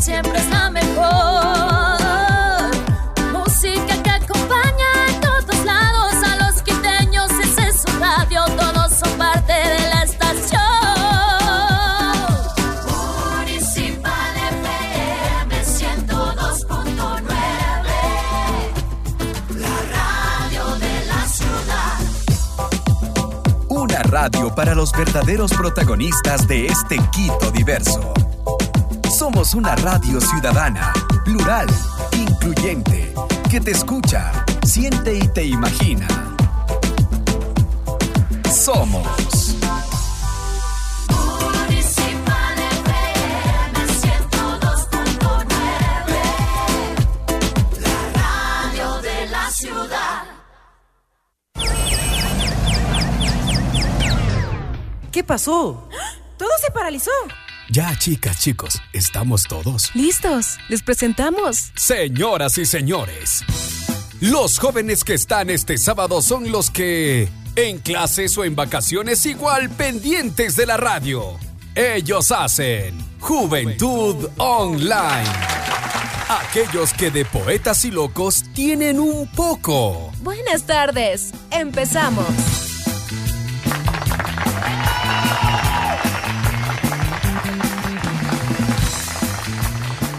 siempre es la mejor. Música que acompaña en todos lados a los quiteños, ese es su radio, todos son parte de la estación. Municipal FM 102.9, la radio de la ciudad. Una radio para los verdaderos protagonistas de este Quito diverso. Somos una radio ciudadana, plural, incluyente, que te escucha, siente y te imagina. Somos Municipal FM 102.9, la radio de la ciudad. ¿Qué pasó? Todo se paralizó. Ya, chicas, chicos, estamos todos. Listos, les presentamos. Señoras y señores, los jóvenes que están este sábado son los que, en clases o en vacaciones, igual pendientes de la radio. Ellos hacen Juventud Online. Aquellos que de poetas y locos tienen un poco. Buenas tardes, empezamos.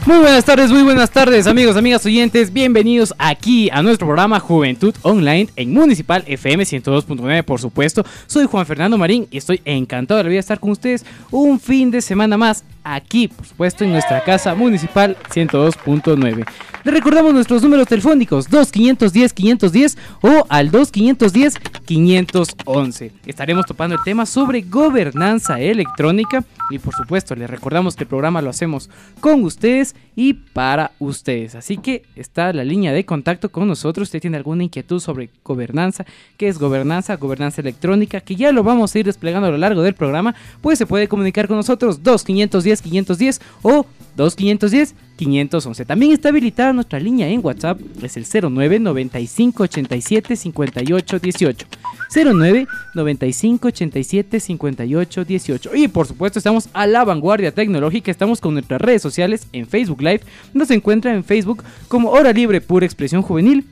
Muy buenas tardes, muy buenas tardes amigos, amigas oyentes, bienvenidos aquí a nuestro programa Juventud Online en Municipal FM 102.9 por supuesto. Soy Juan Fernando Marín y estoy encantado de estar con ustedes un fin de semana más aquí, por supuesto, en nuestra casa municipal 102.9. Recordamos nuestros números telefónicos 2510 510 o al 2510 511. Estaremos topando el tema sobre gobernanza electrónica y por supuesto les recordamos que el programa lo hacemos con ustedes y para ustedes. Así que está la línea de contacto con nosotros. Usted tiene alguna inquietud sobre gobernanza, qué es gobernanza, gobernanza electrónica, que ya lo vamos a ir desplegando a lo largo del programa, pues se puede comunicar con nosotros 2510 510 o 2510 511. También está habilitada nuestra línea en WhatsApp, es el 09 95 87 58 18. 09 95 87 58 18. Y por supuesto, estamos a la vanguardia tecnológica. Estamos con nuestras redes sociales en Facebook Live. Nos encuentran en Facebook como Hora Libre Pura Expresión Juvenil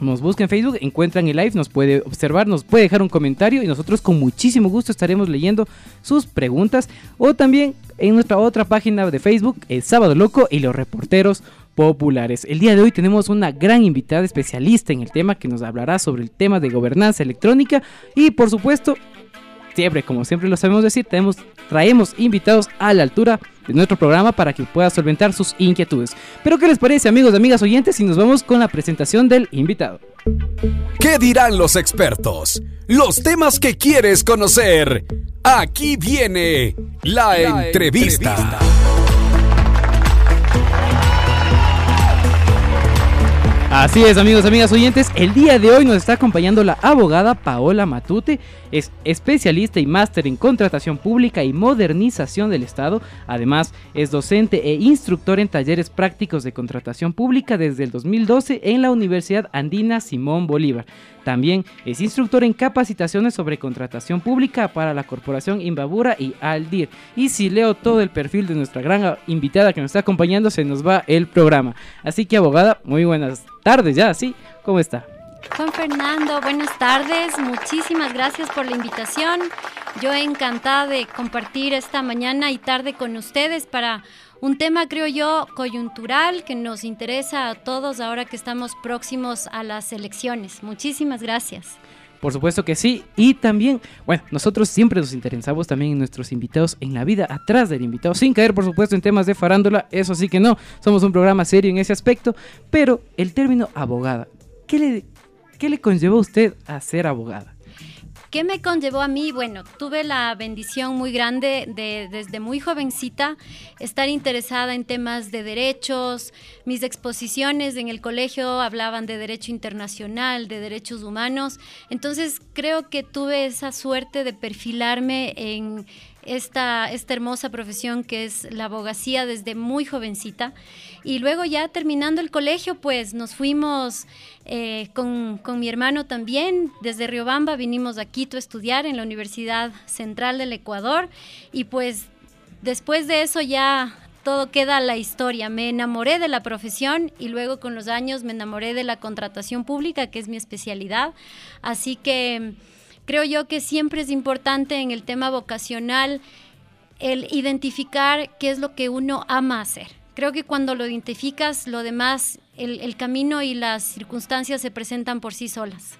nos busca en Facebook, encuentran el live, nos puede observar, nos puede dejar un comentario y nosotros con muchísimo gusto estaremos leyendo sus preguntas o también en nuestra otra página de Facebook, El Sábado Loco y los reporteros populares. El día de hoy tenemos una gran invitada especialista en el tema que nos hablará sobre el tema de gobernanza electrónica y por supuesto, siempre como siempre lo sabemos decir, traemos invitados a la altura de nuestro programa para que pueda solventar sus inquietudes. Pero ¿qué les parece amigos, amigas oyentes si nos vamos con la presentación del invitado? ¿Qué dirán los expertos? Los temas que quieres conocer. Aquí viene la, entrevista. Así es, amigos, amigas oyentes. El día de hoy nos está acompañando la abogada Paola Matute. Es especialista y máster en contratación pública y modernización del Estado. Además, es docente e instructor en talleres prácticos de contratación pública desde el 2012 en la Universidad Andina Simón Bolívar. También es instructor en capacitaciones sobre contratación pública para la Corporación Imbabura y Aldir. Y si leo todo el perfil de nuestra gran invitada que nos está acompañando, se nos va el programa. Así que, abogada, muy buenas tardes ya, ¿sí? ¿Cómo está? Juan Fernando, buenas tardes. Muchísimas gracias por la invitación. Yo encantada de compartir esta mañana y tarde con ustedes para un tema, creo yo, coyuntural que nos interesa a todos ahora que estamos próximos a las elecciones. Muchísimas gracias. Por supuesto que sí. Y también, bueno, nosotros siempre nos interesamos también en nuestros invitados, en la vida atrás del invitado, sin caer, por supuesto, en temas de farándula. Eso sí que no. Somos un programa serio en ese aspecto. Pero el término abogada, ¿qué le, qué le conllevó a usted a ser abogada? ¿Qué me conllevó a mí? Bueno, tuve la bendición muy grande de desde muy jovencita estar interesada en temas de derechos. Mis exposiciones en el colegio hablaban de derecho internacional, de derechos humanos. Entonces creo que tuve esa suerte de perfilarme en esta, esta hermosa profesión que es la abogacía desde muy jovencita. Y luego ya terminando el colegio, pues nos fuimos eh, con, con, mi hermano también. Desde Riobamba vinimos a Quito a estudiar en la Universidad Central del Ecuador. Y pues después de eso ya todo queda la historia. Me enamoré de la profesión y luego con los años me enamoré de la contratación pública, que es mi especialidad. Así que creo yo que siempre es importante en el tema vocacional el identificar qué es lo que uno ama hacer. Creo que cuando lo identificas, lo demás, el, camino y las circunstancias se presentan por sí solas.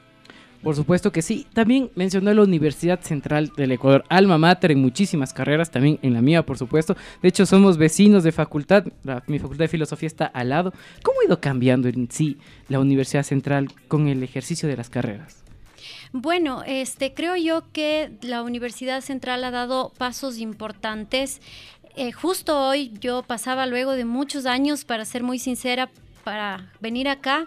Por supuesto que sí. También mencionó la Universidad Central del Ecuador, alma mater en muchísimas carreras, también en la mía, por supuesto. De hecho, somos vecinos de facultad. Mi facultad de filosofía está al lado. ¿Cómo ha ido cambiando en sí la Universidad Central con el ejercicio de las carreras? Bueno, este, creo yo que la Universidad Central ha dado pasos importantes. Eh, justo hoy yo pasaba luego de muchos años, para ser muy sincera, para venir acá,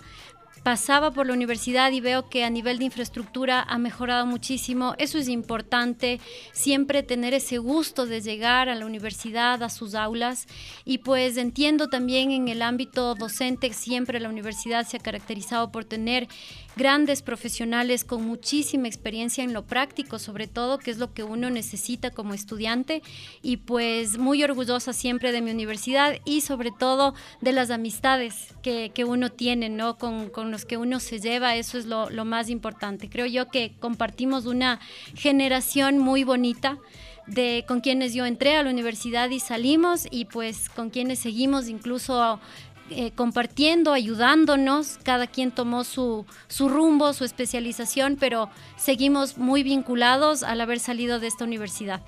pasaba por la universidad y veo que a nivel de infraestructura ha mejorado muchísimo. Eso es importante, siempre tener ese gusto de llegar a la universidad, a sus aulas. Y pues entiendo también en el ámbito docente, siempre la universidad se ha caracterizado por tener grandes profesionales con muchísima experiencia en lo práctico, sobre todo, que es lo que uno necesita como estudiante. Y pues muy orgullosa siempre de mi universidad y sobre todo de las amistades que, que uno tiene, ¿no? Con, con los que uno se lleva, eso es lo, lo más importante. Creo yo que compartimos una generación muy bonita de con quienes yo entré a la universidad y salimos y pues con quienes seguimos incluso eh, compartiendo, ayudándonos, cada quien tomó su, su rumbo, su especialización, pero seguimos muy vinculados al haber salido de esta universidad.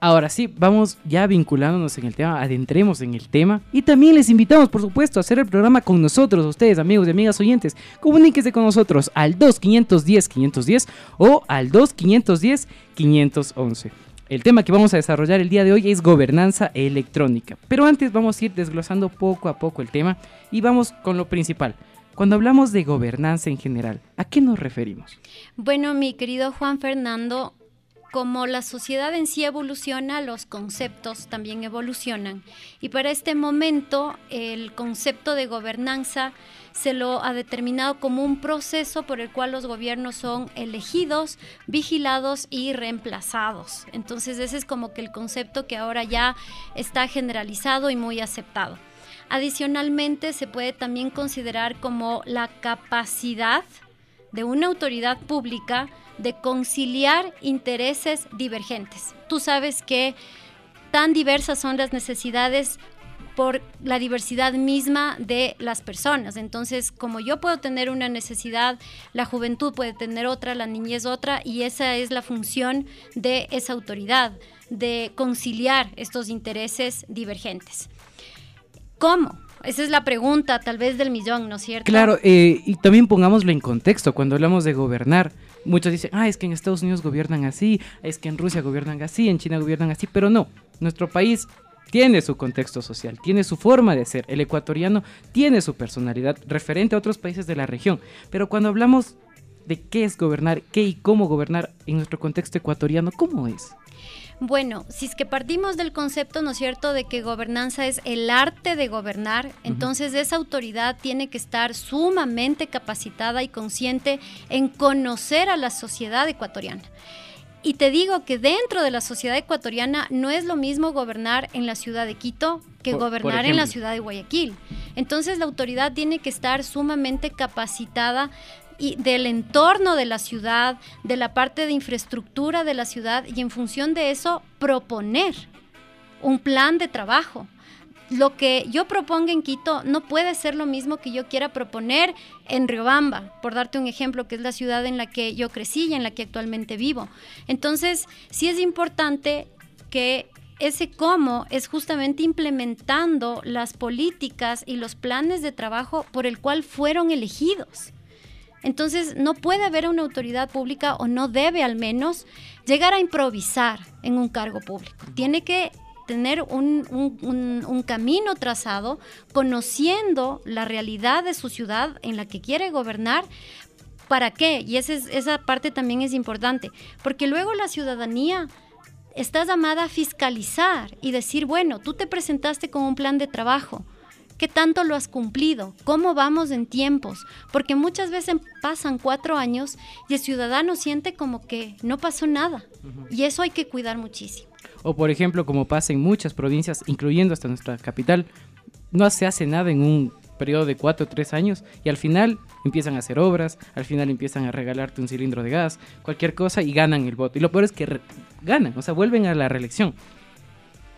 Ahora sí, vamos ya vinculándonos en el tema, adentremos en el tema y también les invitamos, por supuesto, a hacer el programa con nosotros, ustedes, amigos y amigas oyentes. Comuníquese con nosotros al 2510-510 o al 2510-511. El tema que vamos a desarrollar el día de hoy es gobernanza electrónica. Pero antes vamos a ir desglosando poco a poco el tema y vamos con lo principal. Cuando hablamos de gobernanza en general, ¿a qué nos referimos? Bueno, mi querido Juan Fernando, como la sociedad en sí evoluciona, los conceptos también evolucionan. Y para este momento, el concepto de gobernanza se lo ha determinado como un proceso por el cual los gobiernos son elegidos, vigilados y reemplazados. Entonces ese es como que el concepto que ahora ya está generalizado y muy aceptado. Adicionalmente, se puede también considerar como la capacidad de una autoridad pública de conciliar intereses divergentes. Tú sabes que tan diversas son las necesidades por la diversidad misma de las personas. Entonces, como yo puedo tener una necesidad, la juventud puede tener otra, la niñez otra, y esa es la función de esa autoridad, de conciliar estos intereses divergentes. ¿Cómo? Esa es la pregunta tal vez del millón, ¿no es cierto? Claro, eh, y también pongámoslo en contexto, cuando hablamos de gobernar, muchos dicen, ah, es que en Estados Unidos gobiernan así, es que en Rusia gobiernan así, en China gobiernan así, pero no, nuestro país tiene su contexto social, tiene su forma de ser, el ecuatoriano tiene su personalidad referente a otros países de la región, pero cuando hablamos de qué es gobernar, qué y cómo gobernar en nuestro contexto ecuatoriano, ¿cómo es? Bueno, si es que partimos del concepto, ¿no es cierto?, de que gobernanza es el arte de gobernar, entonces esa autoridad tiene que estar sumamente capacitada y consciente en conocer a la sociedad ecuatoriana. Y te digo que dentro de la sociedad ecuatoriana no es lo mismo gobernar en la ciudad de Quito que Por- por gobernar en la ciudad de Guayaquil. Entonces la autoridad tiene que estar sumamente capacitada y del entorno de la ciudad, de la parte de infraestructura de la ciudad y en función de eso proponer un plan de trabajo. Lo que yo proponga en Quito no puede ser lo mismo que yo quiera proponer en Riobamba, por darte un ejemplo, que es la ciudad en la que yo crecí y en la que actualmente vivo. Entonces, sí es importante que ese cómo es justamente implementando las políticas y los planes de trabajo por el cual fueron elegidos. Entonces, no puede haber una autoridad pública o no debe al menos llegar a improvisar en un cargo público. Tiene que tener un, un- un- un camino trazado, conociendo la realidad de su ciudad en la que quiere gobernar. ¿Para qué? Y esa, es- esa parte también es importante, porque luego la ciudadanía está llamada a fiscalizar y decir, bueno, tú te presentaste con un plan de trabajo, ¿Qué tanto lo has cumplido? ¿Cómo vamos en tiempos? Porque muchas veces pasan cuatro años y el ciudadano siente como que no pasó nada. Y eso hay que cuidar muchísimo. O por ejemplo, como pasa en muchas provincias, incluyendo hasta nuestra capital, no se hace nada en un periodo de cuatro o tres años y al final empiezan a hacer obras, al final empiezan a regalarte un cilindro de gas, cualquier cosa y ganan el voto. Y lo peor es que ganan, o sea, vuelven a la reelección.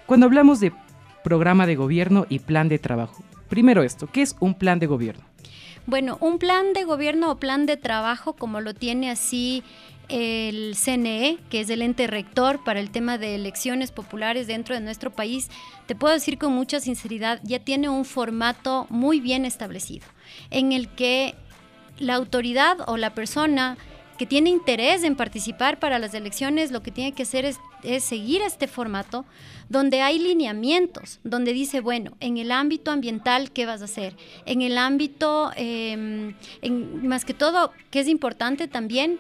Cuando hablamos de programa de gobierno y plan de trabajo, primero esto, ¿qué es un plan de gobierno? Bueno, un plan de gobierno o plan de trabajo, como lo tiene así el CNE, que es el ente rector para el tema de elecciones populares dentro de nuestro país, te puedo decir con mucha sinceridad, ya tiene un formato muy bien establecido, en el que la autoridad o la persona que tiene interés en participar para las elecciones, lo que tiene que hacer es, seguir este formato donde hay lineamientos, donde dice, bueno, en el ámbito ambiental, ¿qué vas a hacer? En el ámbito, em, más que todo, que es importante también,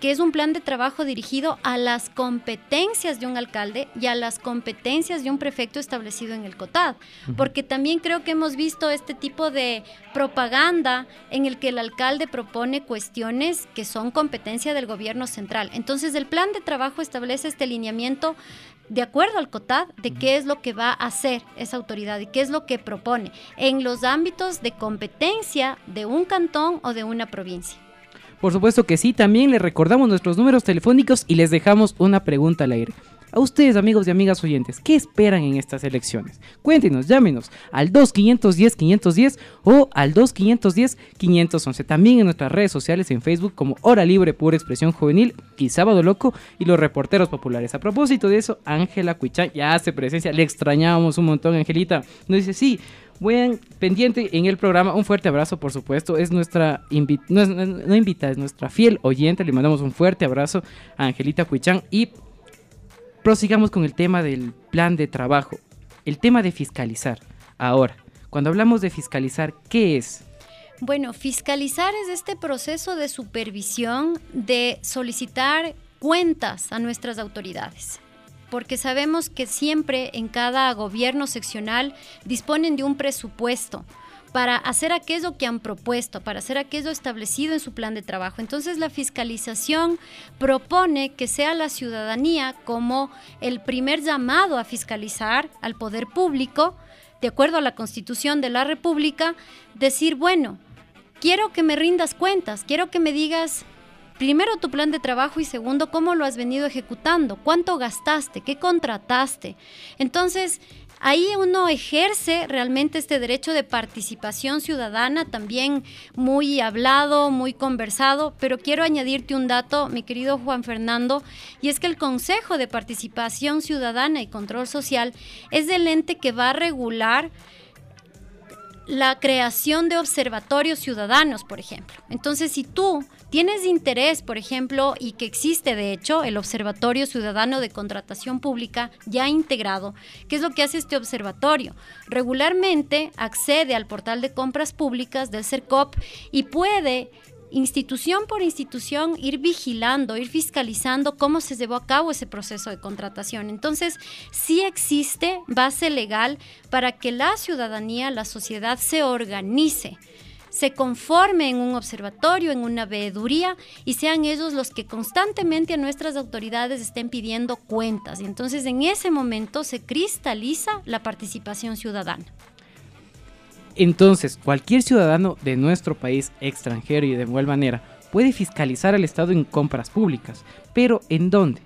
que es un plan de trabajo dirigido a las competencias de un alcalde y a las competencias de un prefecto establecido en el COTAD. Porque también creo que hemos visto este tipo de propaganda en el que el alcalde propone cuestiones que son competencia del gobierno central. Entonces el plan de trabajo establece este lineamiento de acuerdo al COTAD de qué es lo que va a hacer esa autoridad y qué es lo que propone en los ámbitos de competencia de un cantón o de una provincia. Por supuesto que sí, también les recordamos nuestros números telefónicos y les dejamos una pregunta al aire. A ustedes, amigos y amigas oyentes, ¿qué esperan en estas elecciones? Cuéntenos, llámenos al 2510-510 o al 2510-511. También en nuestras redes sociales en Facebook como Hora Libre Pura Expresión Juvenil y Sábado Loco y los reporteros populares. A propósito de eso, Ángela Cuichán ya hace presencia. Le extrañábamos un montón, Angelita. Nos dice, sí, Buen pendiente en el programa. Un fuerte abrazo, por supuesto. Es nuestra no, no, invita, es nuestra fiel oyente. Le mandamos un fuerte abrazo a Angelita Cuichán. Y prosigamos con el tema del plan de trabajo. El tema de fiscalizar. Ahora, cuando hablamos de fiscalizar, ¿qué es? Bueno, fiscalizar es este proceso de supervisión de solicitar cuentas a nuestras autoridades porque sabemos que siempre en cada gobierno seccional disponen de un presupuesto para hacer aquello que han propuesto, para hacer aquello establecido en su plan de trabajo. Entonces la fiscalización propone que sea la ciudadanía como el primer llamado a fiscalizar al poder público, de acuerdo a la constitución de la República, decir, bueno, quiero que me rindas cuentas, quiero que me digas primero tu plan de trabajo y segundo cómo lo has venido ejecutando, cuánto gastaste, qué contrataste. Entonces, ahí uno ejerce realmente este derecho de participación ciudadana, también muy hablado, muy conversado, pero quiero añadirte un dato, mi querido Juan Fernando, y es que el Consejo de Participación Ciudadana y Control Social es el ente que va a regular la creación de observatorios ciudadanos, por ejemplo. Entonces, si tú tienes interés, por ejemplo, y que existe de hecho el Observatorio Ciudadano de Contratación Pública ya integrado, ¿qué es lo que hace este observatorio? Regularmente accede al portal de compras públicas del CERCOP y puede institución por institución ir vigilando, ir fiscalizando cómo se llevó a cabo ese proceso de contratación. Entonces, sí existe base legal para que la ciudadanía, la sociedad se organice se conforme en un observatorio, en una veeduría y sean ellos los que constantemente a nuestras autoridades estén pidiendo cuentas. Y entonces en ese momento se cristaliza la participación ciudadana. Entonces, cualquier ciudadano de nuestro país, extranjero y de igual manera, puede fiscalizar al Estado en compras públicas. Pero ¿en dónde?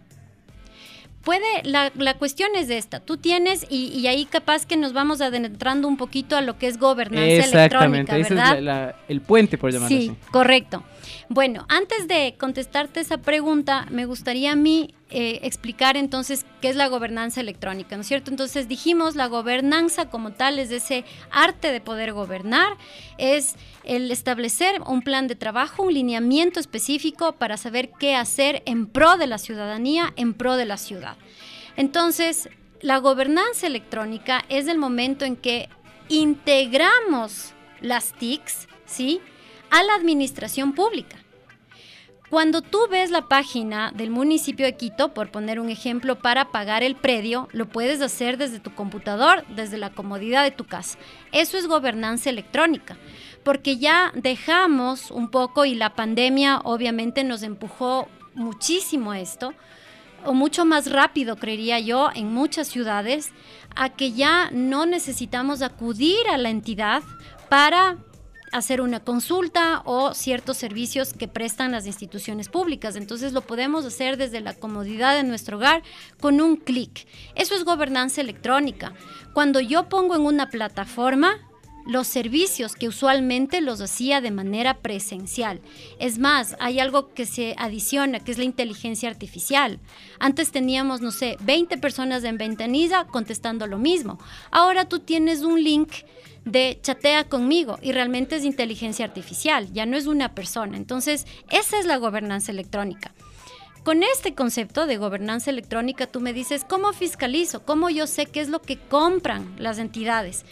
Puede, la, la, cuestión es esta, tú tienes, y, y, ahí capaz que nos vamos adentrando un poquito a lo que es gobernanza electrónica, ¿verdad? Es el puente, por llamarlo sí, correcto. Bueno, antes de contestarte esa pregunta, me gustaría a mí eh, explicar entonces qué es la gobernanza electrónica, ¿no es cierto? Entonces dijimos, la gobernanza como tal es ese arte de poder gobernar, es el establecer un plan de trabajo, un lineamiento específico para saber qué hacer en pro de la ciudadanía, en pro de la ciudad. Entonces, la gobernanza electrónica es el momento en que integramos las TICs, ¿sí? A la administración pública. Cuando tú ves la página del municipio de Quito, por poner un ejemplo, para pagar el predio, lo puedes hacer desde tu computador, desde la comodidad de tu casa. Eso es gobernanza electrónica, porque ya dejamos un poco y la pandemia obviamente nos empujó muchísimo esto, o mucho más rápido, creería yo, en muchas ciudades, a que ya no necesitamos acudir a la entidad para hacer una consulta o ciertos servicios que prestan las instituciones públicas. Entonces lo podemos hacer desde la comodidad de nuestro hogar con un clic. Eso es gobernanza electrónica. Cuando yo pongo en una plataforma, los servicios que usualmente los hacía de manera presencial. Es más, hay algo que se adiciona, que es la inteligencia artificial. Antes teníamos, no sé, 20 personas en ventanilla contestando lo mismo. Ahora tú tienes un link de chatea conmigo y realmente es inteligencia artificial, ya no es una persona. Entonces, esa es la gobernanza electrónica. Con este concepto de gobernanza electrónica, tú me dices, ¿cómo fiscalizo? ¿Cómo yo sé qué es lo que compran las entidades?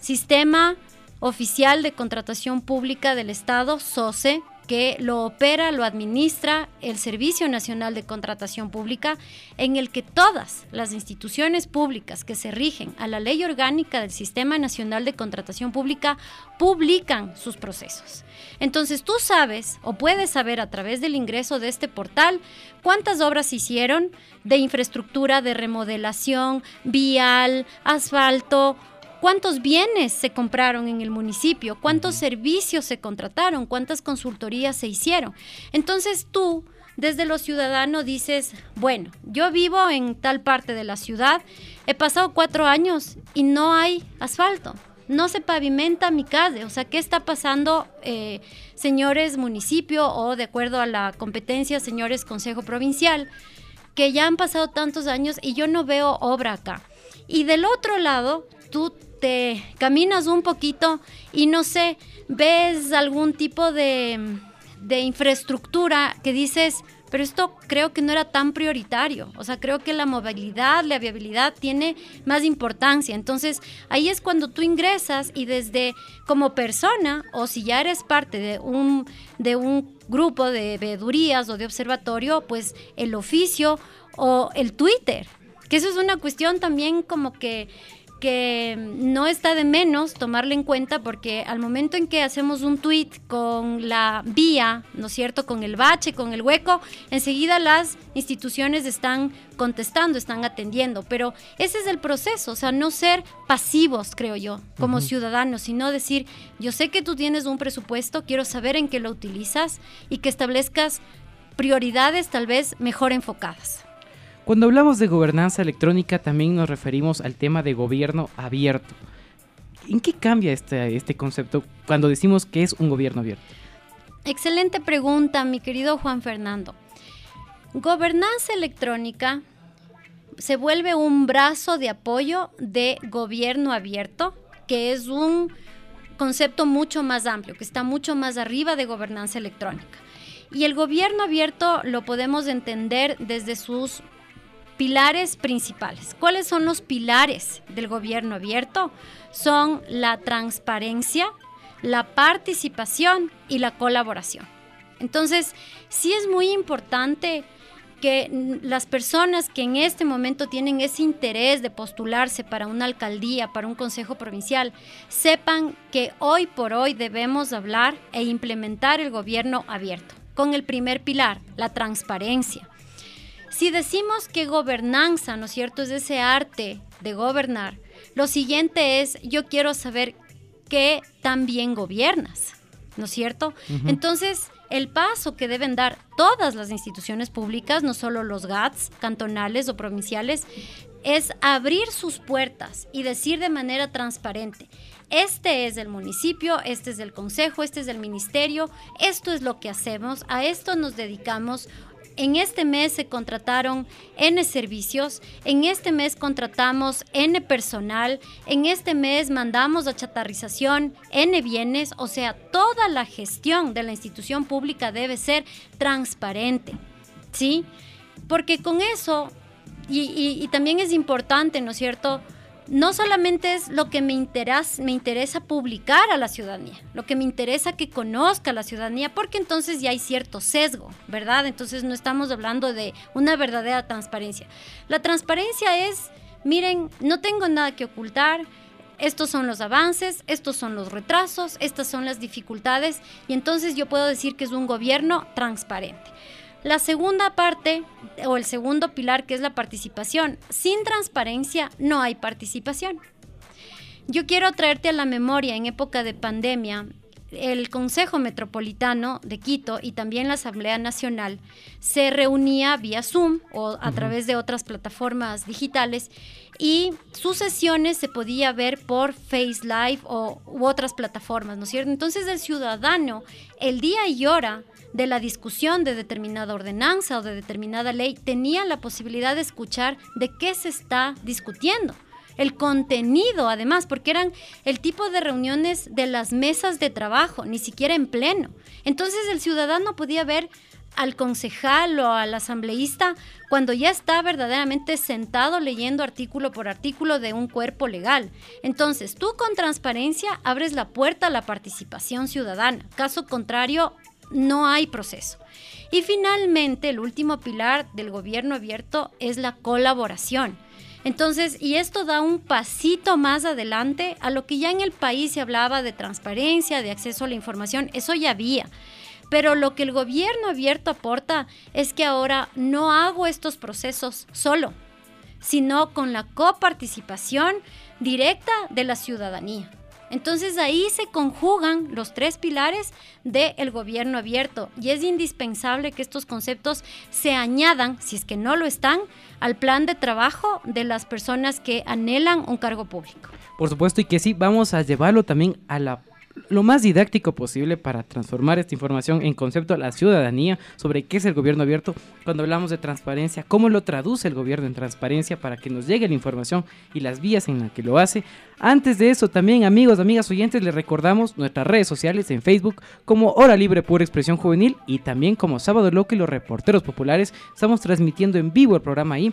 Sistema Oficial de Contratación Pública del Estado, SOCE, que lo opera, lo administra el Servicio Nacional de Contratación Pública, en el que todas las instituciones públicas que se rigen a la ley orgánica del Sistema Nacional de Contratación Pública publican sus procesos. Entonces tú sabes o puedes saber a través del ingreso de este portal cuántas obras se hicieron de infraestructura, de remodelación, vial, asfalto, cuántos bienes se compraron en el municipio, cuántos servicios se contrataron, cuántas consultorías se hicieron. Entonces tú, desde lo ciudadano, dices, bueno, yo vivo en tal parte de la ciudad, he pasado cuatro años y no hay asfalto. No se pavimenta mi calle, o sea, ¿qué está pasando, eh, señores municipio o de acuerdo a la competencia, señores consejo provincial, que ya han pasado tantos años y yo no veo obra acá? Y del otro lado, tú te caminas un poquito y no sé, ves algún tipo de, de infraestructura que dices, pero esto creo que no era tan prioritario. O sea, creo que la movilidad, la viabilidad tiene más importancia. Entonces, ahí es cuando tú ingresas y desde como persona, o si ya eres parte de un, de un grupo de veedurías o de observatorio, pues el oficio o el Twitter. Que eso es una cuestión también como que que no está de menos tomarle en cuenta porque al momento en que hacemos un tweet con la vía, ¿no es cierto?, con el bache, con el hueco, enseguida las instituciones están contestando, están atendiendo, pero ese es el proceso, o sea, no ser pasivos, creo yo, como ciudadanos, sino decir, yo sé que tú tienes un presupuesto, quiero saber en qué lo utilizas y que establezcas prioridades tal vez mejor enfocadas. Cuando hablamos de gobernanza electrónica también nos referimos al tema de gobierno abierto. ¿En qué cambia este, este concepto cuando decimos que es un gobierno abierto? Excelente pregunta, mi querido Juan Fernando. Gobernanza electrónica se vuelve un brazo de apoyo de gobierno abierto, que es un concepto mucho más amplio, que está mucho más arriba de gobernanza electrónica. Y el gobierno abierto lo podemos entender desde sus pilares principales. ¿Cuáles son los pilares del gobierno abierto? Son la transparencia, la participación y la colaboración. Entonces, sí es muy importante que las personas que en este momento tienen ese interés de postularse para una alcaldía, para un consejo provincial, sepan que hoy por hoy debemos hablar e implementar el gobierno abierto, con el primer pilar, la transparencia. Si decimos que gobernanza, ¿no es cierto?, es ese arte de gobernar, lo siguiente es, yo quiero saber qué tan bien gobiernas, ¿no es cierto? Entonces, el paso que deben dar todas las instituciones públicas, no solo los GATS, cantonales o provinciales, es abrir sus puertas y decir de manera transparente, este es el municipio, este es el consejo, este es el ministerio, esto es lo que hacemos, a esto nos dedicamos, en este mes se contrataron N servicios, en este mes contratamos N personal, en este mes mandamos a chatarrización N bienes, o sea, toda la gestión de la institución pública debe ser transparente, ¿sí? Porque con eso, y, y también es importante, ¿no es cierto?, no solamente es lo que me interesa, me interesa publicar a la ciudadanía, lo que me interesa que conozca la ciudadanía, porque entonces ya hay cierto sesgo, ¿verdad? Entonces no estamos hablando de una verdadera transparencia. La transparencia es, miren, no tengo nada que ocultar, estos son los avances, estos son los retrasos, estas son las dificultades, y entonces yo puedo decir que es un gobierno transparente. La segunda parte o el segundo pilar que es la participación. Sin transparencia no hay participación. Yo quiero traerte a la memoria en época de pandemia el Consejo Metropolitano de Quito y también la Asamblea Nacional se reunía vía Zoom o a través de otras plataformas digitales y sus sesiones se podía ver por Face Live o, u otras plataformas, ¿no es cierto? Entonces el ciudadano, el día y hora de la discusión de determinada ordenanza o de determinada ley, tenía la posibilidad de escuchar de qué se está discutiendo el contenido además, porque eran el tipo de reuniones de las mesas de trabajo, ni siquiera en pleno. Entonces el ciudadano podía ver al concejal o al asambleísta cuando ya está verdaderamente sentado leyendo artículo por artículo de un cuerpo legal. Entonces, tú con transparencia abres la puerta a la participación ciudadana. Caso contrario, no hay proceso. Y finalmente, el último pilar del gobierno abierto es la colaboración. Entonces, y esto da un pasito más adelante a lo que ya en el país se hablaba de transparencia, de acceso a la información, eso ya había. Pero lo que el gobierno abierto aporta es que ahora no hago estos procesos solo, sino con la coparticipación directa de la ciudadanía. Entonces ahí se conjugan los tres pilares del gobierno abierto y es indispensable que estos conceptos se añadan, si es que no lo están, al plan de trabajo de las personas que anhelan un cargo público. Por supuesto y que sí, vamos a llevarlo también a la lo más didáctico posible para transformar esta información en concepto a la ciudadanía sobre qué es el gobierno abierto cuando hablamos de transparencia, cómo lo traduce el gobierno en transparencia para que nos llegue la información y las vías en las que lo hace. Antes de eso, también amigos, amigas oyentes, les recordamos nuestras redes sociales en Facebook como Hora Libre Pura Expresión Juvenil y también como Sábado Loco y los Reporteros Populares. Estamos transmitiendo en vivo el programa ahí.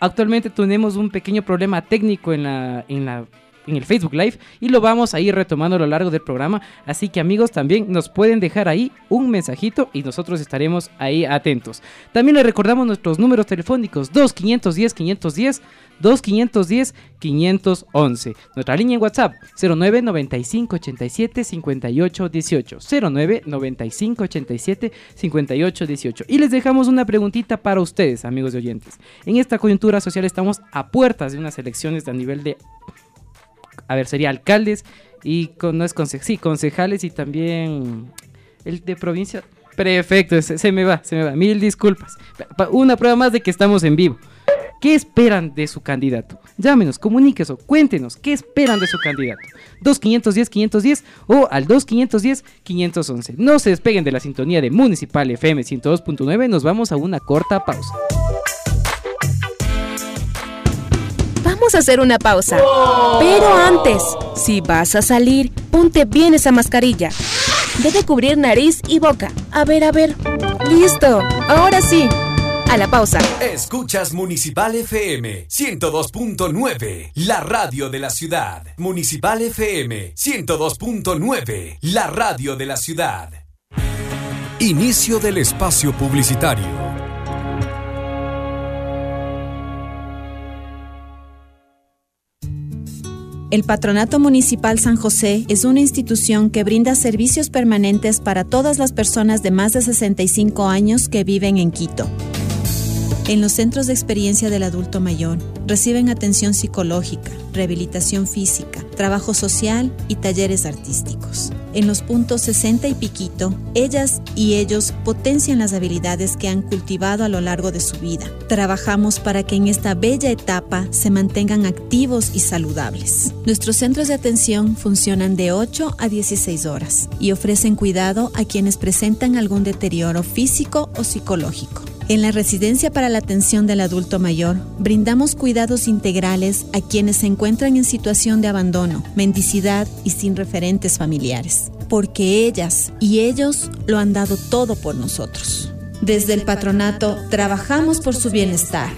Actualmente tenemos un pequeño problema técnico en la, en la en el Facebook Live y lo vamos a ir retomando a lo largo del programa. Así que amigos, también nos pueden dejar ahí un mensajito y nosotros estaremos ahí atentos. También les recordamos nuestros números telefónicos 2510 510 2510 511. Nuestra línea en WhatsApp 09 95 87 58 18. 09 95 87 58 18. Y les dejamos una preguntita para ustedes, amigos de oyentes. En esta coyuntura social estamos a puertas de unas elecciones a nivel de a ver, sería alcaldes y no es conse sí, concejales y también el de provincia. Perfecto, se, me va, se me va. Mil disculpas. Una prueba más de que estamos en vivo. ¿Qué esperan de su candidato? Llámenos, comuníquenos, cuéntenos, ¿qué esperan de su candidato? 2510-510 o al 2510-511. No se despeguen de la sintonía de Municipal FM 102.9, nos vamos a una corta pausa. Vamos a hacer una pausa. Pero antes, si vas a salir, ponte bien esa mascarilla. Debe cubrir nariz y boca. A ver, a ver. Listo. Ahora sí. A la pausa. Escuchas Municipal FM 102.9, la radio de la ciudad. Municipal FM 102.9, la radio de la ciudad. Inicio del espacio publicitario. El Patronato Municipal San José es una institución que brinda servicios permanentes para todas las personas de más de 65 años que viven en Quito. En los centros de experiencia del adulto mayor reciben atención psicológica, rehabilitación física, trabajo social y talleres artísticos. En los puntos 60 y piquito, ellas y ellos potencian las habilidades que han cultivado a lo largo de su vida. Trabajamos para que en esta bella etapa se mantengan activos y saludables. Nuestros centros de atención funcionan de 8 a 16 horas y ofrecen cuidado a quienes presentan algún deterioro físico o psicológico. En la Residencia para la Atención del Adulto Mayor, brindamos cuidados integrales a quienes se encuentran en situación de abandono, mendicidad y sin referentes familiares, porque ellas y ellos lo han dado todo por nosotros. Desde el patronato trabajamos por su bienestar.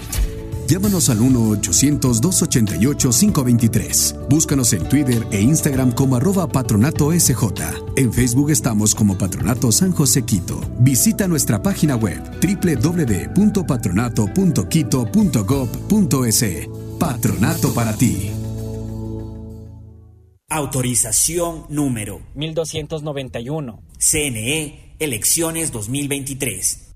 Llámanos al 1-800-288-523. Búscanos en Twitter e Instagram como arroba patronato SJ. En Facebook estamos como Patronato San José Quito. Visita nuestra página web www.patronato.quito.gov.es. Patronato para ti. Autorización número 1291. CNE, elecciones 2023.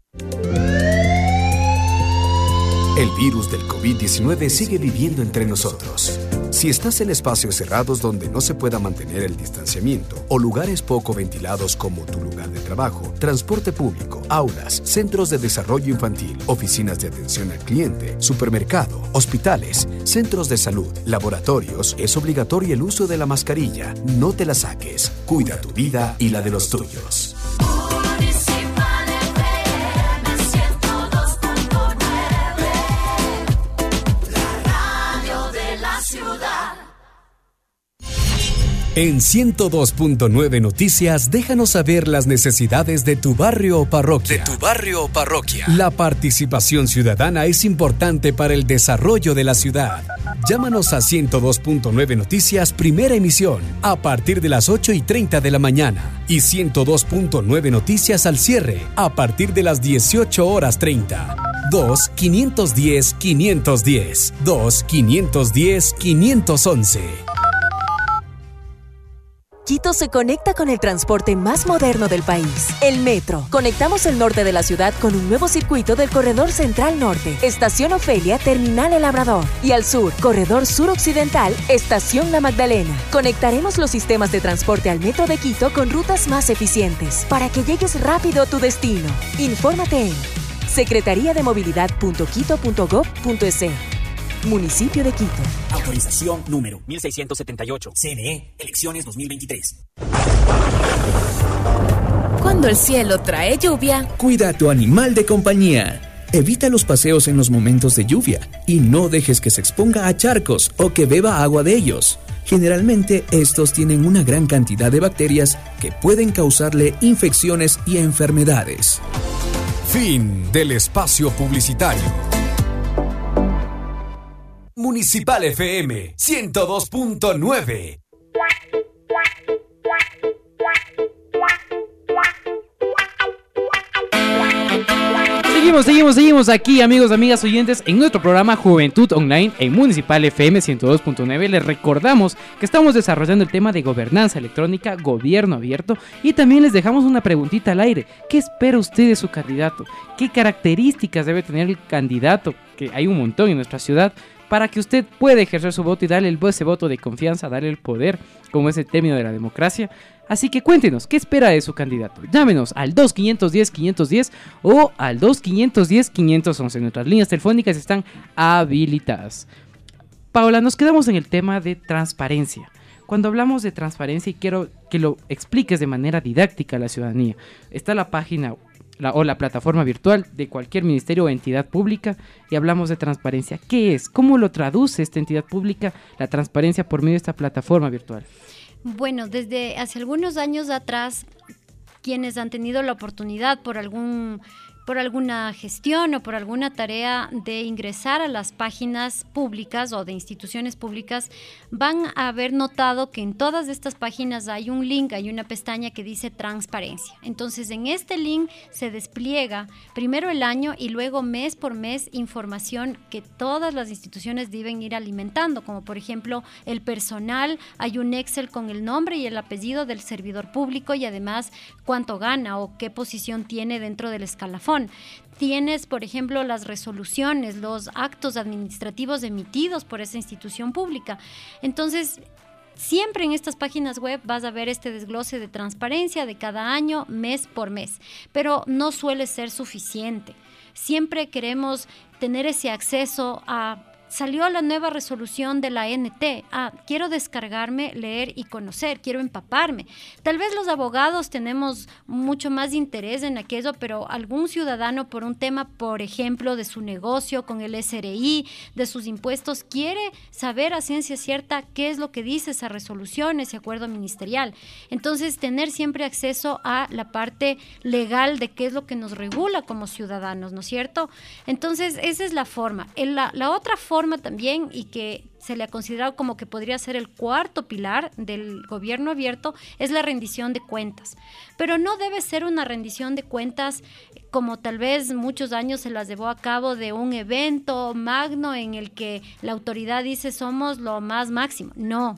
El virus del COVID-19 sigue viviendo entre nosotros. Si estás en espacios cerrados donde no se pueda mantener el distanciamiento o lugares poco ventilados como tu lugar de trabajo, transporte público, aulas, centros de desarrollo infantil, oficinas de atención al cliente, supermercado, hospitales, centros de salud, laboratorios, es obligatorio el uso de la mascarilla. No te la saques. Cuida tu vida y la de los tuyos. En 102.9 Noticias, déjanos saber las necesidades de tu barrio o parroquia. De tu barrio o parroquia. La participación ciudadana es importante para el desarrollo de la ciudad. Llámanos a 102.9 Noticias, primera emisión, a partir de las 8 y 30 de la mañana. Y 102.9 Noticias al cierre, a partir de las 18 horas 30. 2-510-510. 2-510-511. Quito se conecta con el transporte más moderno del país, el metro. Conectamos el norte de la ciudad con un nuevo circuito del Corredor Central Norte, Estación Ofelia, Terminal El Labrador. Y al sur, Corredor Sur Occidental, Estación La Magdalena. Conectaremos los sistemas de transporte al metro de Quito con rutas más eficientes para que llegues rápido a tu destino. Infórmate en Secretaría de Movilidad.quito.gov.es. Municipio de Quito. Autorización número 1678. CNE, elecciones 2023. Cuando el cielo trae lluvia, Cuida a tu animal de compañía. Evita los paseos en los momentos de lluvia y no dejes que se exponga a charcos o que beba agua de ellos. Generalmente estos tienen una gran cantidad de bacterias que pueden causarle infecciones y enfermedades. Fin del espacio publicitario. Municipal FM 102.9. Seguimos, seguimos, seguimos aquí, amigos, amigas, oyentes, en nuestro programa Juventud Online en Municipal FM 102.9. Les recordamos que estamos desarrollando el tema de gobernanza electrónica, gobierno abierto, y también les dejamos una preguntita al aire. ¿Qué espera usted de su candidato? ¿Qué características debe tener el candidato? Que hay un montón en nuestra ciudad para que usted pueda ejercer su voto y darle ese voto de confianza, darle el poder, como es el término de la democracia. Así que cuéntenos, ¿qué espera de su candidato? Llámenos al 2510-510 o al 2510-511. Nuestras líneas telefónicas están habilitadas. Paola, nos quedamos en el tema de transparencia. Cuando hablamos de transparencia y quiero que lo expliques de manera didáctica a la ciudadanía, está la página la- o la plataforma virtual de cualquier ministerio o entidad pública y hablamos de transparencia. ¿Qué es? ¿Cómo lo traduce esta entidad pública la transparencia por medio de esta plataforma virtual? Bueno, desde hace algunos años atrás, quienes han tenido la oportunidad por algún por alguna gestión o por alguna tarea de ingresar a las páginas públicas o de instituciones públicas, van a haber notado que en todas estas páginas hay un link, hay una pestaña que dice transparencia. Entonces, en este link se despliega primero el año y luego mes por mes información que todas las instituciones deben ir alimentando, como por ejemplo el personal, hay un Excel con el nombre y el apellido del servidor público y además cuánto gana o qué posición tiene dentro del escalafón. Tienes, por ejemplo, las resoluciones, los actos administrativos emitidos por esa institución pública. Entonces, Siempre en estas páginas web vas a ver este desglose de transparencia de cada año, mes por mes, pero no suele ser suficiente. Siempre queremos tener ese acceso a salió la nueva resolución de la NT. Ah, quiero descargarme, leer y conocer, quiero empaparme. Tal vez los abogados tenemos mucho más interés en aquello, pero algún ciudadano por un tema, por ejemplo, de su negocio con el SRI, de sus impuestos, quiere saber a ciencia cierta qué es lo que dice esa resolución, ese acuerdo ministerial. Entonces, tener siempre acceso a la parte legal de qué es lo que nos regula como ciudadanos, ¿no es cierto? Entonces, esa es la forma. En la, la otra forma también y que se le ha considerado como que podría ser el cuarto pilar del gobierno abierto es la rendición de cuentas. Pero no debe ser una rendición de cuentas como tal vez muchos años se las llevó a cabo de un evento magno en el que la autoridad dice somos lo más máximo. No.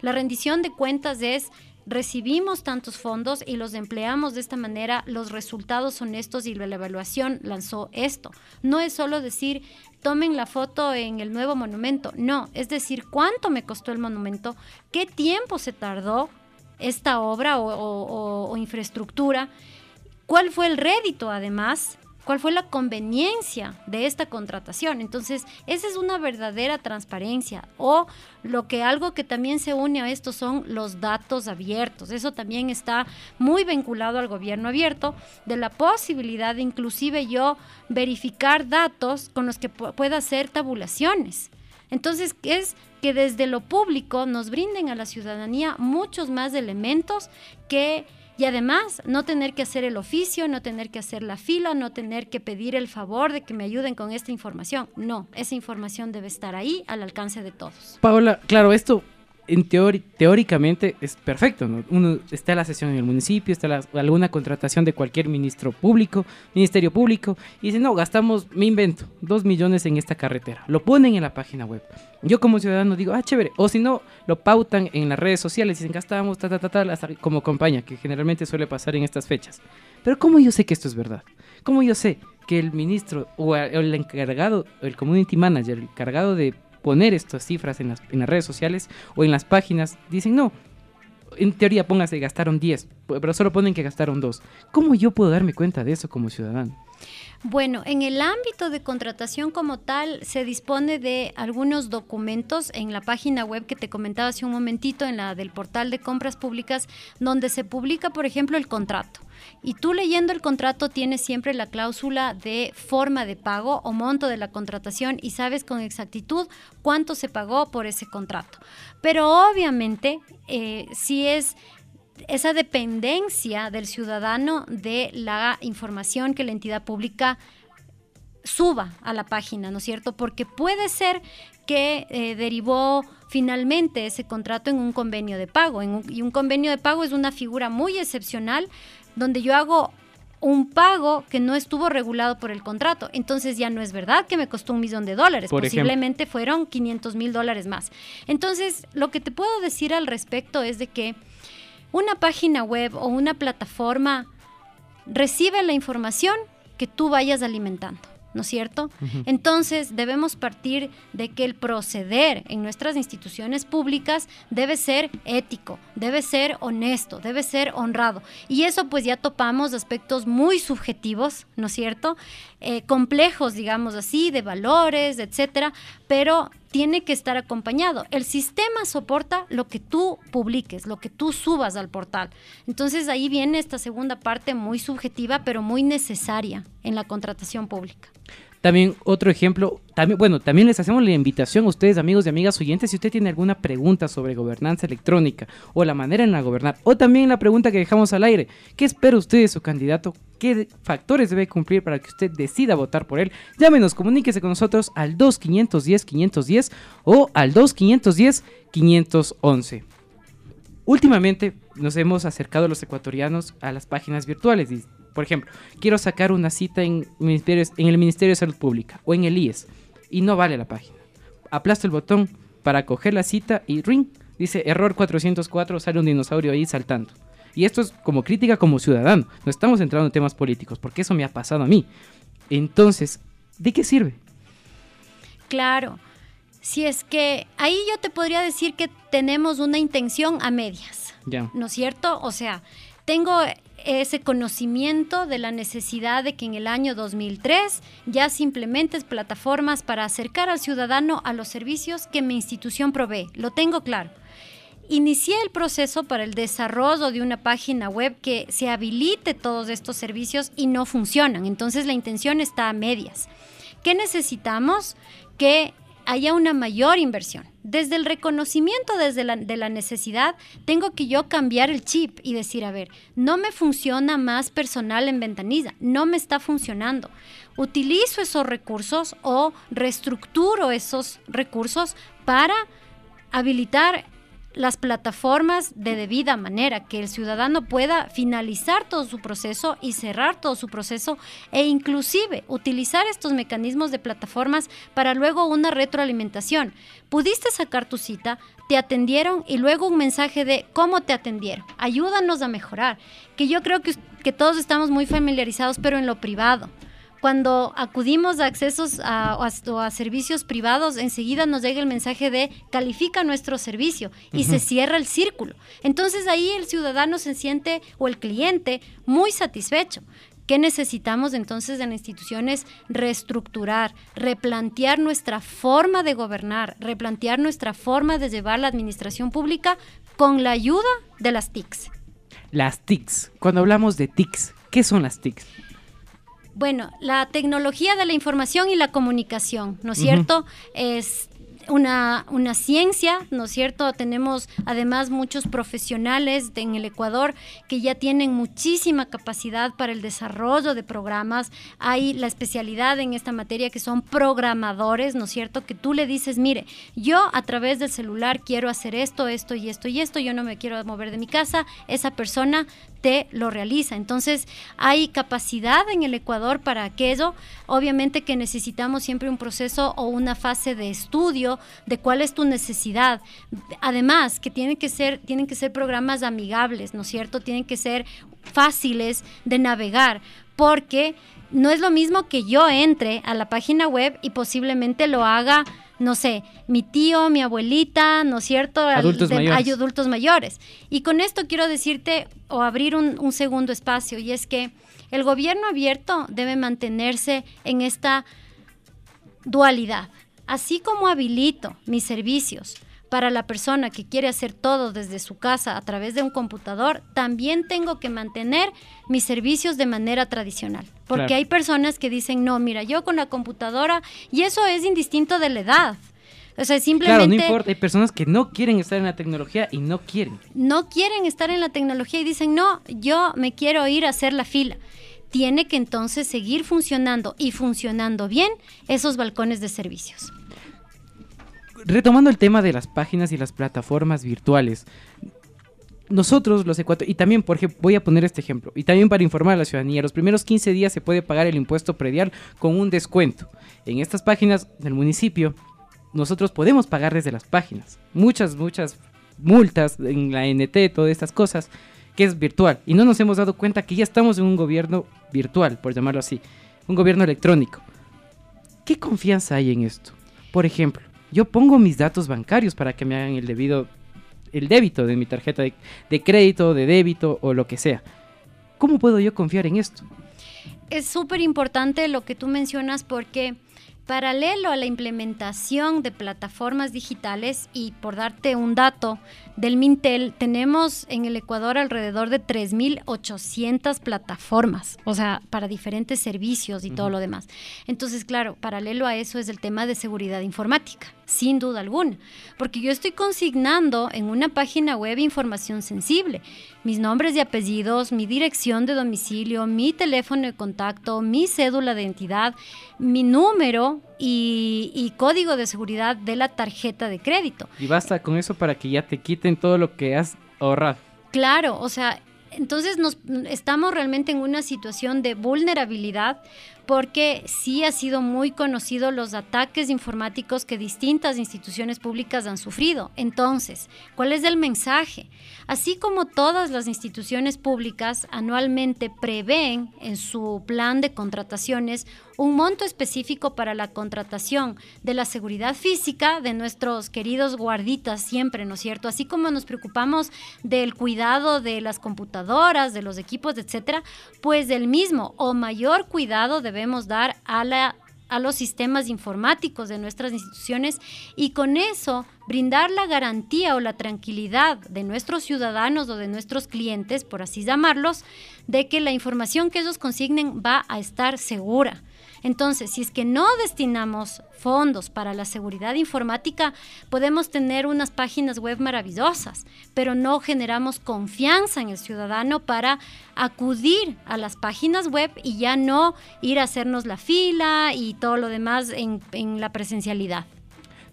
La rendición de cuentas es recibimos tantos fondos y los empleamos de esta manera, los resultados son estos y la evaluación lanzó esto. No es solo decir, tomen la foto en el nuevo monumento, no, es decir, cuánto me costó el monumento, qué tiempo se tardó esta obra o, infraestructura, cuál fue el rédito además cuál fue la conveniencia de esta contratación. Entonces, esa es una verdadera transparencia. O lo que algo que también se une a esto son los datos abiertos. Eso también está muy vinculado al gobierno abierto, de la posibilidad de inclusive yo verificar datos con los que pueda hacer tabulaciones. Entonces, es que desde lo público nos brinden a la ciudadanía muchos más elementos que y además, no tener que hacer el oficio, no tener que hacer la fila, no tener que pedir el favor de que me ayuden con esta información. No, esa información debe estar ahí al alcance de todos. Paola, claro, esto en teóricamente es perfecto, ¿no? Uno está la sesión en el municipio, está alguna contratación de cualquier ministro público, ministerio público, y dice, no, gastamos, me invento, dos millones en esta carretera. Lo ponen en la página web. Yo como ciudadano digo, ah, chévere. O si no, lo pautan en las redes sociales, dicen, gastamos, ta, ta, ta, ta, como compañía, que generalmente suele pasar en estas fechas. Pero ¿cómo yo sé que esto es verdad? ¿Cómo yo sé que el ministro o el encargado, el community manager, el encargado de poner estas cifras en las, en las redes sociales o en las páginas, dicen no. En teoría, póngase, gastaron 10, pero solo ponen que gastaron 2. ¿Cómo yo puedo darme cuenta de eso como ciudadano? Bueno, en el ámbito de contratación como tal, se dispone de algunos documentos en la página web que te comentaba hace un momentito, en la del portal de compras públicas, donde se publica, por ejemplo, el contrato. Y tú leyendo el contrato tienes siempre la cláusula de forma de pago o monto de la contratación y sabes con exactitud cuánto se pagó por ese contrato. Pero obviamente, eh, si es esa dependencia del ciudadano de la información que la entidad pública suba a la página, ¿no es cierto? Porque puede ser que eh, derivó finalmente ese contrato en un convenio de pago. y un convenio de pago es una figura muy excepcional donde yo hago un pago que no estuvo regulado por el contrato. Entonces ya no es verdad que me costó un millón de dólares, posiblemente fueron 500 mil dólares más. Entonces, lo que te puedo decir al respecto es de que una página web o una plataforma recibe la información que tú vayas alimentando. ¿No es cierto? Entonces debemos partir de que el proceder en nuestras instituciones públicas debe ser ético, debe ser honesto, debe ser honrado. Y eso pues ya topamos aspectos muy subjetivos, ¿no es cierto? Eh, complejos, digamos así, de valores, etcétera, pero tiene que estar acompañado. El sistema soporta lo que tú publiques, lo que tú subas al portal. Entonces ahí viene esta segunda parte muy subjetiva, pero muy necesaria en la contratación pública. También otro ejemplo, también, bueno, también les hacemos la invitación a ustedes, amigos y amigas oyentes, si usted tiene alguna pregunta sobre gobernanza electrónica o la manera en la gobernar, o también la pregunta que dejamos al aire, ¿qué espera usted de su candidato? ¿Qué factores debe cumplir para que usted decida votar por él? Llámenos, comuníquese con nosotros al 2510-510 o al 2510-511. Últimamente nos hemos acercado los ecuatorianos a las páginas virtuales por ejemplo, quiero sacar una cita en, en el Ministerio de Salud Pública o en el IES y no vale la página. Aplasto el botón para coger la cita y ring, dice error 404, sale un dinosaurio ahí saltando. Y esto es como crítica como ciudadano, no estamos entrando en temas políticos, porque eso me ha pasado a mí. Entonces, ¿de qué sirve? Claro, si es que ahí yo te podría decir que tenemos una intención a medias, ya. ¿no es cierto? O sea, tengo ese conocimiento de la necesidad de que en el año 2003 ya se implementen plataformas para acercar al ciudadano a los servicios que mi institución provee. Lo tengo claro. Inicié el proceso para el desarrollo de una página web que se habilite todos estos servicios y no funcionan. Entonces la intención está a medias. ¿Qué necesitamos? Que haya una mayor inversión. Desde el reconocimiento desde la, de la necesidad, tengo que yo cambiar el chip y decir, a ver, no me funciona más personal en ventanilla, no me está funcionando. Utilizo esos recursos o reestructuro esos recursos para habilitar las plataformas de debida manera, que el ciudadano pueda finalizar todo su proceso y cerrar todo su proceso e inclusive utilizar estos mecanismos de plataformas para luego una retroalimentación. Pudiste sacar tu cita, te atendieron y luego un mensaje de cómo te atendieron. Ayúdanos a mejorar, que yo creo que, que todos estamos muy familiarizados, pero en lo privado cuando acudimos a accesos a, a, servicios privados, enseguida nos llega el mensaje de califica nuestro servicio y se cierra el círculo. Entonces ahí el ciudadano se siente o el cliente muy satisfecho. ¿Qué necesitamos entonces en instituciones? Reestructurar, replantear nuestra forma de gobernar, replantear nuestra forma de llevar la administración pública con la ayuda de las TICs. Las TICs. Cuando hablamos de TICs, ¿qué son las TICs? Bueno, la tecnología de la información y la comunicación, ¿no es cierto? Es una, una ciencia, ¿no es cierto? Tenemos además muchos profesionales en el Ecuador que ya tienen muchísima capacidad para el desarrollo de programas. Hay la especialidad en esta materia que son programadores, ¿no es cierto? Que tú le dices, mire, yo a través del celular quiero hacer esto, esto y esto y esto, yo no me quiero mover de mi casa, esa persona te lo realiza. Entonces, hay capacidad en el Ecuador para aquello. Obviamente que necesitamos siempre un proceso o una fase de estudio de cuál es tu necesidad. Además, que tienen que ser, tienen que ser programas amigables, ¿no es cierto? Tienen que ser fáciles de navegar, porque no es lo mismo que yo entre a la página web y posiblemente lo haga no sé, mi tío, mi abuelita, ¿no es cierto? Adultos mayores. Hay adultos mayores. Y con esto quiero decirte o abrir un, un, segundo espacio, y es que el gobierno abierto debe mantenerse en esta dualidad. Así como habilito mis servicios para la persona que quiere hacer todo desde su casa a través de un computador, también tengo que mantener mis servicios de manera tradicional. Porque hay personas que dicen, no, mira, yo con la computadora, y eso es indistinto de la edad. O sea, simplemente... Claro, no importa, hay personas que no quieren estar en la tecnología y no quieren. No quieren estar en la tecnología y dicen, no, yo me quiero ir a hacer la fila tiene que entonces seguir funcionando y funcionando bien esos balcones de servicios retomando el tema de las páginas y las plataformas virtuales, nosotros los ecuatorianos, y también, por ejemplo, voy a poner este ejemplo, y también para informar a la ciudadanía, los primeros 15 días se puede pagar el impuesto predial con un descuento. En estas páginas del municipio, nosotros podemos pagar desde las páginas. Muchas, muchas multas en la NT, todas estas cosas, que es virtual. Y no nos hemos dado cuenta que ya estamos en un gobierno virtual, por llamarlo así, un gobierno electrónico. ¿Qué confianza hay en esto? Por ejemplo, yo pongo mis datos bancarios para que me hagan el debido, el débito de mi tarjeta de, crédito, de débito o lo que sea. ¿Cómo puedo yo confiar en esto? Es súper importante lo que tú mencionas porque paralelo a la implementación de plataformas digitales y por darte un dato del Mintel, tenemos en el Ecuador alrededor de 3.800 plataformas, o sea, para diferentes servicios y todo lo demás. Entonces, claro, paralelo a eso es el tema de seguridad informática sin duda alguna, porque yo estoy consignando en una página web información sensible, mis nombres y apellidos, mi dirección de domicilio, mi teléfono de contacto, mi cédula de identidad, mi número y, código de seguridad de la tarjeta de crédito. Y basta con eso para que ya te quiten todo lo que has ahorrado. Claro, o sea, entonces nos estamos realmente en una situación de vulnerabilidad porque sí ha sido muy conocido los ataques informáticos que distintas instituciones públicas han sufrido. Entonces, ¿cuál es el mensaje? Así como todas las instituciones públicas anualmente prevén en su plan de contrataciones un monto específico para la contratación de la seguridad física de nuestros queridos guarditas siempre, ¿no es cierto? Así como nos preocupamos del cuidado de las computadoras, de los equipos, etcétera, pues del mismo o mayor cuidado debemos dar a los sistemas informáticos de nuestras instituciones y con eso brindar la garantía o la tranquilidad de nuestros ciudadanos o de nuestros clientes, por así llamarlos, de que la información que ellos consignen va a estar segura. Entonces, si es que no destinamos fondos para la seguridad informática, podemos tener unas páginas web maravillosas, pero no generamos confianza en el ciudadano para acudir a las páginas web y ya no ir a hacernos la fila y todo lo demás en, la presencialidad.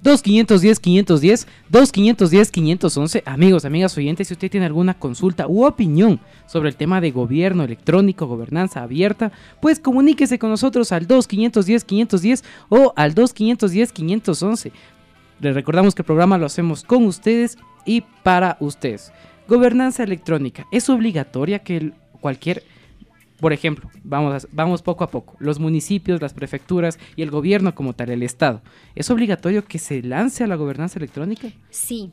2510 510 2510 511. Amigos, amigas oyentes, si usted tiene alguna consulta u opinión sobre el tema de gobierno electrónico, gobernanza abierta, pues comuníquese con nosotros al 2510 510 o al 2510 511. Les recordamos que el programa lo hacemos con ustedes y para ustedes. Gobernanza electrónica. ¿Es obligatoria que cualquier por ejemplo, vamos, vamos poco a poco, los municipios, las prefecturas y el gobierno como tal, el Estado, ¿es obligatorio que se lance a la gobernanza electrónica? Sí.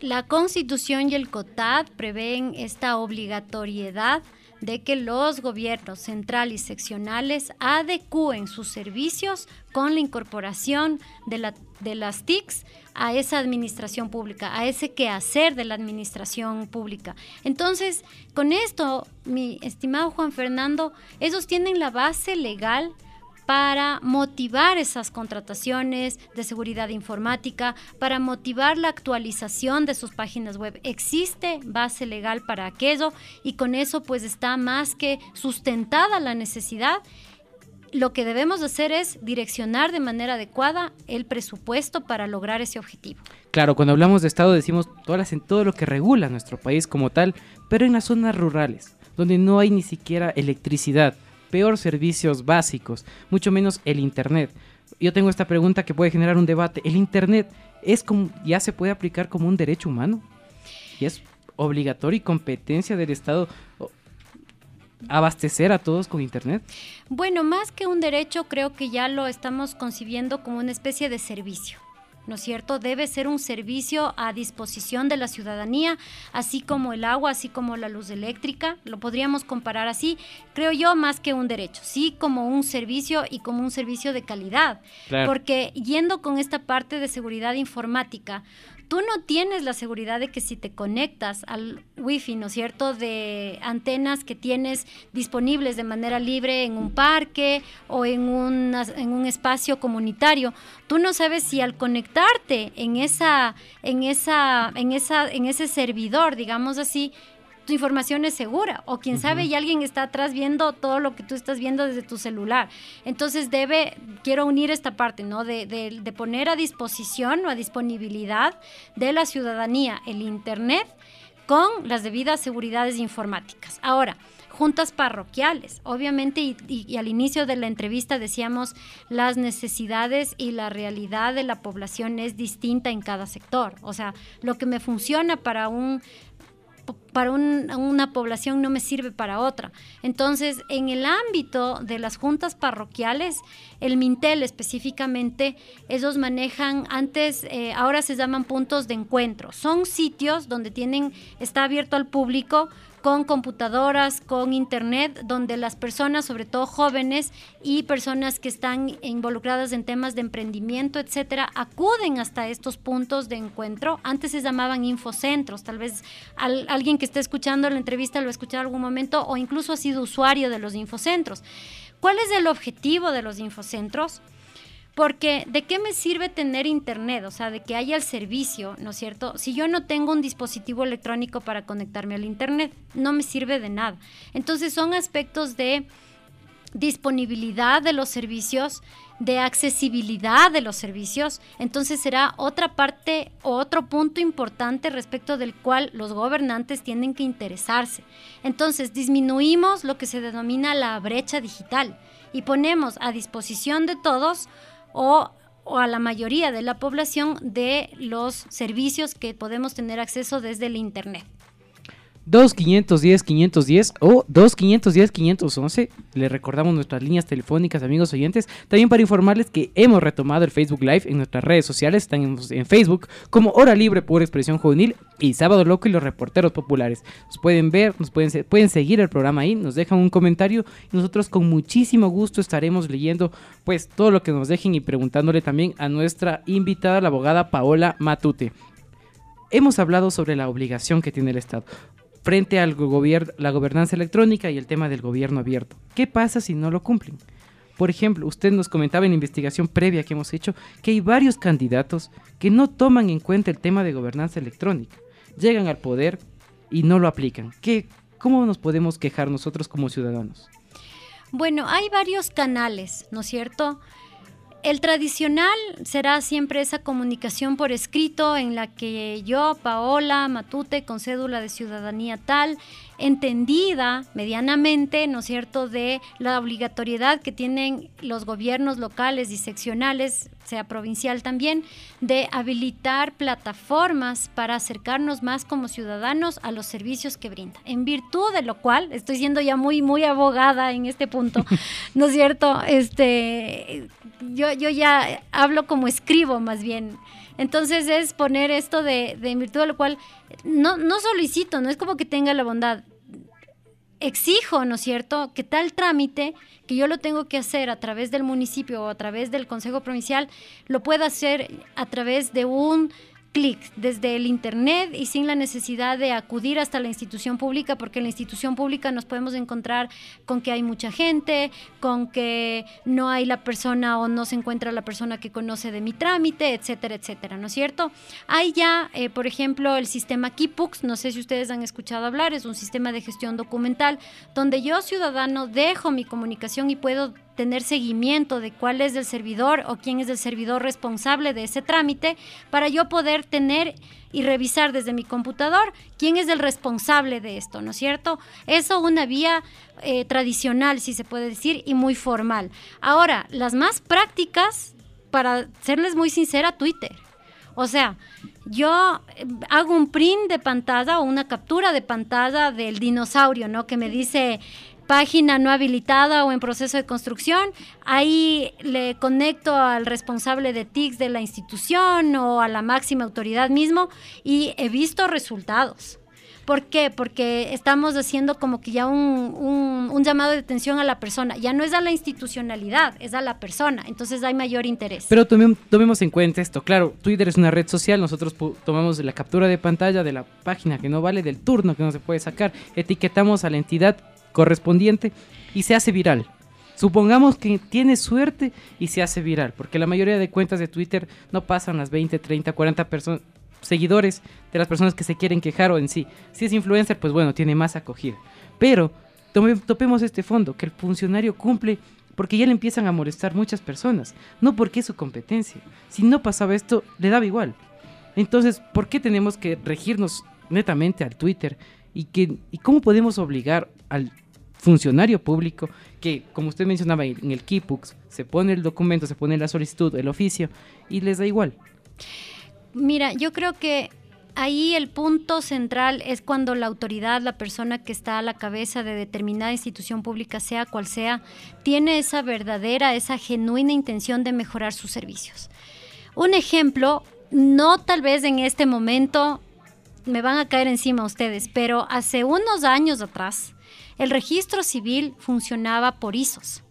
La Constitución y el COTAD prevén esta obligatoriedad de que los gobiernos central y seccionales adecúen sus servicios con la incorporación de, la, de las TICs a esa administración pública, a ese quehacer de la administración pública. Entonces, con esto, mi estimado Juan Fernando, ellos tienen la base legal para motivar esas contrataciones de seguridad informática, para motivar la actualización de sus páginas web. Existe base legal para aquello y con eso pues está más que sustentada la necesidad. Lo que debemos hacer es direccionar de manera adecuada el presupuesto para lograr ese objetivo. Claro, cuando hablamos de Estado decimos en todo lo que regula nuestro país como tal, pero en las zonas rurales, donde no hay ni siquiera electricidad, peor servicios básicos, mucho menos el Internet. Yo tengo esta pregunta que puede generar un debate. ¿El Internet es como, ya se puede aplicar como un derecho humano? ¿Y es obligatorio y competencia del Estado abastecer a todos con Internet? Bueno, más que un derecho, creo que ya lo estamos concibiendo como una especie de servicio. ¿No es cierto? Debe ser un servicio a disposición de la ciudadanía, así como el agua, así como la luz eléctrica, lo podríamos comparar así, creo yo, más que un derecho, sí como un servicio y como un servicio de calidad, porque yendo con esta parte de seguridad informática, tú no tienes la seguridad de que si te conectas al wifi, ¿no es cierto?, de antenas que tienes disponibles de manera libre en un parque o en, en un espacio comunitario, tú no sabes si al conectarte en esa, en esa, en esa, en ese servidor, digamos así, tu información es segura o quién sabe y alguien está atrás viendo todo lo que tú estás viendo desde tu celular. Entonces debe, quiero unir esta parte, ¿no? De, de, poner a disposición o a disponibilidad de la ciudadanía el Internet con las debidas seguridades informáticas. Ahora, juntas parroquiales. Obviamente, y, y, al inicio de la entrevista decíamos, las necesidades y la realidad de la población es distinta en cada sector. O sea, lo que me funciona para un para una población no me sirve para otra. Entonces, en el ámbito de las juntas parroquiales, el Mintel específicamente, ellos manejan antes, eh, ahora se llaman puntos de encuentro. Son sitios donde tienen, está abierto al público con computadoras, con internet, donde las personas, sobre todo jóvenes y personas que están involucradas en temas de emprendimiento, etcétera, acuden hasta estos puntos de encuentro. Antes se llamaban infocentros, tal vez alguien que esté escuchando la entrevista lo ha escuchado algún momento o incluso ha sido usuario de los infocentros. ¿Cuál es el objetivo de los infocentros? Porque ¿de qué me sirve tener internet? O sea, de que haya el servicio, ¿no es cierto? Si yo no tengo un dispositivo electrónico para conectarme al internet, no me sirve de nada. Entonces son aspectos de disponibilidad de los servicios, de accesibilidad de los servicios, entonces será otra parte o otro punto importante respecto del cual los gobernantes tienen que interesarse. Entonces disminuimos lo que se denomina la brecha digital y ponemos a disposición de todos o, a la mayoría de la población de los servicios que podemos tener acceso desde el Internet. 2510-510 o 2510-511. Les recordamos nuestras líneas telefónicas, amigos oyentes. También para informarles que hemos retomado el Facebook Live en nuestras redes sociales. Estamos en Facebook como Hora Libre por Expresión Juvenil y Sábado Loco y los reporteros populares. Nos pueden ver, nos pueden, pueden seguir el programa ahí, nos dejan un comentario y nosotros con muchísimo gusto estaremos leyendo pues todo lo que nos dejen y preguntándole también a nuestra invitada, la abogada Paola Matute. Hemos hablado sobre la obligación que tiene el Estado frente a la gobernanza electrónica y el tema del gobierno abierto. ¿Qué pasa si no lo cumplen? Por ejemplo, usted nos comentaba en investigación previa que hemos hecho que hay varios candidatos que no toman en cuenta el tema de gobernanza electrónica. Llegan al poder y no lo aplican. ¿Qué, ¿Cómo nos podemos quejar nosotros como ciudadanos? Bueno, hay varios canales, ¿no es cierto? El tradicional será siempre esa comunicación por escrito en la que yo, Paola Matute, con cédula de ciudadanía tal, entendida medianamente, ¿no es cierto?, de la obligatoriedad que tienen los gobiernos locales y seccionales, sea provincial también, de habilitar plataformas para acercarnos más como ciudadanos a los servicios que brinda. En virtud de lo cual, estoy siendo ya muy, muy abogada en este punto, ¿no es cierto? Este, yo, yo ya hablo como escribo más bien. Entonces es poner esto de, de en virtud de lo cual no, no solicito, no es como que tenga la bondad, exijo, ¿no es cierto?, que tal trámite que yo lo tengo que hacer a través del municipio o a través del Consejo Provincial, lo pueda hacer a través de un clic desde el internet y sin la necesidad de acudir hasta la institución pública, porque en la institución pública nos podemos encontrar con que hay mucha gente, con que no hay la persona o no se encuentra la persona que conoce de mi trámite, etcétera, etcétera, ¿no es cierto? Hay ya, eh, por ejemplo, el sistema Kipux, no sé si ustedes han escuchado hablar, es un sistema de gestión documental donde yo ciudadano dejo mi comunicación y puedo tener seguimiento de cuál es el servidor o quién es el servidor responsable de ese trámite para yo poder tener y revisar desde mi computador quién es el responsable de esto, ¿no es cierto? Eso una vía eh, tradicional, si se puede decir, y muy formal. Ahora, las más prácticas, para serles muy sincera, Twitter. O sea, yo eh, hago un print de pantalla o una captura de pantalla del dinosaurio, ¿no? Que me dice página no habilitada o en proceso de construcción, ahí le conecto al responsable de TICS de la institución o a la máxima autoridad mismo y he visto resultados. ¿Por qué? Porque estamos haciendo como que ya un, un, llamado de atención a la persona. Ya no es a la institucionalidad, es a la persona. Entonces hay mayor interés. Pero tomemos en cuenta esto. Claro, Twitter es una red social. Nosotros tomamos la captura de pantalla de la página que no vale, del turno que no se puede sacar. Etiquetamos a la entidad correspondiente y se hace viral. Supongamos que tiene suerte y se hace viral, porque la mayoría de cuentas de Twitter no pasan las 20, 30, 40 personas seguidores de las personas que se quieren quejar o en sí. Si es influencer, pues bueno, tiene más acogida. Pero topemos este fondo, que el funcionario cumple porque ya le empiezan a molestar muchas personas, no porque es su competencia. Si no pasaba esto, le daba igual. Entonces, ¿por qué tenemos que regirnos netamente al Twitter? ¿Y, que, y cómo podemos obligar al funcionario público que, como usted mencionaba en el Kipux, se pone el documento, se pone la solicitud, el oficio y les da igual. Mira, yo creo que ahí el punto central es cuando la autoridad, la persona que está a la cabeza de determinada institución pública, sea cual sea, tiene esa verdadera, esa genuina intención de mejorar sus servicios. Un ejemplo, no tal vez en este momento me van a caer encima ustedes, pero hace unos años atrás, el registro civil funcionaba por ISOs.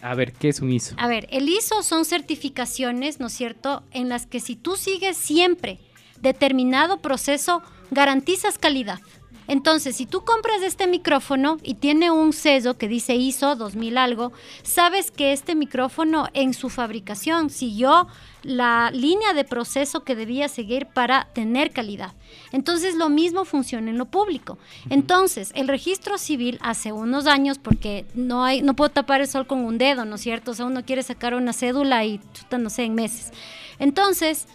A ver, ¿qué es un ISO? A ver, el ISO son certificaciones, ¿no es cierto?, en las que si tú sigues siempre determinado proceso, garantizas calidad. Entonces, si tú compras este micrófono y tiene un sello que dice ISO 2000 algo, sabes que este micrófono en su fabricación siguió la línea de proceso que debía seguir para tener calidad. Entonces, lo mismo funciona en lo público. Entonces, el registro civil hace unos años, porque no hay, no puedo tapar el sol con un dedo, ¿no es cierto? O sea, uno quiere sacar una cédula y, no sé, en meses. Entonces,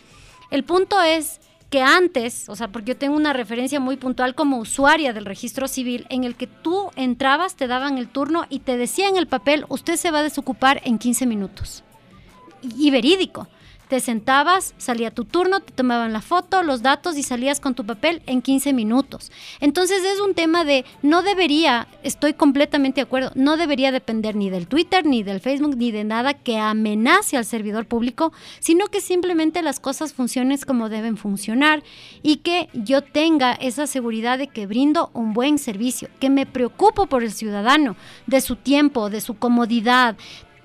el punto es que antes, o sea, porque yo tengo una referencia muy puntual como usuaria del registro civil, en el que tú entrabas, te daban el turno y te decía en el papel, usted se va a desocupar en 15 minutos. Y verídico te sentabas, salía tu turno, te tomaban la foto, los datos y salías con tu papel en 15 minutos. Entonces es un tema de, no debería, estoy completamente de acuerdo, no debería depender ni del Twitter, ni del Facebook, ni de nada que amenace al servidor público, sino que simplemente las cosas funcionen como deben funcionar y que yo tenga esa seguridad de que brindo un buen servicio, que me preocupo por el ciudadano, de su tiempo, de su comodidad,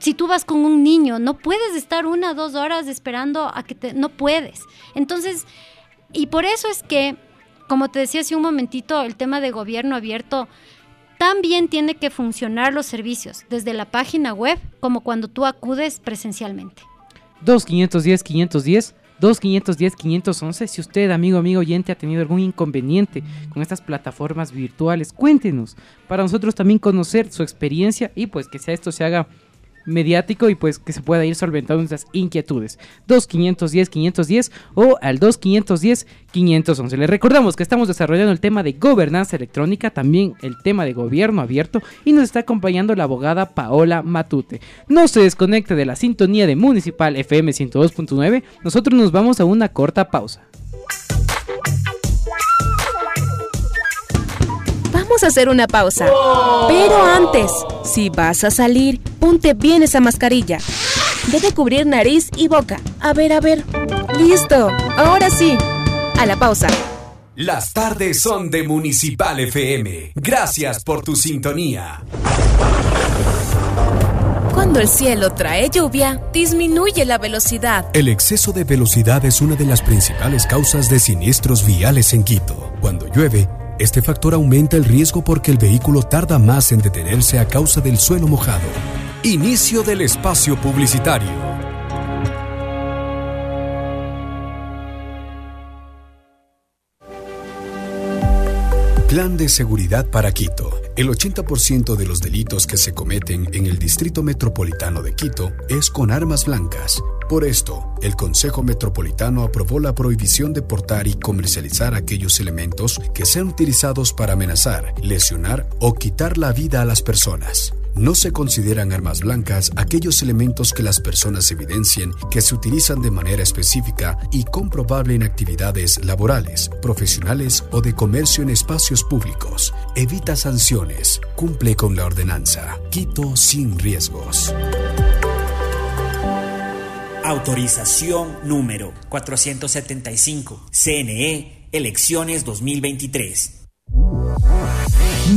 si tú vas con un niño, no puedes estar una o dos horas esperando a que te... No puedes. Entonces, y por eso es que, como te decía hace un momentito, el tema de gobierno abierto también tiene que funcionar los servicios, desde la página web como cuando tú acudes presencialmente. 2510-510. 2510-511. Si usted, amigo, amigo oyente, ha tenido algún inconveniente con estas plataformas virtuales, cuéntenos para nosotros también conocer su experiencia y pues que sea esto se haga mediático y pues que se pueda ir solventando nuestras inquietudes. 2510 510 o al 2510 511. Les recordamos que estamos desarrollando el tema de gobernanza electrónica, también el tema de gobierno abierto y nos está acompañando la abogada Paola Matute. No se desconecte de la sintonía de Municipal FM 102.9, nosotros nos vamos a una corta pausa. Vamos a hacer una pausa. Pero antes, si vas a salir, ponte bien esa mascarilla. Debe cubrir nariz y boca. A ver, a ver. Listo. Ahora sí. A la pausa. Las tardes son de Municipal FM. Gracias por tu sintonía. Cuando el cielo trae lluvia, disminuye la velocidad. El exceso de velocidad es una de las principales causas de siniestros viales en Quito. Cuando llueve, este factor aumenta el riesgo porque el vehículo tarda más en detenerse a causa del suelo mojado. Inicio del espacio publicitario. Plan de seguridad para Quito. El 80% de los delitos que se cometen en el Distrito Metropolitano de Quito es con armas blancas. Por esto, el Consejo Metropolitano aprobó la prohibición de portar y comercializar aquellos elementos que sean utilizados para amenazar, lesionar o quitar la vida a las personas. No se consideran armas blancas aquellos elementos que las personas evidencien que se utilizan de manera específica y comprobable en actividades laborales, profesionales o de comercio en espacios públicos. Evita sanciones. Cumple con la ordenanza. Quito sin riesgos. Autorización número 475. CNE, elecciones 2023.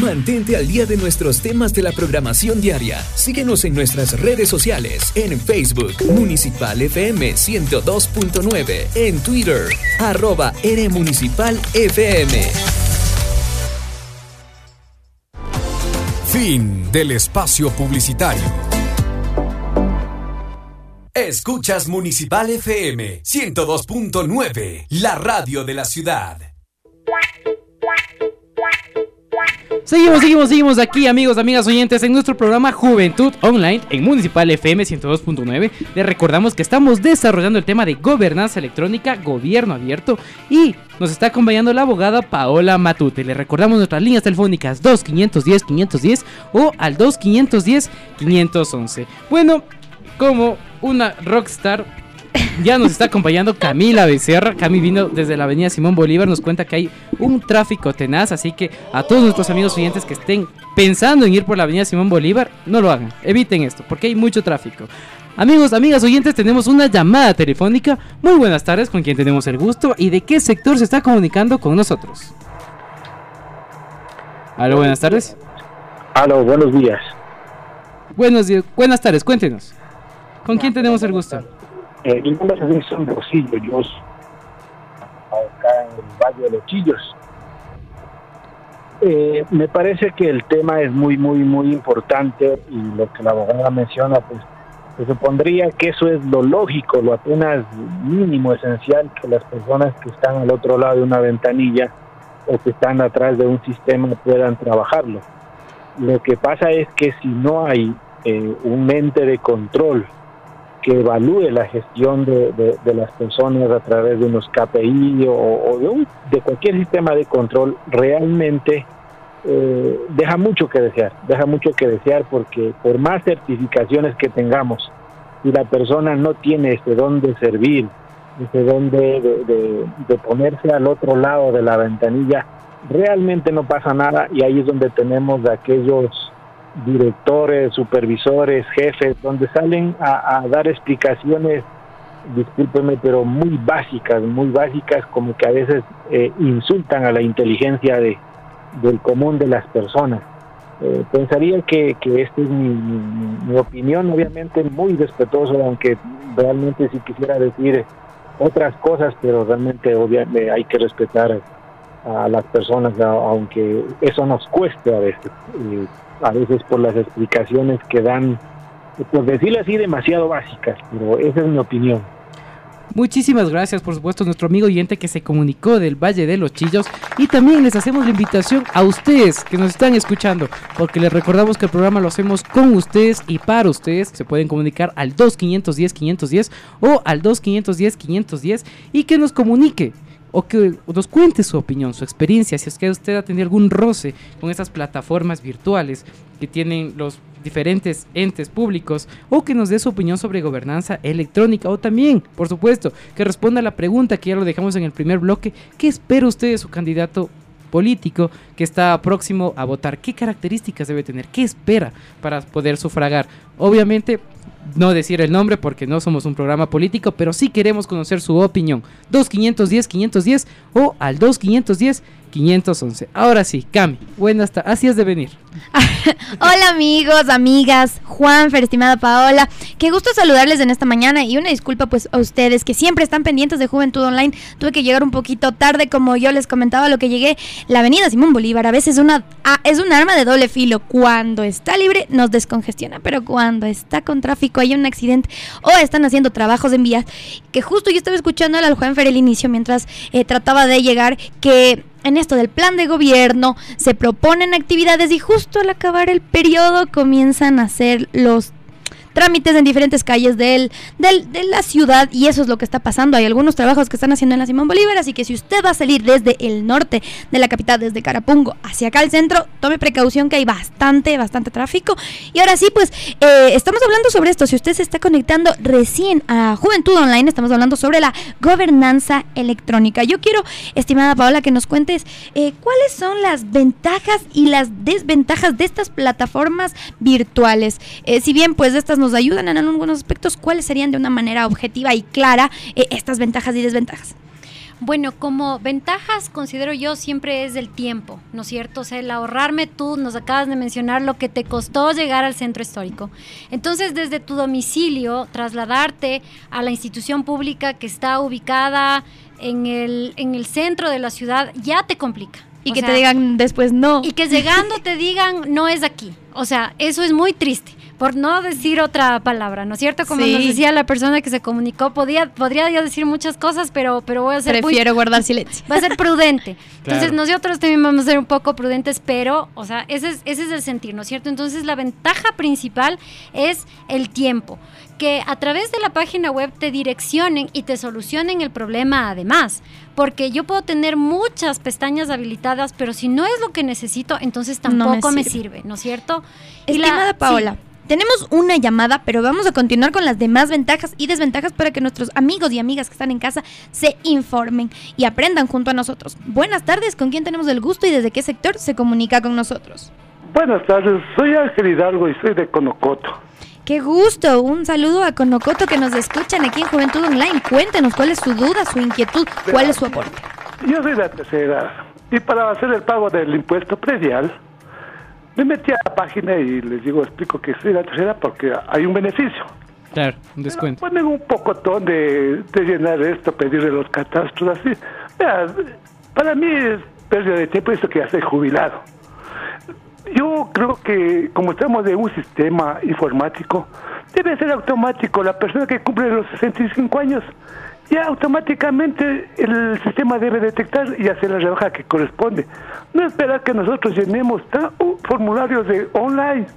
Mantente al día de nuestros temas de la programación diaria. Síguenos en nuestras redes sociales, en Facebook, Municipal FM 102.9, en Twitter, arroba R Municipal FM. Fin del espacio publicitario. Escuchas Municipal FM 102.9, la radio de la ciudad. Seguimos, seguimos, seguimos aquí, amigos, amigas oyentes, en nuestro programa Juventud Online en Municipal FM 102.9. Les recordamos que estamos desarrollando el tema de gobernanza electrónica, gobierno abierto y nos está acompañando la abogada Paola Matute. Les recordamos nuestras líneas telefónicas 2510-510 o al 2510-511. Bueno, como una rockstar ya nos está acompañando Camila Becerra. Cami vino desde la avenida Simón Bolívar. Nos cuenta que hay un tráfico tenaz. Así que a todos nuestros amigos oyentes que estén pensando en ir por la avenida Simón Bolívar, no lo hagan. Eviten esto, porque hay mucho tráfico. Amigos, amigas oyentes, tenemos una llamada telefónica. Muy buenas tardes, con quien tenemos el gusto y de qué sector se está comunicando con nosotros. Aló, buenas tardes. Aló, buenos días. Buenos días, buenas tardes, cuéntenos. ¿Con quién tenemos el gusto? Eh, mi nombre es Rosillo, yo soy acá en el Valle de los Chillos. Eh, me parece que el tema es muy, muy, muy importante y lo que la abogada menciona, pues se supondría que eso es lo lógico, lo apenas mínimo, esencial, que las personas que están al otro lado de una ventanilla o que están atrás de un sistema puedan trabajarlo. Lo que pasa es que si no hay eh, un ente de control que evalúe la gestión de, las personas a través de unos KPI o, de, un, de, cualquier sistema de control, realmente eh, deja mucho que desear, deja mucho que desear porque por más certificaciones que tengamos, si la persona no tiene este don de servir, este don de, de ponerse al otro lado de la ventanilla, realmente no pasa nada y ahí es donde tenemos aquellos directores, supervisores, jefes, donde salen a, dar explicaciones, discúlpeme, pero muy básicas, muy básicas, como que a veces eh, insultan a la inteligencia de, del común de las personas. Eh, pensaría que, que esta es mi, opinión, obviamente muy respetuoso, aunque realmente si quisiera decir otras cosas, pero realmente obviamente hay que respetar a las personas, aunque eso nos cueste a veces. Eh, a veces por las explicaciones que dan, por decirlo así, demasiado básicas, pero esa es mi opinión. Muchísimas gracias, por supuesto, a nuestro amigo oyente que se comunicó del Valle de los Chillos. Y también les hacemos la invitación a ustedes que nos están escuchando, porque les recordamos que el programa lo hacemos con ustedes y para ustedes. Se pueden comunicar al 2510-510 o al 2510-510 y que nos comunique o que nos cuente su opinión, su experiencia, si es que usted ha tenido algún roce con esas plataformas virtuales que tienen los diferentes entes públicos o que nos dé su opinión sobre gobernanza electrónica o también, por supuesto, que responda a la pregunta que ya lo dejamos en el primer bloque, ¿qué espera usted de su candidato político que está próximo a votar? ¿Qué características debe tener? ¿Qué espera para poder sufragar? Obviamente, no decir el nombre porque no somos un programa político, pero sí queremos conocer su opinión. 2510 510 o al 2510 511. Ahora sí, Cami, buenas tardes. Así es de venir. Hola amigos, amigas, Juan, estimada Paola. Qué gusto saludarles en esta mañana y una disculpa pues a ustedes que siempre están pendientes de Juventud Online. Tuve que llegar un poquito tarde, como yo les comentaba lo que llegué. La avenida Simón Bolívar a veces una, ah, es un arma de doble filo. Cuando está libre nos descongestiona, pero cuando está con tráfico hay un accidente o están haciendo trabajos en vías. Que justo yo estaba escuchando al Juan Fer el inicio mientras eh, trataba de llegar que en esto del plan de gobierno se proponen actividades y justo al acabar el periodo comienzan a hacer los trámites en diferentes calles del, de la ciudad y eso es lo que está pasando. Hay algunos trabajos que están haciendo en la Simón Bolívar, así que si usted va a salir desde el norte de la capital, desde Carapungo hacia acá al centro, tome precaución que hay bastante, bastante tráfico. Y ahora sí, pues eh, estamos hablando sobre esto. Si usted se está conectando recién a Juventud Online, estamos hablando sobre la gobernanza electrónica. Yo quiero, estimada Paola, que nos cuentes eh, cuáles son las ventajas y las desventajas de estas plataformas virtuales. Eh, si bien pues estas nos ayudan en algunos aspectos, ¿cuáles serían de una manera objetiva y clara eh, estas ventajas y desventajas? Bueno, como ventajas considero yo siempre es el tiempo, ¿no es cierto? O sea, el ahorrarme tú, nos acabas de mencionar lo que te costó llegar al centro histórico. Entonces, desde tu domicilio, trasladarte a la institución pública que está ubicada en el, en el centro de la ciudad ya te complica. Y que te digan después no. Y que llegando te digan no es aquí. O sea, eso es muy triste por no decir otra palabra, ¿no es cierto? Como nos decía la persona que se comunicó, podía, podría yo decir muchas cosas, pero, pero voy a ser Prefiero guardar silencio. Va a ser prudente. Entonces nosotros también vamos a ser un poco prudentes, pero, o sea, ese es, ese es el sentir, ¿no es cierto? Entonces la ventaja principal es el tiempo que a través de la página web te direccionen y te solucionen el problema además. Porque yo puedo tener muchas pestañas habilitadas, pero si no es lo que necesito, entonces tampoco me, sirve. ¿no es cierto? Estimada Paola, tenemos una llamada, pero vamos a continuar con las demás ventajas y desventajas para que nuestros amigos y amigas que están en casa se informen y aprendan junto a nosotros. Buenas tardes, ¿con quién tenemos el gusto y desde qué sector se comunica con nosotros? Buenas tardes, soy Ángel Hidalgo y soy de Conocoto. Qué gusto, un saludo a Conocoto que nos escuchan aquí en Juventud Online. Cuéntenos cuál es su duda, su inquietud, cuál es su aporte. Yo soy de la tercera y para hacer el pago del impuesto predial me metí a la página y les digo, explico que soy la tercera porque hay un beneficio. Claro, un descuento. ponen un pocotón de, de llenar esto, pedirle los catastros, así. para mí es pérdida de tiempo eso que ya soy jubilado. Yo creo que como estamos de un sistema informático, debe ser automático. La persona que cumple los 65 años ya automáticamente el sistema debe detectar y hacer la rebaja que corresponde. No esperar que nosotros llenemos formularios de online.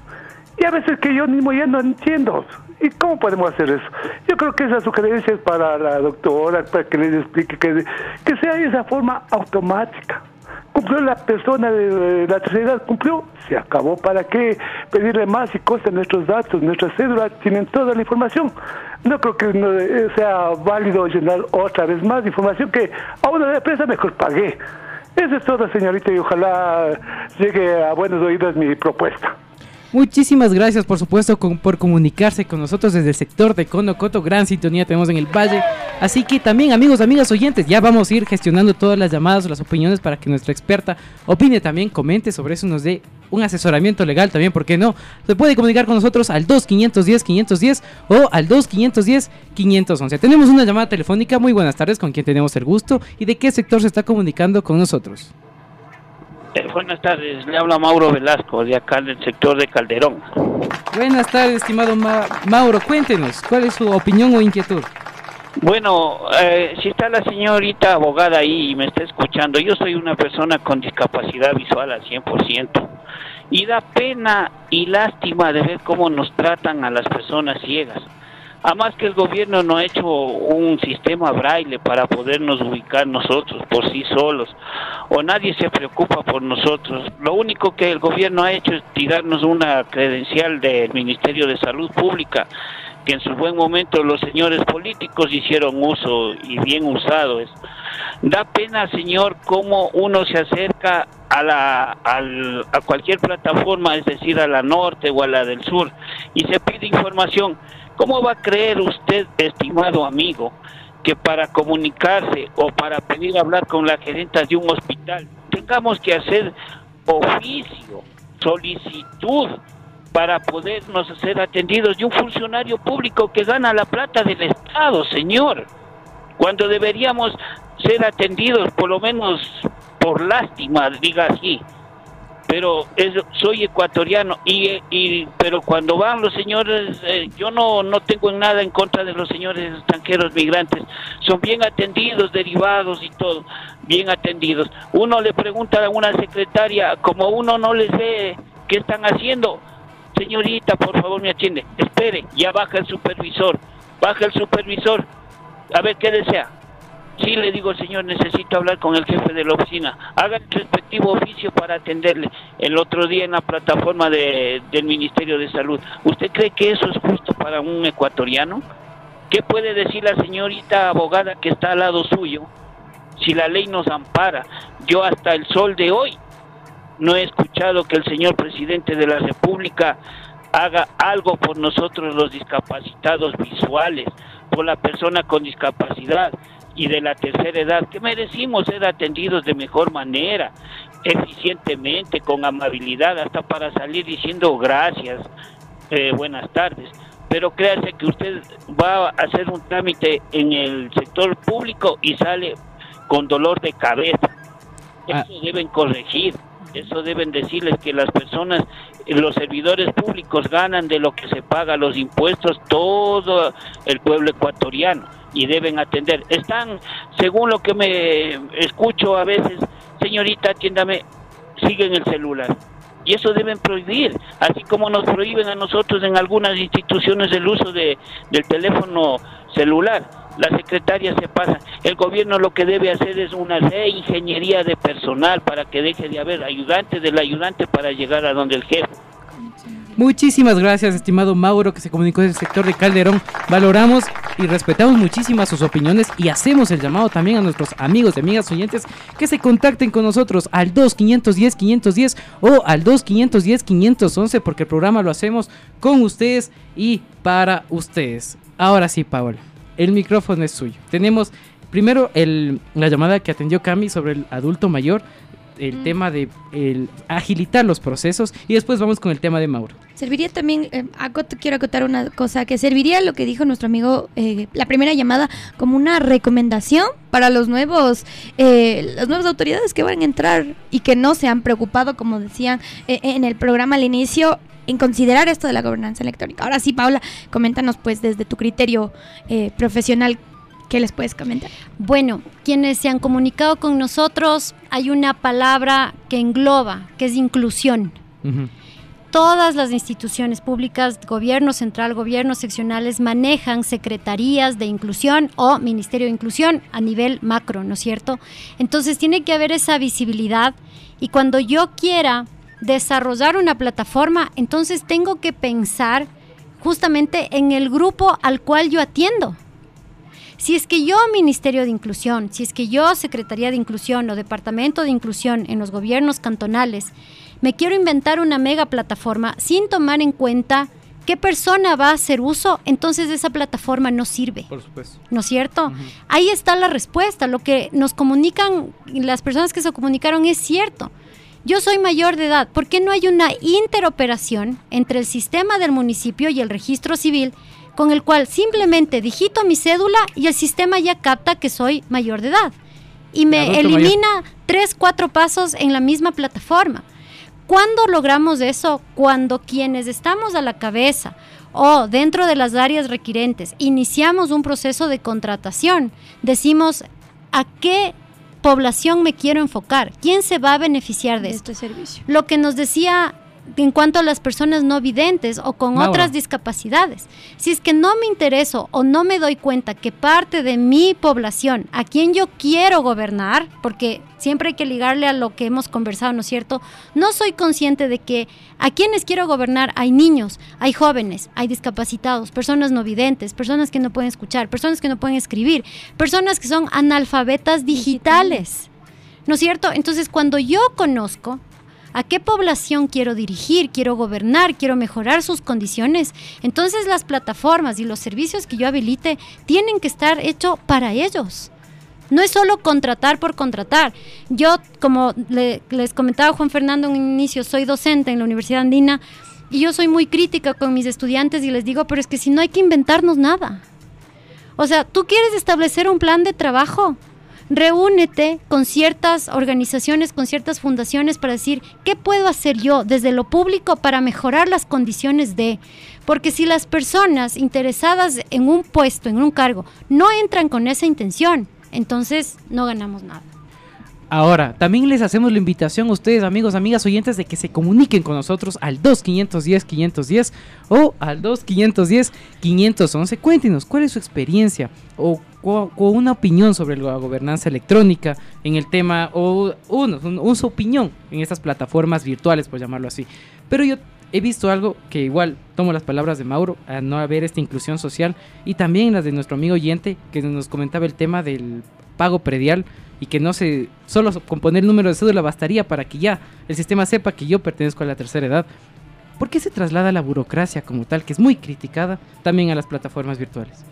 Y a veces que yo mismo ya no entiendo. ¿Y cómo podemos hacer eso? Yo creo que esa sugerencia es para la doctora, para que les explique que, que sea de esa forma automática cumplió la persona de la tercera edad, cumplió, se acabó. ¿Para qué pedirle más y cosas nuestros datos, nuestras cédulas, tienen toda la información? No creo que eh, sea válido llenar otra vez más información que a una empresa mejor pagué. Eso es todo, señorita, y ojalá llegue a buenos oídos mi propuesta. Muchísimas gracias, por supuesto, por comunicarse con nosotros desde el sector de Conocoto. Gran sintonía tenemos en el Valle. Así que también, amigos, amigas oyentes, ya vamos a ir gestionando todas las llamadas, las opiniones para que nuestra experta opine también, comente sobre eso, nos dé un asesoramiento legal también, ¿por qué no? Se puede comunicar con nosotros al 2510-510 o al 2510-511. Tenemos una llamada telefónica. Muy buenas tardes, ¿con quién tenemos el gusto? ¿Y de qué sector se está comunicando con nosotros? Eh, buenas tardes, le habla Mauro Velasco, de acá del sector de Calderón. Buenas tardes, estimado Mauro, cuéntenos, ¿cuál es su opinión o inquietud? Bueno, eh, si está la señorita abogada ahí y me está escuchando, yo soy una persona con discapacidad visual al 100%. Y da pena y lástima de ver cómo nos tratan a las personas ciegas. Además que el gobierno no ha hecho un sistema braille para podernos ubicar nosotros por sí solos, o nadie se preocupa por nosotros. Lo único que el gobierno ha hecho es tirarnos una credencial del Ministerio de Salud Pública, que en su buen momento los señores políticos hicieron uso y bien usado. Es, da pena, señor, cómo uno se acerca a, la, al- a cualquier plataforma, es decir, a la norte o a la del sur, y se pide información. ¿Cómo va a creer usted, estimado amigo, que para comunicarse o para pedir hablar con la gerente de un hospital tengamos que hacer oficio, solicitud para podernos ser atendidos. De un funcionario público que gana la plata del Estado, señor? Cuando deberíamos ser atendidos por lo menos por lástima, diga así, pero es- soy ecuatoriano y, y pero cuando van los señores eh, yo no no tengo nada en contra de los señores extranjeros migrantes. Son bien atendidos derivados y todo bien atendidos. Uno le pregunta a una secretaria como uno no les ve qué están haciendo señorita por favor me atiende espere ya baja el supervisor baja el supervisor a ver qué desea Sí, le digo, señor, necesito hablar con el jefe de la oficina. Haga el respectivo oficio para atenderle el otro día en la plataforma de- del Ministerio de Salud. ¿Usted cree que eso es justo para un ecuatoriano? ¿Qué puede decir la señorita abogada que está al lado suyo si la ley nos ampara? Yo hasta el sol de hoy no he escuchado que el señor presidente de la República haga algo por nosotros los discapacitados visuales, por la persona con discapacidad y de la tercera edad, que merecimos ser atendidos de mejor manera, eficientemente, con amabilidad, hasta para salir diciendo gracias, eh, buenas tardes. Pero créase que usted va a hacer un trámite en el sector público y sale con dolor de cabeza. Eso deben corregir. Eso deben decirles que las personas, los servidores públicos ganan de lo que se paga los impuestos todo el pueblo ecuatoriano y deben atender. Están, según lo que me escucho a veces, señorita, atiéndame, siguen el celular. Y eso deben prohibir, así como nos prohíben a nosotros en algunas instituciones el uso de, del teléfono celular. Las secretarias se pasan. El gobierno lo que debe hacer es una reingeniería de personal para que deje de haber ayudantes del ayudante para llegar a donde el jefe. Muchísimas gracias, estimado Mauro, que se comunicó del sector de Calderón. Valoramos y respetamos muchísimas sus opiniones y hacemos el llamado también a nuestros amigos y amigas oyentes que se contacten con nosotros al 2510-510 o al 2510-511 porque el programa lo hacemos con ustedes y para ustedes. Ahora sí, Paola, el micrófono es suyo. Tenemos primero el, la llamada que atendió Cami sobre el adulto mayor, el tema de el agilitar los procesos y después vamos con el tema de Mauro. Serviría también, eh, acot- quiero acotar una cosa, que serviría lo que dijo nuestro amigo, eh, la primera llamada, como una recomendación para los nuevos, eh, las nuevas autoridades que van a entrar y que no se han preocupado, como decían eh, en el programa al inicio, en considerar esto de la gobernanza electrónica. Ahora sí, Paula, coméntanos pues desde tu criterio eh, profesional, ¿qué les puedes comentar? Bueno, quienes se han comunicado con nosotros, hay una palabra que engloba, que es inclusión. Todas las instituciones públicas, gobierno central, gobiernos seccionales, manejan secretarías de inclusión o ministerio de inclusión a nivel macro, ¿no es cierto? Entonces tiene que haber esa visibilidad y cuando yo quiera desarrollar una plataforma, entonces tengo que pensar justamente en el grupo al cual yo atiendo. Si es que yo Ministerio de Inclusión, si es que yo Secretaría de Inclusión o Departamento de Inclusión en los gobiernos cantonales, me quiero inventar una mega plataforma sin tomar en cuenta qué persona va a hacer uso, entonces esa plataforma no sirve. Por supuesto. ¿No es cierto? Ahí está la respuesta. Lo que nos comunican, las personas que se comunicaron es cierto. Yo soy mayor de edad. ¿Por qué no hay una interoperación entre el sistema del municipio y el registro civil con el cual simplemente digito mi cédula y el sistema ya capta que soy mayor de edad? Y me mayor. elimina tres, cuatro pasos en la misma plataforma. ¿Cuándo logramos eso? Cuando quienes estamos a la cabeza o dentro de las áreas requirentes iniciamos un proceso de contratación, decimos a qué población me quiero enfocar, quién se va a beneficiar de, este servicio. Lo que nos decía en cuanto a las personas no videntes o con otras discapacidades. Si es que no me intereso o no me doy cuenta que parte de mi población, a quien yo quiero gobernar, porque siempre hay que ligarle a lo que hemos conversado, ¿no es cierto? No soy consciente de que a quienes quiero gobernar hay niños, hay jóvenes, hay discapacitados, personas no videntes, personas que no pueden escuchar, personas que no pueden escribir, personas que son analfabetas digitales. ¿No es cierto? Entonces, cuando yo conozco a qué población quiero dirigir, quiero gobernar, quiero mejorar sus condiciones, entonces las plataformas y los servicios que yo habilite tienen que estar hechos para ellos. No es solo contratar por contratar. Yo, como le- les comentaba Juan Fernando en un inicio, soy docente en la Universidad Andina y yo soy muy crítica con mis estudiantes y les digo, pero es que si no hay que inventarnos nada. O sea, tú quieres establecer un plan de trabajo, reúnete con ciertas organizaciones, con ciertas fundaciones para decir, ¿qué puedo hacer yo desde lo público para mejorar las condiciones de? Porque si las personas interesadas en un puesto, en un cargo, no entran con esa intención, entonces no ganamos nada. Ahora, también les hacemos la invitación a ustedes, amigos, amigas oyentes, de que se comuniquen con nosotros al 2510-510 o al 2510-511. Cuéntenos cuál es su experiencia o, una opinión sobre la gobernanza electrónica en el tema o uno, un- un- su opinión en estas plataformas virtuales, por llamarlo así. Pero yo he visto algo que igual tomo las palabras de Mauro, a no haber esta inclusión social y también las de nuestro amigo oyente que nos comentaba el tema del pago predial y que no se solo con poner el número de cédula bastaría para que ya el sistema sepa que yo pertenezco a la tercera edad. ¿Por qué se traslada la burocracia como tal, que es muy criticada, también a las plataformas virtuales?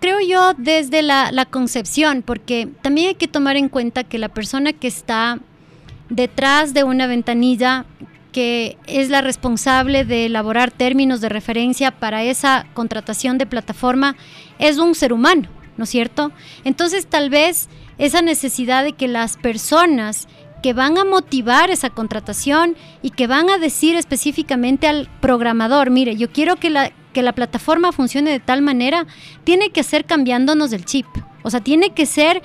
Creo yo desde la, la concepción, porque también hay que tomar en cuenta que la persona que está detrás de una ventanilla que es la responsable de elaborar términos de referencia para esa contratación de plataforma es un ser humano, ¿no es cierto? Entonces tal vez esa necesidad de que las personas que van a motivar esa contratación y que van a decir específicamente al programador, mire, yo quiero que la, que la plataforma funcione de tal manera, tiene que ser cambiándonos el chip. O sea, tiene que ser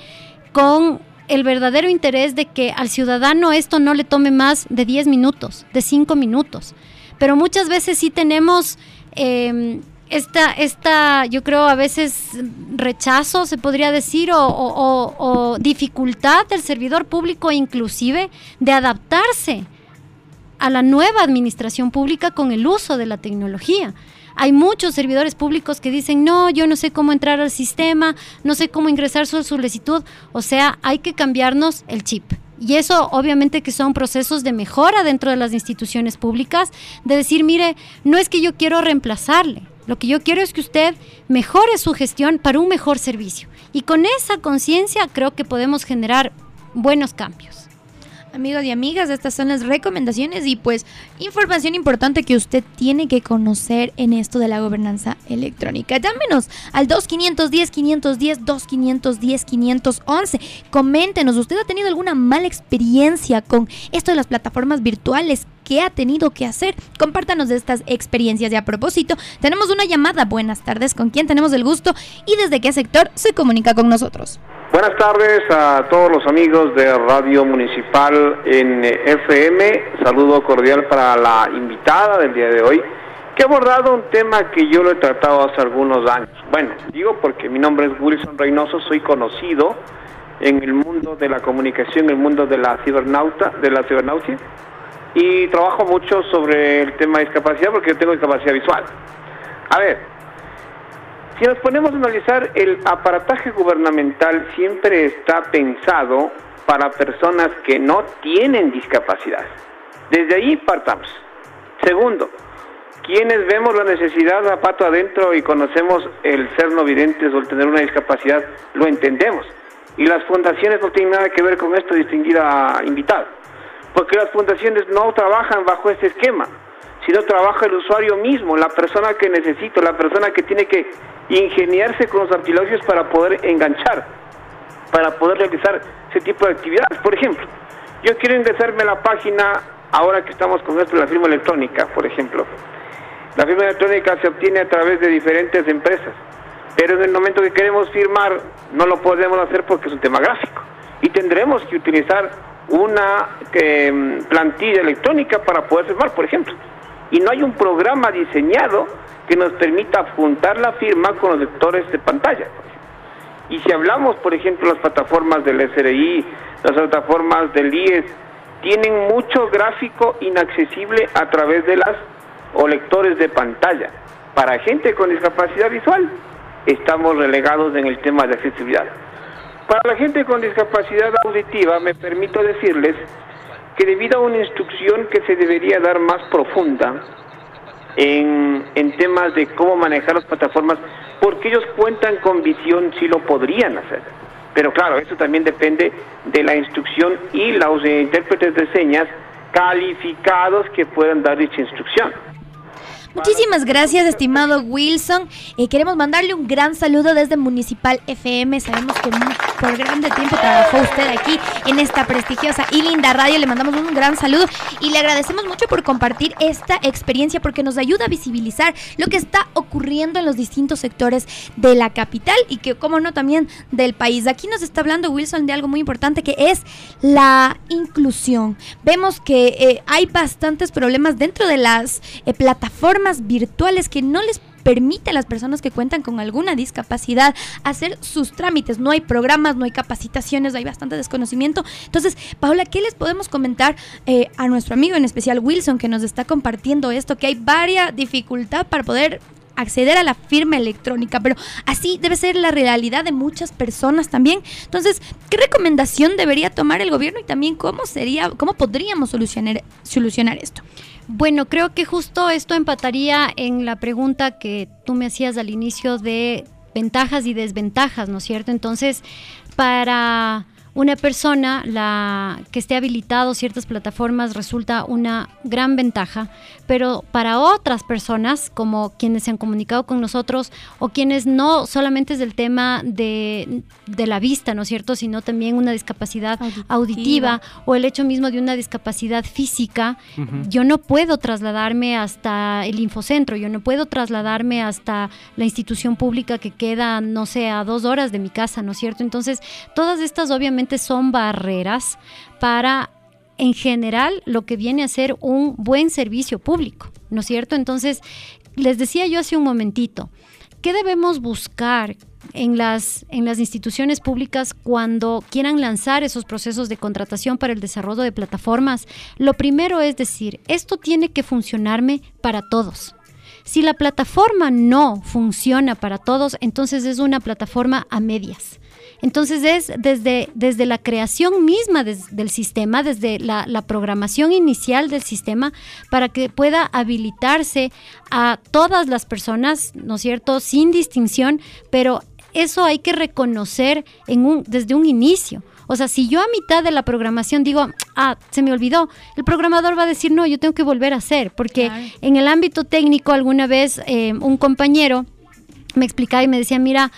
con el verdadero interés de que al ciudadano esto no le tome más de 10 minutos, de 5 minutos. Pero muchas veces sí tenemos eh, esta, esta, yo creo a veces rechazo, se podría decir, o, o- o- o dificultad del servidor público inclusive de adaptarse a la nueva administración pública con el uso de la tecnología. Hay muchos servidores públicos que dicen, no, yo no sé cómo entrar al sistema, no sé cómo ingresar su solicitud. O sea, hay que cambiarnos el chip. Y eso obviamente que son procesos de mejora dentro de las instituciones públicas, de decir, mire, no es que yo quiero reemplazarle, lo que yo quiero es que usted mejore su gestión para un mejor servicio. Y con esa conciencia creo que podemos generar buenos cambios. Amigos y amigas, estas son las recomendaciones y pues información importante que usted tiene que conocer en esto de la gobernanza electrónica. Llámenos al 2510 510 2510 511. Coméntenos, ¿usted ha tenido alguna mala experiencia con esto de las plataformas virtuales? ¿Qué ha tenido que hacer? Compártanos de estas experiencias. Y a propósito, tenemos una llamada. Buenas tardes, ¿con quién tenemos el gusto y desde qué sector se comunica con nosotros? Buenas tardes a todos los amigos de Radio Municipal en eh, FM. Saludo cordial para la invitada del día de hoy, que ha abordado un tema que yo lo he tratado hace algunos años. Bueno, digo porque mi nombre es Wilson Reynoso, soy conocido en el mundo de la comunicación, en el mundo de la cibernauta, de la cibernautia, y trabajo mucho sobre el tema de discapacidad porque yo tengo discapacidad visual. A ver, si nos ponemos a analizar, el aparataje gubernamental siempre está pensado para personas que no tienen discapacidad. Desde ahí partamos. Segundo, quienes vemos la necesidad a pato adentro y conocemos el ser no videntes o el tener una discapacidad, lo entendemos. Y las fundaciones no tienen nada que ver con esto, distinguida invitada. Porque las fundaciones no trabajan bajo ese esquema sino trabaja el usuario mismo, la persona que necesita, la persona que tiene que ingeniarse con los artilugios para poder enganchar, para poder realizar ese tipo de actividades. Por ejemplo, yo quiero ingresarme a la página ahora que estamos con esto la firma electrónica, por ejemplo, la firma electrónica se obtiene a través de diferentes empresas, pero en el momento que queremos firmar no lo podemos hacer porque es un tema gráfico y tendremos que utilizar una eh, plantilla electrónica para poder firmar, por ejemplo. Y no hay un programa diseñado que nos permita juntar la firma con los lectores de pantalla. Y si hablamos, por ejemplo, las plataformas del SRI, las plataformas del IES, tienen mucho gráfico inaccesible a través de las o lectores de pantalla. Para gente con discapacidad visual, estamos relegados en el tema de accesibilidad. Para la gente con discapacidad auditiva, me permito decirles que debido a una instrucción que se debería dar más profunda en, en temas de cómo manejar las plataformas, porque ellos cuentan con visión, si lo podrían hacer. Pero claro, eso también depende de la instrucción y los intérpretes de señas calificados que puedan dar dicha instrucción. Muchísimas gracias, estimado Wilson. Eh, queremos mandarle un gran saludo desde Municipal FM. Sabemos que por grande tiempo trabajó usted aquí en esta prestigiosa y linda radio. Le mandamos un gran saludo y le agradecemos mucho por compartir esta experiencia porque nos ayuda a visibilizar lo que está ocurriendo en los distintos sectores de la capital y que, como no, también del país. Aquí nos está hablando Wilson de algo muy importante que es la inclusión. Vemos que eh, hay bastantes problemas dentro de las eh, plataformas virtuales que no les permite a las personas que cuentan con alguna discapacidad hacer sus trámites. No hay programas, no hay capacitaciones, hay bastante desconocimiento. Entonces, Paola, ¿qué les podemos comentar eh, a nuestro amigo, en especial Wilson, que nos está compartiendo esto, que hay varias dificultad para poder acceder a la firma electrónica, pero así debe ser la realidad de muchas personas también. Entonces, ¿qué recomendación debería tomar el gobierno y también cómo sería, cómo podríamos solucionar, solucionar esto? Bueno, creo que justo esto empataría en la pregunta que tú me hacías al inicio de ventajas y desventajas, ¿no es cierto? Entonces, para una persona la que esté habilitado ciertas plataformas resulta una gran ventaja, pero para otras personas, como quienes se han comunicado con nosotros o quienes no solamente es del tema de, la vista, ¿no es cierto?, sino también una discapacidad auditiva, o el hecho mismo de una discapacidad física, yo no puedo trasladarme hasta el infocentro, yo no puedo trasladarme hasta la institución pública que queda, no sé, a dos horas de mi casa, ¿no es cierto? Entonces, todas estas obviamente son barreras para en general lo que viene a ser un buen servicio público, ¿no es cierto? Entonces, les decía yo hace un momentito, ¿qué debemos buscar en las, en las instituciones públicas cuando quieran lanzar esos procesos de contratación para el desarrollo de plataformas? Lo primero es decir, esto tiene que funcionarme para todos. Si la plataforma no funciona para todos, entonces es una plataforma a medias. Entonces es desde, desde la creación misma del sistema, desde la, programación inicial del sistema, para que pueda habilitarse a todas las personas, ¿no es cierto?, sin distinción, pero eso hay que reconocer en un, desde un inicio. O sea, si yo a mitad de la programación digo, ah, se me olvidó, el programador va a decir, no, yo tengo que volver a hacer, porque en el ámbito técnico alguna vez eh, un compañero me explicaba y me decía, mira,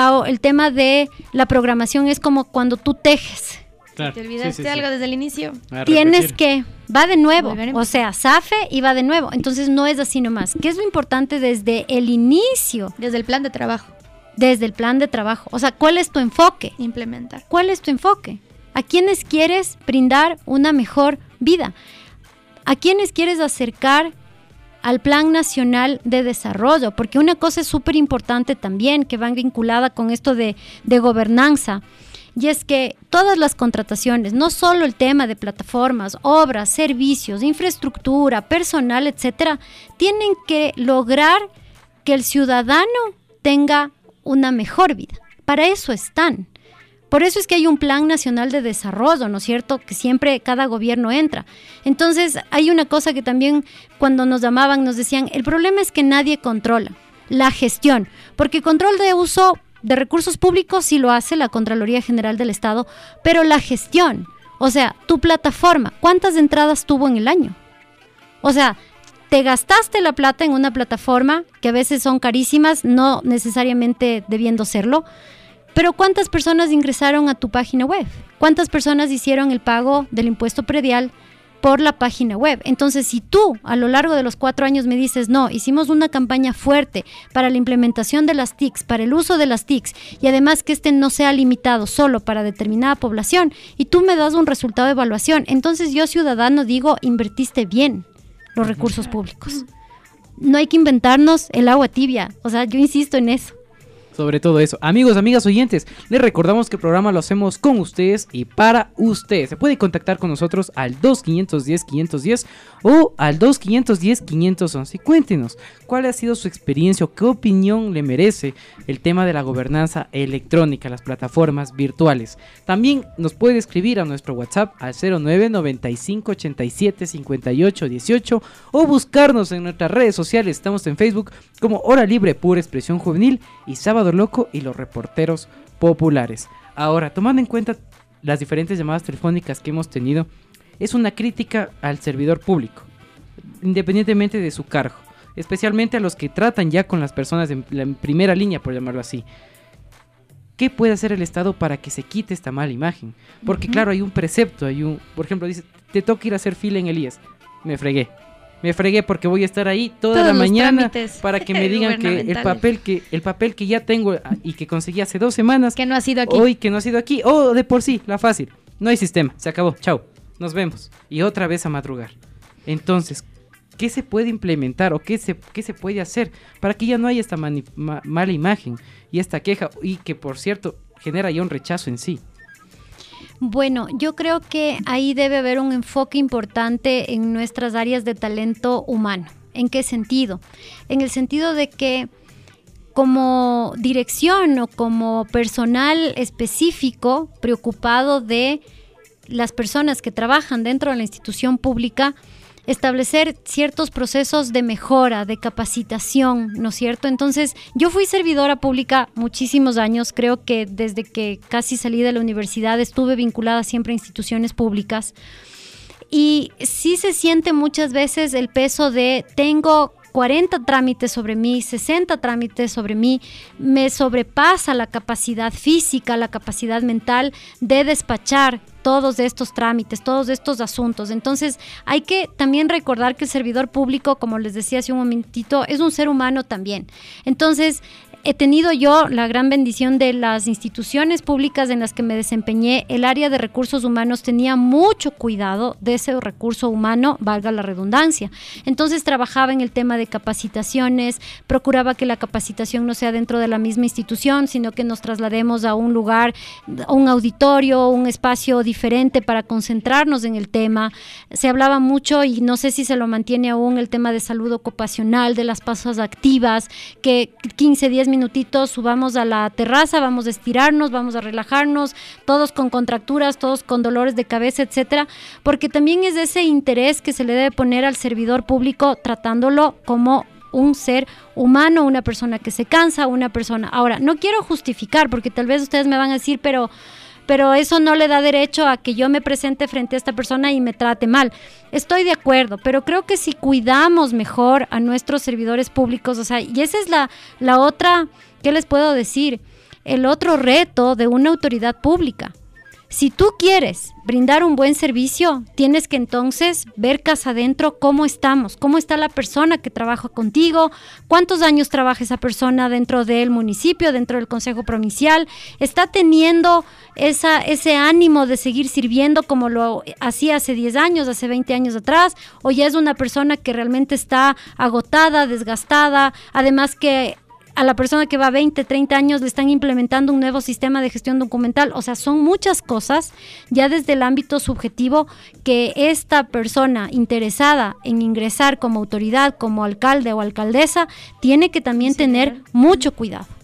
Pau, el tema de la programación es como cuando tú tejes. ¿Te olvidaste algo desde el inicio? Tienes que, va de nuevo, o sea, safe y va de nuevo. Entonces no es así nomás. ¿Qué es lo importante desde el inicio? Desde el plan de trabajo. Desde el plan de trabajo. O sea, ¿cuál es tu enfoque? Implementar. ¿Cuál es tu enfoque? ¿A quiénes quieres brindar una mejor vida? ¿A quiénes quieres acercar al Plan Nacional de Desarrollo, porque una cosa es súper importante también que va vinculada con esto de, de, gobernanza, y es que todas las contrataciones, no solo el tema de plataformas, obras, servicios, infraestructura, personal, etcétera, tienen que lograr que el ciudadano tenga una mejor vida. Para eso están. Por eso es que hay un plan nacional de desarrollo, ¿no es cierto? Que siempre cada gobierno entra. Entonces, hay una cosa que también cuando nos llamaban nos decían, el problema es que nadie controla la gestión, porque control de uso de recursos públicos sí lo hace la Contraloría General del Estado, pero la gestión, o sea, tu plataforma, ¿cuántas entradas tuvo en el año? O sea, te gastaste la plata en una plataforma que a veces son carísimas, no necesariamente debiendo serlo, pero ¿cuántas personas ingresaron a tu página web? ¿Cuántas personas hicieron el pago del impuesto predial por la página web. Entonces, si tú a lo largo de los cuatro años me dices, no, hicimos una campaña fuerte para la implementación de las TICs, para el uso de las TICs, y además que este no sea limitado solo para determinada población, y tú me das un resultado de evaluación, entonces yo ciudadano digo, invertiste bien los recursos públicos. No hay que inventarnos el agua tibia, o sea, yo insisto en eso sobre todo eso. Amigos, amigas oyentes, les recordamos que el programa lo hacemos con ustedes y para ustedes. Se puede contactar con nosotros al 2510 510 o al 2510 511 y cuéntenos cuál ha sido su experiencia o qué opinión le merece el tema de la gobernanza electrónica, las plataformas virtuales. También nos puede escribir a nuestro WhatsApp al 09 95 87 58 18 o buscarnos en nuestras redes sociales. Estamos en Facebook como Hora Libre Pura Expresión Juvenil y Sábado Loco y los reporteros populares. Ahora, tomando en cuenta las diferentes llamadas telefónicas que hemos tenido, es una crítica al servidor público, independientemente de su cargo, especialmente a los que tratan ya con las personas en la primera línea, por llamarlo así. ¿Qué puede hacer el Estado para que se quite esta mala imagen? Porque claro, hay un precepto, hay un, por ejemplo, dice, te toca ir a hacer fila en el IES. Me fregué me fregué porque voy a estar ahí toda la mañana para que me digan que el papel que el papel que ya tengo ah, y que conseguí hace dos semanas que no ha sido aquí. hoy que no ha sido aquí o de por sí la fácil. No hay sistema se acabó chao nos vemos. Y otra vez a madrugar. Entonces qué se puede implementar o qué se qué se puede hacer para que ya no haya esta mala imagen y esta queja y que por cierto genera ya un rechazo en sí bueno, yo creo que ahí debe haber un enfoque importante en nuestras áreas de talento humano. ¿En qué sentido? En el sentido de que como dirección o como personal específico preocupado de las personas que trabajan dentro de la institución pública, establecer ciertos procesos de mejora, de capacitación, ¿no es cierto? Entonces, yo fui servidora pública muchísimos años, creo que desde que casi salí de la universidad estuve vinculada siempre a instituciones públicas. Y sí se siente muchas veces el peso de tengo 40 trámites sobre mí, 60 trámites sobre mí, me sobrepasa la capacidad física, la capacidad mental de despachar todos estos trámites, todos estos asuntos. Entonces, hay que también recordar que el servidor público, como les decía hace un momentito, es un ser humano también. Entonces, he tenido yo la gran bendición de las instituciones públicas en las que me desempeñé. El área de recursos humanos tenía mucho cuidado de ese recurso humano, valga la redundancia. Entonces trabajaba en el tema de capacitaciones, procuraba que la capacitación no sea dentro de la misma institución, sino que nos traslademos a un lugar, un auditorio, un espacio diferente para concentrarnos en el tema. Se hablaba mucho y no sé si se lo mantiene aún el tema de salud ocupacional, de las pasas activas, que 15, 10 minutitos subamos a la terraza, vamos a estirarnos, vamos a relajarnos, todos con contracturas, todos con dolores de cabeza, etcétera, porque también es ese interés que se le debe poner al servidor público tratándolo como un ser humano, una persona que se cansa, una persona. Ahora, no quiero justificar, porque tal vez ustedes me van a decir, pero pero eso no le da derecho a que yo me presente frente a esta persona y me trate mal. Estoy de acuerdo, pero creo que si cuidamos mejor a nuestros servidores públicos, o sea, y esa es la, la otra, ¿qué les puedo decir? El otro reto de una autoridad pública. Si tú quieres brindar un buen servicio, tienes que entonces ver casa adentro cómo estamos, cómo está la persona que trabaja contigo, cuántos años trabaja esa persona dentro del municipio, dentro del Consejo Provincial, está teniendo esa, ese ánimo de seguir sirviendo como lo hacía hace 10 años, hace 20 años atrás, o ya es una persona que realmente está agotada, desgastada, además que a la persona que va a 20, 30 años le están implementando un nuevo sistema de gestión documental. O sea, son muchas cosas ya desde el ámbito subjetivo que esta persona interesada en ingresar como autoridad, como alcalde o alcaldesa, tiene que también tener mucho cuidado.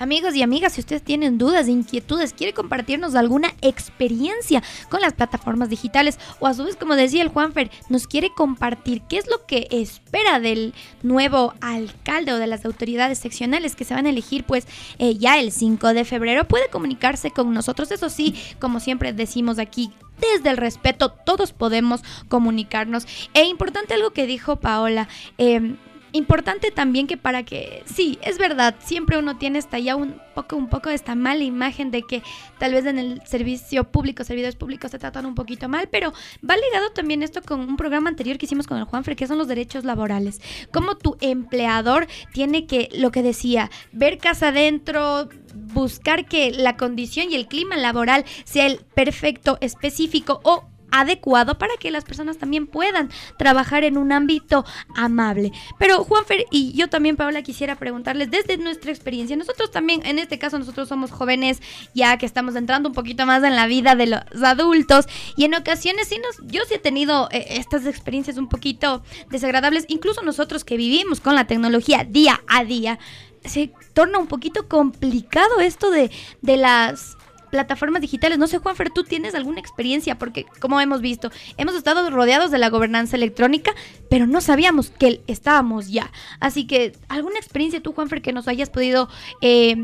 Amigos y amigas, si ustedes tienen dudas, inquietudes, quiere compartirnos alguna experiencia con las plataformas digitales o a su vez, como decía el Juanfer, nos quiere compartir qué es lo que espera del nuevo alcalde o de las autoridades seccionales que se van a elegir pues eh, ya el 5 de febrero, puede comunicarse con nosotros. Eso sí, como siempre decimos aquí, desde el respeto todos podemos comunicarnos. E importante algo que dijo Paola, eh, importante también que para que, sí, es verdad, siempre uno tiene hasta ya un poco, un poco esta mala imagen de que tal vez en el servicio público, servidores públicos se tratan un poquito mal, pero va ligado también esto con un programa anterior que hicimos con el Juanfre, que son los derechos laborales. Como tu empleador tiene que, lo que decía, ver casa adentro, buscar que la condición y el clima laboral sea el perfecto, específico o adecuado para que las personas también puedan trabajar en un ámbito amable. Pero Juanfer y yo también, Paola, quisiera preguntarles desde nuestra experiencia. Nosotros también, en este caso, nosotros somos jóvenes ya que estamos entrando un poquito más en la vida de los adultos y en ocasiones sí nos, yo sí he tenido eh, estas experiencias un poquito desagradables, incluso nosotros que vivimos con la tecnología día a día. Se torna un poquito complicado esto de, de las plataformas digitales. No sé, Juanfer, ¿tú tienes alguna experiencia? Porque, como hemos visto, hemos estado rodeados de la gobernanza electrónica, pero no sabíamos que estábamos ya. Así que, ¿alguna experiencia tú, Juanfer, que nos hayas podido... Eh,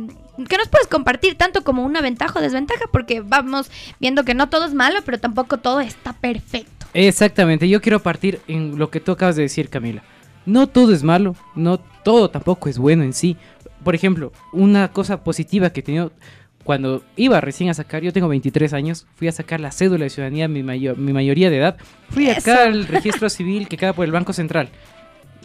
que nos puedes compartir tanto como una ventaja o desventaja, porque vamos viendo que no todo es malo, pero tampoco todo está perfecto. Exactamente, yo quiero partir en lo que tú acabas de decir, Camila. No todo es malo, no todo tampoco es bueno en sí. Por ejemplo, una cosa positiva que he tenido cuando iba recién a sacar, yo tengo 23 años, fui a sacar la cédula de ciudadanía, mi, mi mayoría de edad. Fui acá al registro civil que queda por el Banco Central.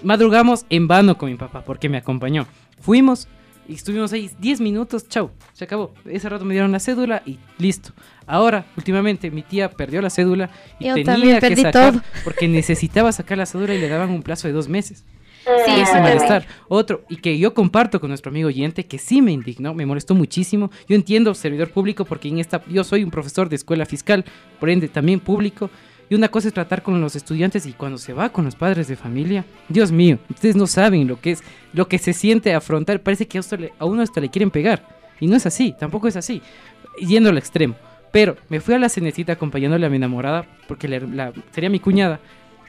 Madrugamos en vano con mi papá porque me acompañó. Fuimos y estuvimos ahí 10 minutos, chau, se acabó. Ese rato me dieron la cédula y listo. Ahora, últimamente, mi tía perdió la cédula y tenía que sacar porque necesitaba sacar la cédula y le daban un plazo de dos meses. Sí, ese malestar. Otro, y que yo comparto con nuestro amigo oyente, que sí me indignó, me molestó muchísimo. Yo entiendo servidor público porque en esta, yo soy un profesor de escuela fiscal, por ende también público. Y una cosa es tratar con los estudiantes y cuando se va con los padres de familia, Dios mío, ustedes no saben lo que es, lo que se siente afrontar. Parece que a, uno hasta le quieren pegar. Y no es así, tampoco es así. Yendo al extremo. Pero me fui a la cenecita acompañándole a mi enamorada, porque sería mi cuñada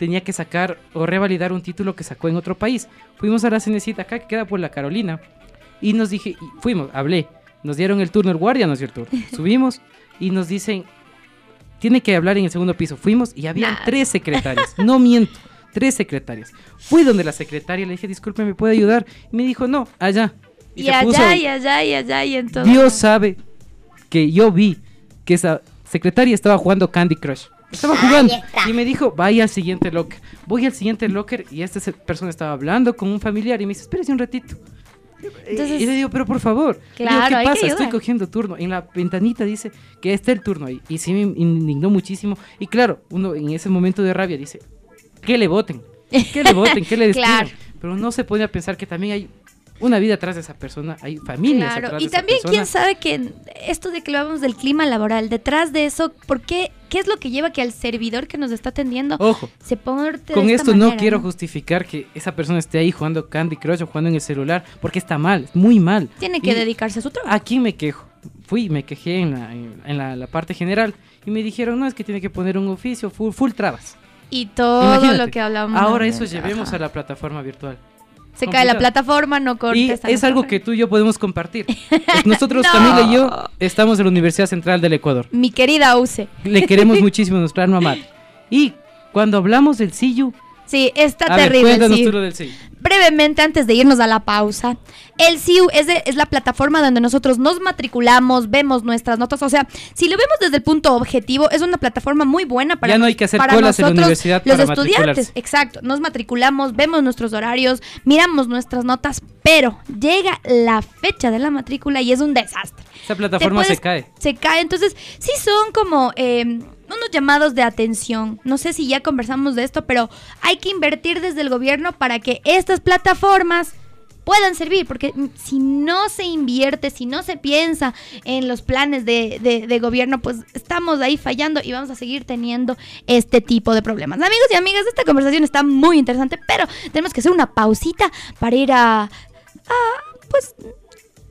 tenía que sacar o revalidar un título que sacó en otro país. Fuimos a la cenecita acá, que queda por la Carolina, y nos dije, fuimos, hablé, nos dieron el turno, el guardia nos dio el turno. Subimos y nos dicen, tiene que hablar en el segundo piso. Fuimos y había tres secretarias, no miento, tres secretarias. Fui donde la secretaria le dije, disculpe, ¿me puede ayudar? Y me dijo, no, allá. Y, allá, y allá, y allá, y entonces. Dios sabe que yo vi que esa secretaria estaba jugando Candy Crush. Estaba jugando y me dijo, vaya al siguiente locker. Voy al siguiente locker y esta persona estaba hablando con un familiar y me dice, espérese un ratito. y le digo, pero por favor. Claro, ¿qué pasa? Estoy cogiendo turno. En la ventanita dice que está el turno ahí. Y sí me indignó muchísimo. Y claro, uno en ese momento de rabia dice, que le voten. Que le voten, que le despidan. Pero no se pone a pensar que también hay una vida atrás de esa persona, hay familias claro. y también quién sabe que esto de que lo hablamos del clima laboral, detrás de eso, ¿por qué? ¿Qué es lo que lleva que al servidor que nos está atendiendo Ojo, se ponga Con esto no quiero justificar que esa persona esté ahí jugando Candy Crush o jugando en el celular, porque está mal, muy mal. Tiene que dedicarse a su trabajo. Aquí me quejo. Fui, me quejé en la, en, la, parte general y me dijeron, no, es que tiene que poner un oficio, full, full trabas. Y todo lo que hablamos. Ahora eso llevemos a la plataforma virtual. Se cae la plataforma, no corta. Y es algo que tú y yo podemos compartir. Nosotros, Camila y yo, estamos en la Universidad Central del Ecuador. Mi querida UCE. Le queremos muchísimo a nuestra alma Y cuando hablamos del SIU, Sí, está terrible. Brevemente, antes de irnos a la pausa, el CIU es, es la plataforma donde nosotros nos matriculamos, vemos nuestras notas. O sea, si lo vemos desde el punto objetivo, es una plataforma muy buena para, ya no hay que hacer colas en la universidad los estudiantes. Exacto, nos matriculamos, vemos nuestros horarios, miramos nuestras notas, pero llega la fecha de la matrícula y es un desastre. Esa plataforma se cae. Se cae, entonces sí son como... Eh, llamados de atención. No sé si ya conversamos de esto, pero hay que invertir desde el gobierno para que estas plataformas puedan servir, porque si no se invierte, si no se piensa en los planes de, gobierno, pues estamos ahí fallando y vamos a seguir teniendo este tipo de problemas. Amigos y amigas, esta conversación está muy interesante, pero tenemos que hacer una pausita para ir a, a pues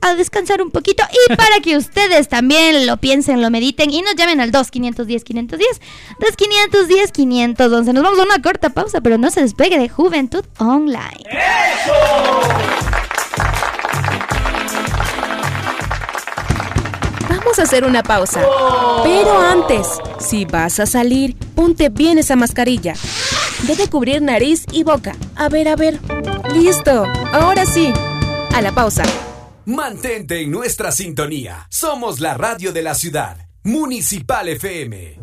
a descansar un poquito y para que ustedes también lo piensen, lo mediten y nos llamen al 2510 510 2510 511. Nos vamos a una corta pausa, pero no se despegue de Juventud Online. Vamos a hacer una pausa. Pero antes, si vas a salir, ponte bien esa mascarilla. Debe cubrir nariz y boca. A ver, a ver. Listo, ahora sí. A la pausa. Mantente en nuestra sintonía. Somos la radio de la ciudad. Municipal FM.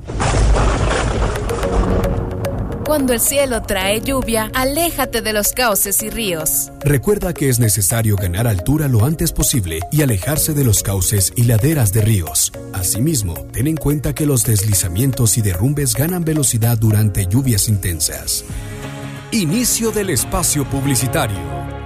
Cuando el cielo trae lluvia, aléjate de los cauces y ríos. Recuerda que es necesario ganar altura lo antes posible y alejarse de los cauces y laderas de ríos. Asimismo, ten en cuenta que los deslizamientos y derrumbes ganan velocidad durante lluvias intensas. Inicio del espacio publicitario.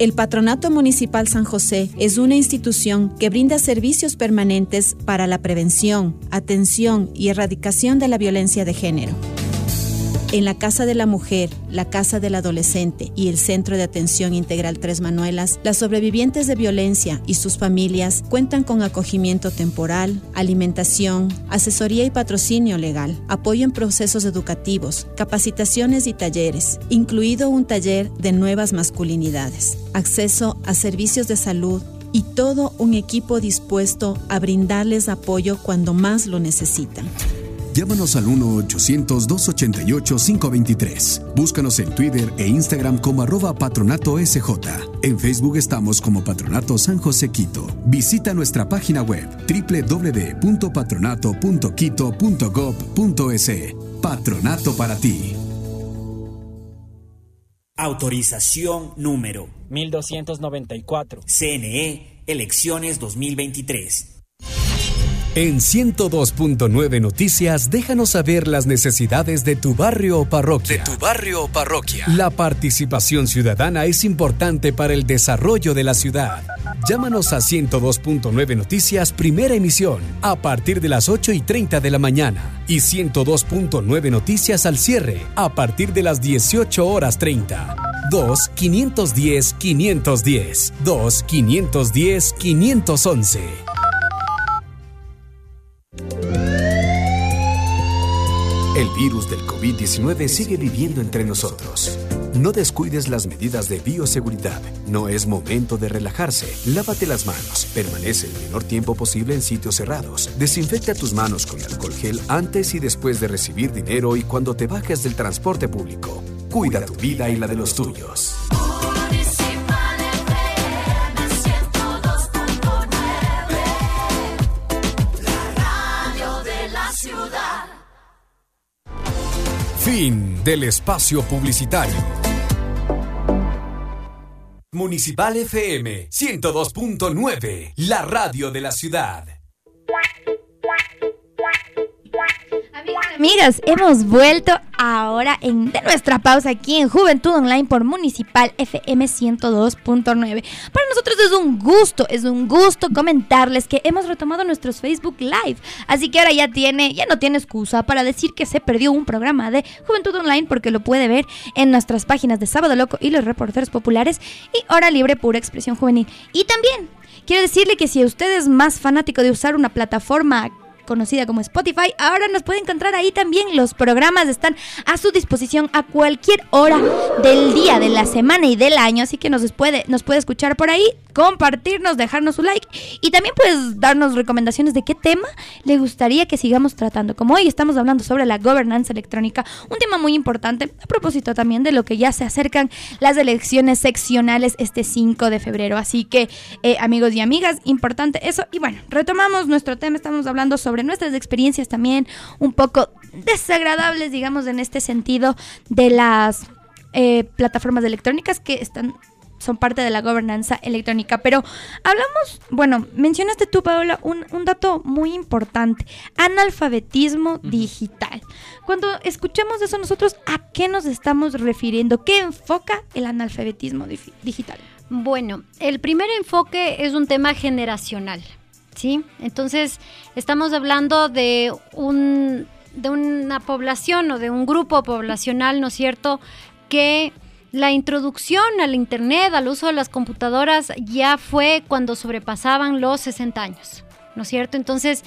El Patronato Municipal San José es una institución que brinda servicios permanentes para la prevención, atención y erradicación de la violencia de género. En la Casa de la Mujer, la Casa del Adolescente y el Centro de Atención Integral Tres Manuelas, las sobrevivientes de violencia y sus familias cuentan con acogimiento temporal, alimentación, asesoría y patrocinio legal, apoyo en procesos educativos, capacitaciones y talleres, incluido un taller de nuevas masculinidades, acceso a servicios de salud y todo un equipo dispuesto a brindarles apoyo cuando más lo necesitan. Llámanos al 1-800-288-523. Búscanos en Twitter e Instagram como arroba patronato SJ. En Facebook estamos como Patronato San José Quito. Visita nuestra página web www.patronato.quito.gov.es. Patronato para ti. Autorización número 1294. CNE, elecciones 2023. En 102.9 Noticias, déjanos saber las necesidades de tu barrio o parroquia. De tu barrio o parroquia. La participación ciudadana es importante para el desarrollo de la ciudad. Llámanos a 102.9 Noticias, primera emisión, a partir de las 8 y 30 de la mañana. Y 102.9 Noticias al cierre, a partir de las 18 horas 30. 2 510 El virus del COVID-19 sigue viviendo entre nosotros. No descuides las medidas de bioseguridad. No es momento de relajarse. Lávate las manos. Permanece el menor tiempo posible en sitios cerrados. Desinfecta tus manos con alcohol gel antes y después de recibir dinero y cuando te bajes del transporte público. Cuida tu vida y la de los tuyos. Fin del espacio publicitario. Municipal FM 102.9, la radio de la ciudad. Amigas, hemos vuelto ahora en, de nuestra pausa aquí en Juventud Online por Municipal FM 102.9. Para nosotros es un gusto, es un gusto comentarles que hemos retomado nuestros Facebook Live. Así que ahora ya tiene, ya no tiene excusa para decir que se perdió un programa de Juventud Online porque lo puede ver en nuestras páginas de Sábado Loco y los reporteros populares y Hora Libre Pura Expresión Juvenil. Y también quiero decirle que si usted es más fanático de usar una plataforma conocida como Spotify. Ahora nos puede encontrar ahí también. Los programas están a su disposición a cualquier hora del día, de la semana y del año. Así que nos puede, nos puede escuchar por ahí, compartirnos, dejarnos su like y también puedes darnos recomendaciones de qué tema le gustaría que sigamos tratando. Como hoy estamos hablando sobre la gobernanza electrónica, un tema muy importante a propósito también de lo que ya se acercan las elecciones seccionales este 5 de febrero. Así que eh, amigos y amigas, importante eso. Y bueno, retomamos nuestro tema, estamos hablando sobre nuestras experiencias también un poco desagradables, digamos, en este sentido de las eh, plataformas electrónicas que están son parte de la gobernanza electrónica. Pero hablamos, bueno, mencionaste tú, Paola, un, un dato muy importante, analfabetismo digital. Cuando escuchamos eso nosotros, ¿a qué nos estamos refiriendo? ¿Qué enfoca el analfabetismo digital? Bueno, el primer enfoque es un tema generacional. ¿Sí? Entonces, estamos hablando de un de una población o de un grupo poblacional, ¿no es cierto?, que la introducción al Internet, al uso de las computadoras, ya fue cuando sobrepasaban los 60 años, ¿no es cierto? Entonces,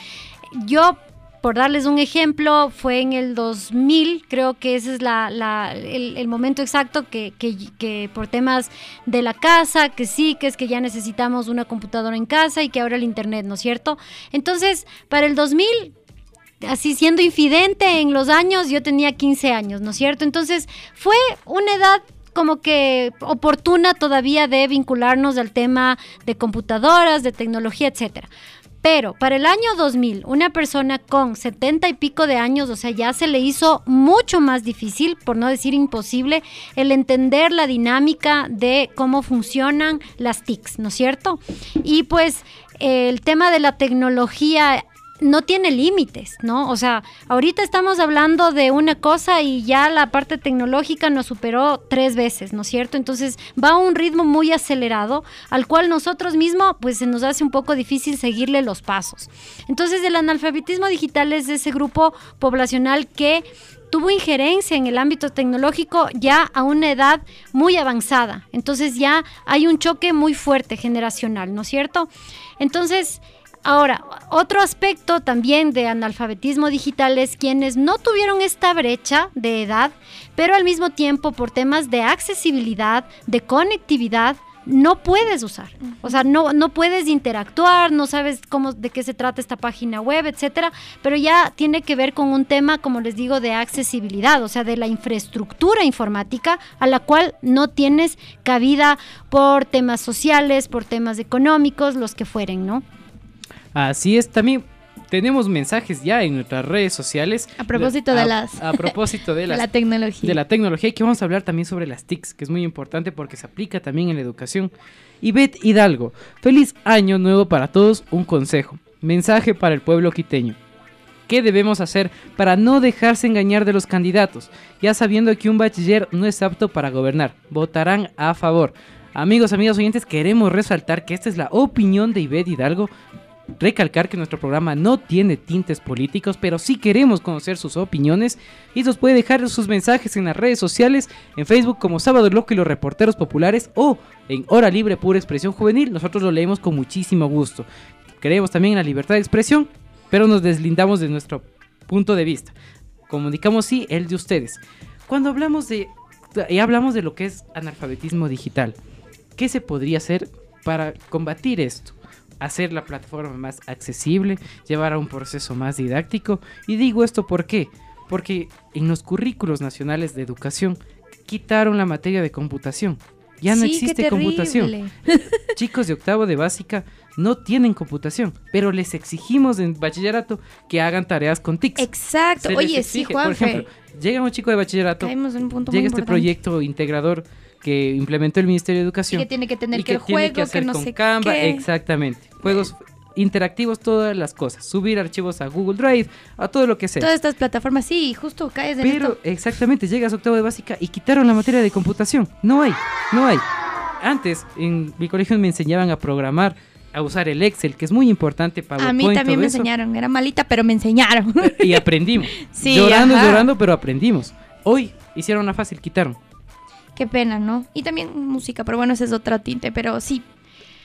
yo, por darles un ejemplo, fue en el 2000, creo que ese es la, el, momento exacto que, que, por temas de la casa, que sí, que es que ya necesitamos una computadora en casa y que ahora el Internet, ¿no es cierto? Entonces, para el 2000 así siendo infidente en los años, yo tenía 15 años, ¿no es cierto? Entonces fue una edad como que oportuna todavía de vincularnos al tema de computadoras, de tecnología, etcétera. Pero para el año 2000, una persona con 70 y pico de años, o sea, ya se le hizo mucho más difícil, por no decir imposible, el entender la dinámica de cómo funcionan las TICs, ¿no es cierto? Y pues el tema de la tecnología no tiene límites, ¿no? O sea, ahorita estamos hablando de una cosa y ya la parte tecnológica nos superó tres veces, ¿no es cierto? Entonces va a un ritmo muy acelerado al cual nosotros mismos pues se nos hace un poco difícil seguirle los pasos. Entonces el analfabetismo digital es ese grupo poblacional que tuvo injerencia en el ámbito tecnológico ya a una edad muy avanzada. Entonces ya hay un choque muy fuerte generacional, ¿no es cierto? Entonces, Ahora, otro aspecto también de analfabetismo digital es quienes no tuvieron esta brecha de edad, pero al mismo tiempo por temas de accesibilidad, de conectividad, no puedes usar. O sea, no, no puedes interactuar, no sabes cómo, de qué se trata esta página web, etcétera, pero ya tiene que ver con un tema, como les digo, de accesibilidad, o sea, de la infraestructura informática a la cual no tienes cabida por temas sociales, por temas económicos, los que fueren, ¿no? Así es, también tenemos mensajes ya en nuestras redes sociales. A propósito de las... A propósito de, la tecnología. De la tecnología, y que vamos a hablar también sobre las TICs, que es muy importante porque se aplica también en la educación. Y Bet Hidalgo, feliz año nuevo para todos, un consejo. Mensaje para el pueblo quiteño. ¿Qué debemos hacer para no dejarse engañar de los candidatos? Ya sabiendo que un bachiller no es apto para gobernar, votarán a favor. Amigos, amigos oyentes, queremos resaltar que esta es la opinión de Ivette Hidalgo, recalcar que nuestro programa no tiene tintes políticos, pero sí queremos conocer sus opiniones y nos puede dejar sus mensajes en las redes sociales, en Facebook como Sábado Loco y los Reporteros Populares o en Hora Libre Pura Expresión Juvenil. Nosotros lo leemos con muchísimo gusto. Creemos también en la libertad de expresión, pero nos deslindamos de nuestro punto de vista. Comunicamos sí el de ustedes. Cuando hablamos de y hablamos de lo que es analfabetismo digital, ¿qué se podría hacer para combatir esto? Hacer la plataforma más accesible, llevar a un proceso más didáctico. Y digo esto ¿por qué? Porque en los currículos nacionales de educación quitaron la materia de computación. Ya no existe computación. Chicos de octavo de básica no tienen computación, pero les exigimos en bachillerato que hagan tareas con TICs. Exacto. Oye, sí, Juan. Por ejemplo, llega un chico de bachillerato, llega este proyecto integrador que implementó el Ministerio de Educación. Y que tiene que tener que, el juego, que, hacer no con sé Canva, qué. exactamente. Juegos interactivos, todas las cosas. Subir archivos a Google Drive, a todo lo que sea. Todas estas plataformas, sí, justo caes en Pero, exactamente, llegas a octavo de básica y quitaron la materia de computación. No hay, no hay. Antes, en mi colegio me enseñaban a programar, a usar el Excel, que es muy importante para A mí también me enseñaron, era malita, pero me enseñaron. Y aprendimos. sí, llorando, llorando, pero aprendimos. Hoy hicieron una fácil, quitaron. Qué pena, ¿no? Y también música, pero bueno, ese es otro tinte, pero sí.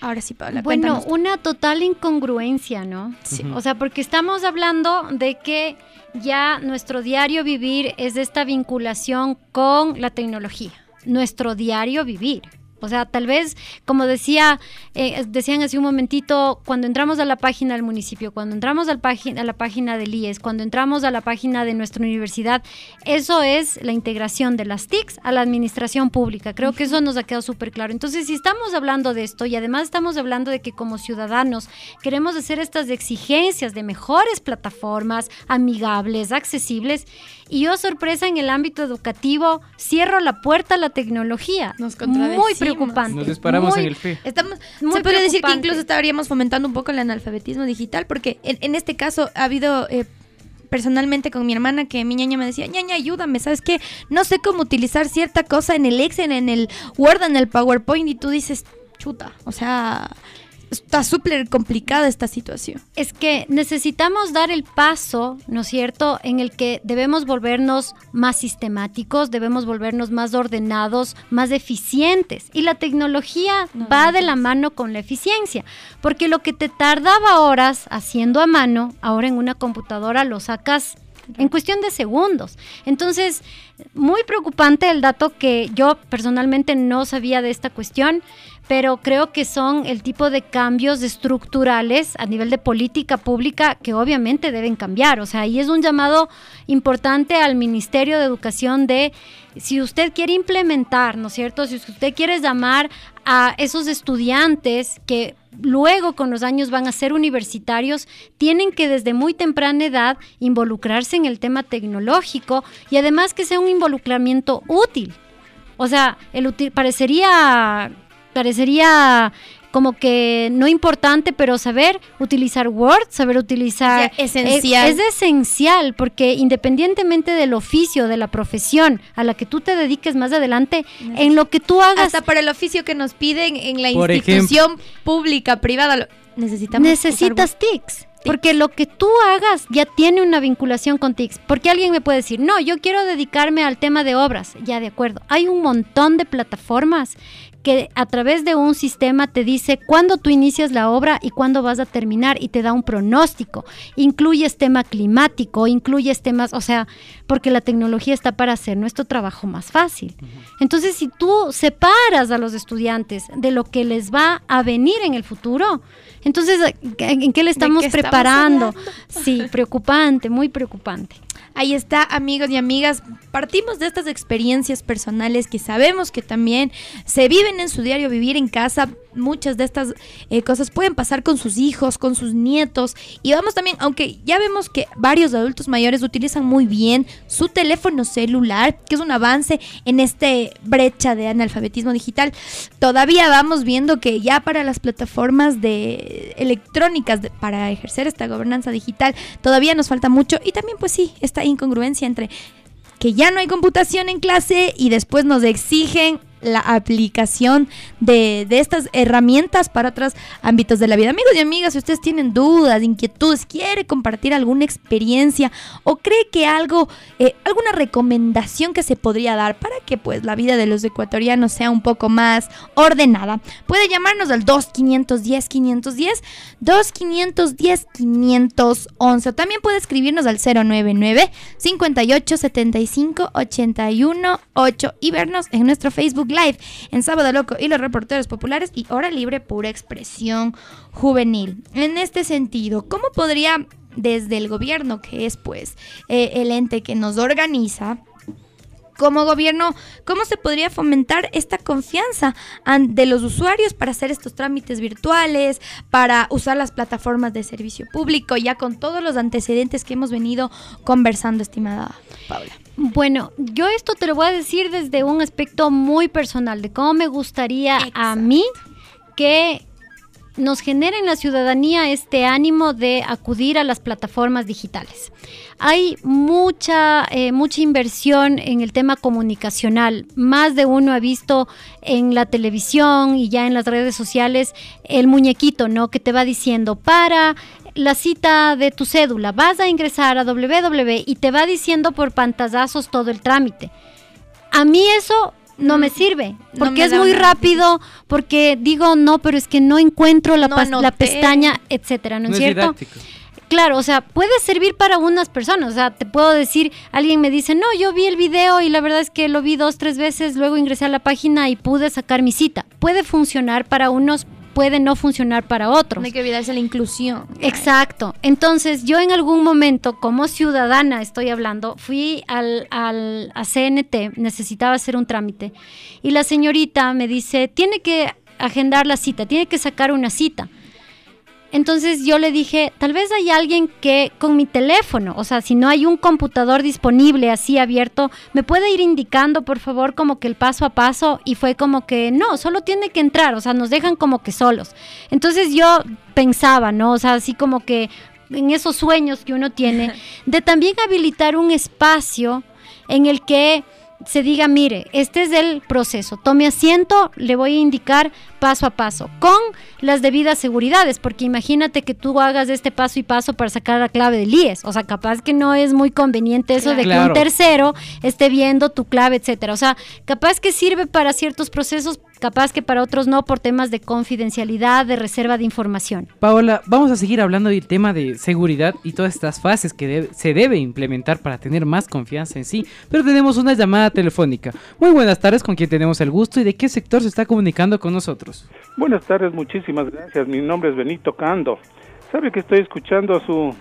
Ahora sí, Paula. Bueno, una total incongruencia, ¿no? Sí. O sea, porque estamos hablando de que ya nuestro diario vivir es de esta vinculación con la tecnología. Nuestro diario vivir. O sea, tal vez, como decía, eh, decían hace un momentito, cuando entramos a la página del municipio, cuando entramos al a la página del IES, cuando entramos a la página de nuestra universidad, eso es la integración de las TICs a la administración pública. Creo que eso nos ha quedado súper claro. Entonces, si estamos hablando de esto y además estamos hablando de que como ciudadanos queremos hacer estas exigencias de mejores plataformas, amigables, accesibles, y yo, sorpresa, en el ámbito educativo, cierro la puerta a la tecnología. Nos Muy preocupante. Nos disparamos en el fe. Estamos, se puede decir que incluso estaríamos fomentando un poco el analfabetismo digital, porque en, este caso ha habido... Eh, personalmente con mi hermana que mi ñaña me decía, ñaña, ayúdame, ¿sabes qué? No sé cómo utilizar cierta cosa en el Excel, en el Word, en el PowerPoint y tú dices, chuta, o sea, está súper complicada esta situación. Es que necesitamos dar el paso, ¿no es cierto?, en el que debemos volvernos más sistemáticos, debemos volvernos más ordenados, más eficientes. Y la tecnología va de la mano con la eficiencia, porque lo que te tardaba horas haciendo a mano, ahora en una computadora lo sacas en cuestión de segundos. Entonces, muy preocupante el dato que yo personalmente no sabía de esta cuestión pero creo que son el tipo de cambios estructurales a nivel de política pública que obviamente deben cambiar. O sea, ahí es un llamado importante al Ministerio de Educación de si usted quiere implementar, ¿no es cierto? Si usted quiere llamar a esos estudiantes que luego con los años van a ser universitarios, tienen que desde muy temprana edad involucrarse en el tema tecnológico y además que sea un involucramiento útil. O sea, el parecería parecería como que no importante, pero saber utilizar Word, saber utilizar... esencial. Es, esencial, porque independientemente del oficio, de la profesión a la que tú te dediques más adelante, en lo que tú hagas... Hasta para el oficio que nos piden en la institución pública, privada, necesitamos... Necesitas TICs. Porque lo que tú hagas ya tiene una vinculación con TICS. Porque alguien me puede decir, no, yo quiero dedicarme al tema de obras. Ya, de acuerdo. Hay un montón de plataformas que a través de un sistema te dice cuándo tú inicias la obra y cuándo vas a terminar y te da un pronóstico. Incluyes tema climático, incluyes temas, o sea, porque la tecnología está para hacer nuestro trabajo más fácil. Entonces, si tú separas a los estudiantes de lo que les va a venir en el futuro, entonces, ¿en qué le estamos preparando? sí, preocupante, muy preocupante. Ahí está, amigos y amigas. Partimos de estas experiencias personales que sabemos que también se viven en su diario vivir en casa. Muchas de estas eh, cosas pueden pasar con sus hijos, con sus nietos. Y vamos también, aunque ya vemos que varios adultos mayores utilizan muy bien su teléfono celular, que es un avance en este brecha de analfabetismo digital, todavía vamos viendo que ya para las plataformas de electrónicas para ejercer esta gobernanza digital todavía nos falta mucho. Y también, pues sí, está incongruencia entre que ya no hay computación en clase y después nos exigen la aplicación de, estas herramientas para otros ámbitos de la vida. Amigos y amigas, si ustedes tienen dudas, inquietudes, quiere compartir alguna experiencia o cree que algo, eh, alguna recomendación que se podría dar para que pues la vida de los ecuatorianos sea un poco más ordenada, puede llamarnos al 2510 510 2510 511 también puede escribirnos al 099 58 75 81 8 y vernos en nuestro Facebook Live en Sábado Loco y los reporteros populares y Hora Libre Pura Expresión Juvenil. En este sentido, ¿cómo podría desde el gobierno, que es pues eh, el ente que nos organiza, como gobierno, ¿cómo se podría fomentar esta confianza de los usuarios para hacer estos trámites virtuales, para usar las plataformas de servicio público, ya con todos los antecedentes que hemos venido conversando, estimada Paula? Bueno, yo esto te lo voy a decir desde un aspecto muy personal, de cómo me gustaría a mí que nos genere en la ciudadanía este ánimo de acudir a las plataformas digitales. Hay mucha, eh, mucha inversión en el tema comunicacional. Más de uno ha visto en la televisión y ya en las redes sociales el muñequito, ¿no? Que te va diciendo para la cita de tu cédula, vas a ingresar a www y te va diciendo por pantallazos todo el trámite. A mí eso no me sirve, porque es muy rápido, porque digo, no, pero es que no encuentro la, la pestaña, etcétera, ¿no, es cierto? Claro, o sea, puede servir para unas personas, o sea, te puedo decir, alguien me dice, no, yo vi el video y la verdad es que lo vi dos, tres veces, luego ingresé a la página y pude sacar mi cita. Puede funcionar para unos, puede no funcionar para otros. No hay que olvidarse la inclusión. Exacto. Entonces, yo en algún momento, como ciudadana estoy hablando, fui al, al, a CNT, necesitaba hacer un trámite, y la señorita me dice, tiene que agendar la cita, tiene que sacar una cita. Entonces yo le dije, tal vez hay alguien que con mi teléfono, o sea, si no hay un computador disponible así abierto, me puede ir indicando, por favor, como que el paso a paso y fue como que no, solo tiene que entrar, o sea, nos dejan como que solos. Entonces yo pensaba, ¿no? O sea, así como que en esos sueños que uno tiene, de también habilitar un espacio en el que se diga, mire, este es el proceso, tome asiento, le voy a indicar paso a paso, con las debidas seguridades, porque imagínate que tú hagas este paso y paso para sacar la clave del IES, o sea, capaz que no es muy conveniente eso de que un tercero esté viendo tu clave, etcétera, o sea, capaz que sirve para ciertos procesos, capaz que para otros no por temas de confidencialidad, de reserva de información. Paola, vamos a seguir hablando del tema de seguridad y todas estas fases que se debe implementar para tener más confianza en sí, pero tenemos una llamada telefónica. Muy buenas tardes, con quien tenemos el gusto y de qué sector se está comunicando con nosotros. Buenas tardes, muchísimas gracias. Mi nombre es Benito Cando. Sabe que estoy escuchando su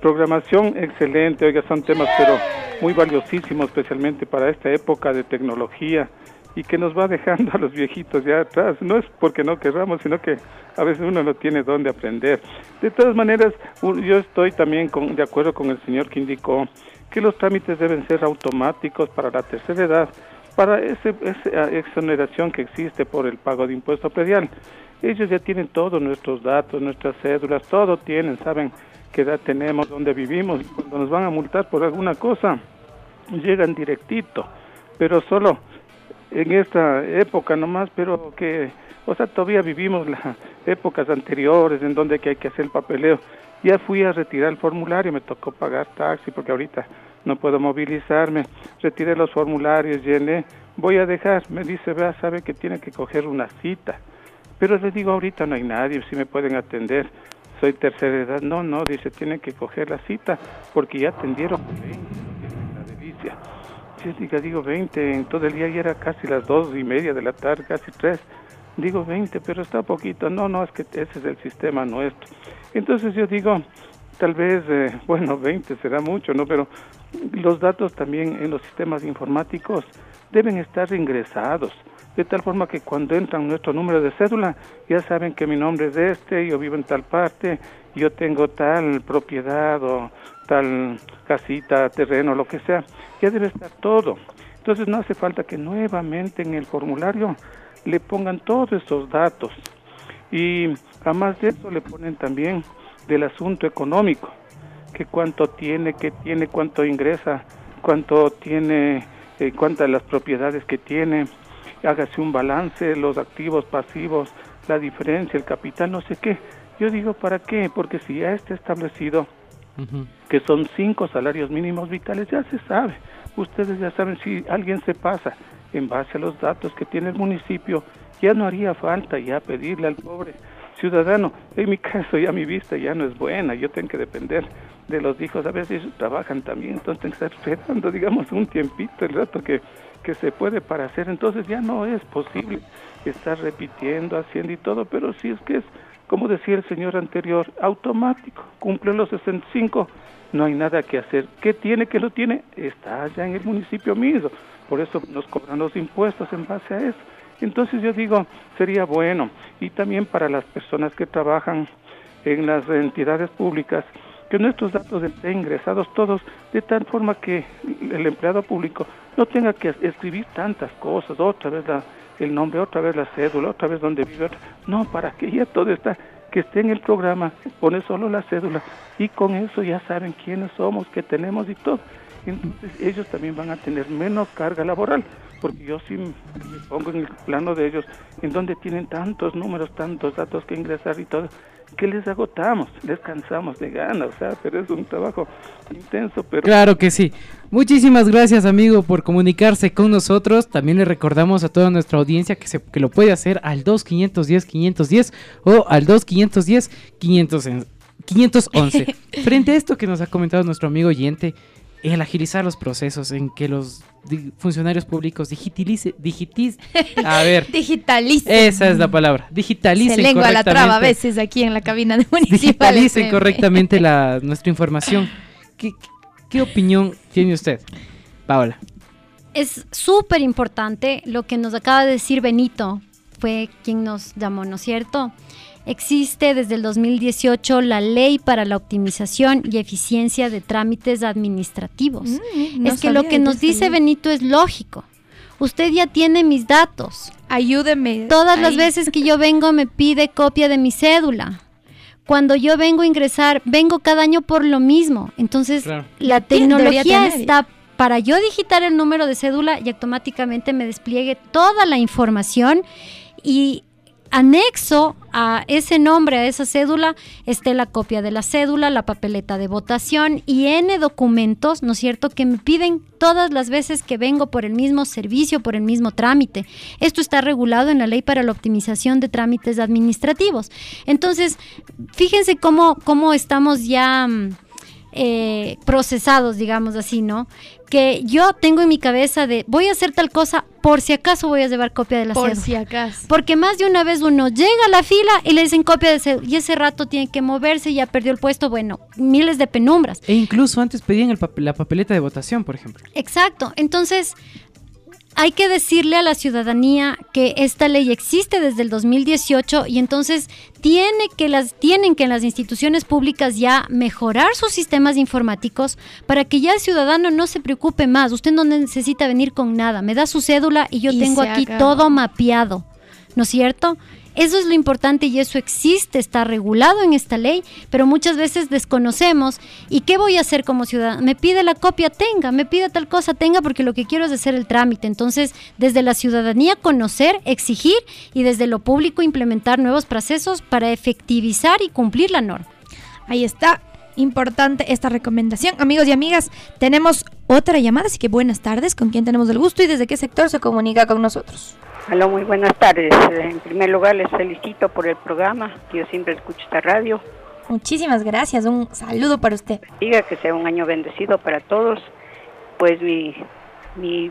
programación excelente. Oiga, son temas pero muy valiosísimos, especialmente para esta época de tecnología y que nos va dejando a los viejitos ya atrás. No es porque no querramos, sino que a veces uno no tiene dónde aprender. De todas maneras, yo estoy también con, de acuerdo con el señor que indicó que los trámites deben ser automáticos para la tercera edad, para ese, esa exoneración que existe por el pago de impuesto predial. Ellos ya tienen todos nuestros datos, nuestras cédulas, todo tienen, saben qué edad tenemos, dónde vivimos. Cuando nos van a multar por alguna cosa, llegan directito, pero solo en esta época nomás, pero que, o sea, todavía vivimos las épocas anteriores en donde que hay que hacer el papeleo. Ya fui a retirar el formulario, me tocó pagar taxi porque ahorita no puedo movilizarme. Retiré los formularios, llené, voy a dejar. Me dice, vea, sabe que tiene que coger una cita. Pero le digo, ahorita no hay nadie, si me pueden atender. Soy tercera edad. No, no, dice, tienen que coger la cita porque ya atendieron 20, la delicia. Diga, digo 20, en todo el día ya era casi las dos y media de la tarde, casi tres. Digo 20, pero está poquito. No, no, es que ese es el sistema nuestro. Entonces yo digo, tal vez, eh, bueno, 20 será mucho, ¿no? Pero los datos también en los sistemas informáticos deben estar ingresados, de tal forma que cuando entran nuestro número de cédula, ya saben que mi nombre es este, yo vivo en tal parte, yo tengo tal propiedad o tal casita, terreno, lo que sea, ya debe estar todo. Entonces no hace falta que nuevamente en el formulario le pongan todos esos datos. Y además de eso le ponen también del asunto económico, que cuánto tiene, qué tiene, cuánto ingresa, cuánto tiene, eh, cuántas las propiedades que tiene, hágase un balance, los activos, pasivos, la diferencia, el capital, no sé qué. Yo digo, ¿para qué? Porque si ya está establecido que son cinco salarios mínimos vitales, ya se sabe. Ustedes ya saben si alguien se pasa en base a los datos que tiene el municipio, ya no haría falta ya pedirle al pobre ciudadano. En mi caso ya mi vista ya no es buena, yo tengo que depender de los hijos, a veces ellos trabajan también, entonces tengo que estar esperando, digamos, un tiempito, el rato que, que se puede para hacer, entonces ya no es posible estar repitiendo, haciendo y todo, pero sí es que es, como decía el señor anterior, automático, cumple los 65, no hay nada que hacer. ¿Qué tiene que lo tiene? Está allá en el municipio mismo, por eso nos cobran los impuestos en base a eso. Entonces yo digo, sería bueno, y también para las personas que trabajan en las entidades públicas, que nuestros datos estén ingresados todos de tal forma que el empleado público no tenga que escribir tantas cosas, otra vez el nombre, otra vez la cédula, otra vez donde vive, otra. no, para que ya todo está, que esté en el programa, pone solo la cédula y con eso ya saben quiénes somos, qué tenemos y todo. Entonces ellos también van a tener menos carga laboral, porque yo sí me pongo en el plano de ellos, en donde tienen tantos números, tantos datos que ingresar y todo, que les agotamos, les cansamos de ganas, o sea, pero es un trabajo intenso, pero... Claro que sí. Muchísimas gracias, amigo, por comunicarse con nosotros. También le recordamos a toda nuestra audiencia que, se, que lo puede hacer al 2510-510 o al 2510-511. 511. Frente a esto que nos ha comentado nuestro amigo oyente, el agilizar los procesos, en que los di- funcionarios públicos digitalice, digitiz, a ver, Digitalicen. esa es la palabra, digitalicen Se lengua la traba a correctamente- veces aquí en la cabina de municipal. digitalicen correctamente la, nuestra información. ¿Qué, ¿Qué opinión tiene usted, Paola? Es súper importante lo que nos acaba de decir Benito, fue quien nos llamó, ¿no es cierto? Existe desde el 2018 la ley para la optimización y eficiencia de trámites administrativos. Mm, no es que lo que nos dice. Benito es lógico. Usted ya tiene mis datos. Ayúdeme. Todas las veces que yo vengo me pide copia de mi cédula. Cuando yo vengo a ingresar, vengo cada año por lo mismo. Entonces, Claro. la tecnología tener. está para yo digitar el número de cédula y automáticamente me despliegue toda la información y anexo a ese nombre, a esa cédula, esté la copia de la cédula, la papeleta de votación y N documentos, ¿no es cierto?, que me piden todas las veces que vengo por el mismo servicio, por el mismo trámite. Esto está regulado en la ley para la optimización de trámites administrativos. Entonces, fíjense cómo, cómo estamos ya... mm, eh, procesados, digamos así, ¿no? Que yo tengo en mi cabeza de voy a hacer tal cosa, por si acaso voy a llevar copia de la Por cédula. si acaso. Porque más de una vez uno llega a la fila y le dicen copia de cédula y ese rato tiene que moverse y ya perdió el puesto, bueno, miles de penumbras. E incluso antes pedían el papel- la papeleta de votación, por ejemplo. Exacto. Entonces, hay que decirle a la ciudadanía que esta ley existe desde el 2018 y entonces tiene que las, tienen que las instituciones públicas ya mejorar sus sistemas informáticos para que ya el ciudadano no se preocupe más. Usted no necesita venir con nada. Me da su cédula y yo Y tengo aquí acabó. todo mapeado. ¿No es cierto? Eso es lo importante y eso existe, está regulado en esta ley, pero muchas veces desconocemos. ¿Y qué voy a hacer como ciudadano? Me pide la copia, tenga, me pide tal cosa, tenga, porque lo que quiero es hacer el trámite. Entonces, desde la ciudadanía conocer, exigir y desde lo público implementar nuevos procesos para efectivizar y cumplir la norma. Ahí está. Importante esta recomendación. Amigos y amigas, tenemos otra llamada, así que buenas tardes. ¿Con quién tenemos el gusto y desde qué sector se comunica con nosotros? Hola, muy buenas tardes. En primer lugar, les felicito por el programa. Yo siempre escucho esta radio. Muchísimas gracias. Un saludo para usted. Diga que sea un año bendecido para todos. Pues mi, mi,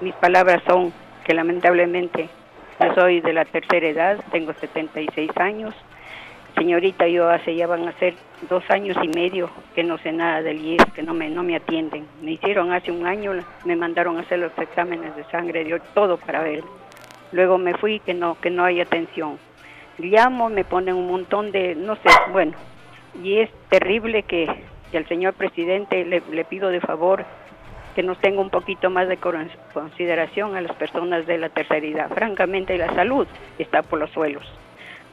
mis palabras son que lamentablemente yo soy de la tercera edad, tengo 76 años. Señorita, yo hace ya van a ser dos años y medio que no sé nada del IES, que no me, no me atienden. Me hicieron hace un año, me mandaron a hacer los exámenes de sangre, dio todo para ver. Luego me fui que no, que no hay atención. Llamo, me ponen un montón de, no sé, bueno, y es terrible que, que al señor presidente le, pido de favor que nos tenga un poquito más de consideración a las personas de la tercera edad. Francamente, la salud está por los suelos.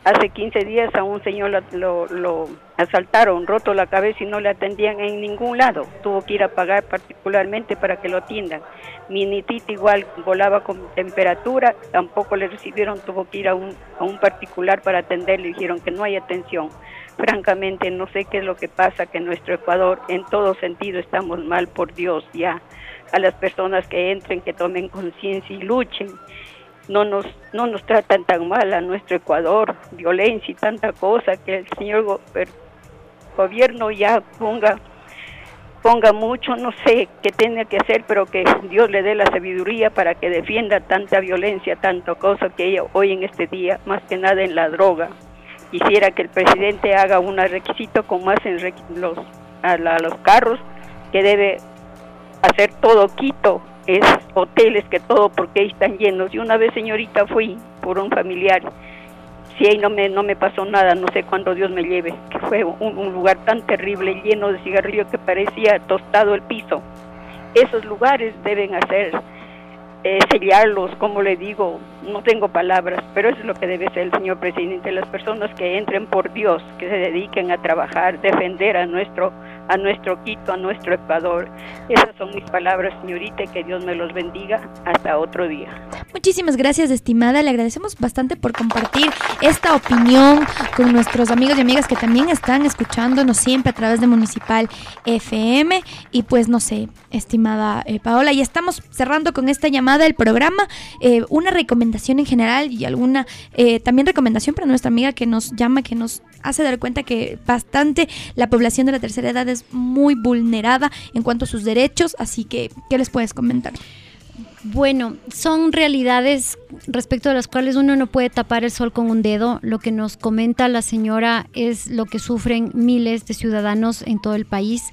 Hace 15 días a un señor lo, lo- asaltaron, roto la cabeza y no le atendían en ningún lado. Tuvo que ir a pagar particularmente para que lo atiendan. Mi nitita igual volaba con temperatura, tampoco le recibieron, tuvo que ir a un, a un particular para atenderle, dijeron que no hay atención. Francamente, no sé qué es lo que pasa, que en nuestro Ecuador en todo sentido estamos mal, por Dios, ya. A las personas que entren, que tomen conciencia y luchen no nos no nos tratan tan mal a nuestro Ecuador, violencia y tanta cosa que el señor gobierno ya ponga ponga mucho, no sé qué tiene que hacer, pero que Dios le dé la sabiduría para que defienda tanta violencia, tanta cosa que hay hoy en este día, más que nada en la droga. Quisiera que el presidente haga un requisito hacen requ- los a, la- los carros, que debe hacer todo Quito, es hoteles que todo porque ahí están llenos. Y una vez, señorita, fui por un familiar. Si ahí no me, no me pasó nada, no sé cuándo Dios me lleve, que fue un, lugar tan terrible, lleno de cigarrillos que parecía tostado el piso. Esos lugares deben hacer, eh, sellarlos, como le digo, no tengo palabras, pero eso es lo que debe ser el señor presidente, las personas que entren por Dios, que se dediquen a trabajar, defender a nuestro, a nuestro Quito, a nuestro Ecuador. Esas son mis palabras, señorita, y que Dios me los bendiga. Hasta otro día. Muchísimas gracias, estimada. Le agradecemos bastante por compartir esta opinión con nuestros amigos y amigas que también están escuchándonos siempre a través de Municipal FM. Y pues no sé, estimada eh, Paola, y estamos cerrando con esta llamada del programa. Eh, una recomendación en general y alguna eh, también recomendación para nuestra amiga que nos llama, que nos hace dar cuenta que bastante la población de la tercera edad es muy vulnerada en cuanto a sus derechos. Así que, ¿qué les puedes comentar? Bueno, son realidades respecto a las cuales uno no puede tapar el sol con un dedo. Lo que nos comenta la señora es lo que sufren miles de ciudadanos en todo el país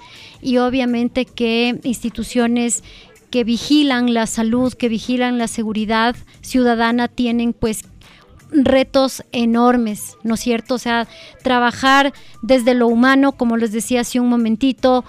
y obviamente que instituciones que vigilan la salud, que vigilan la seguridad ciudadana tienen pues retos enormes, ¿no es cierto? O sea, trabajar desde lo humano, como les decía hace un momentito,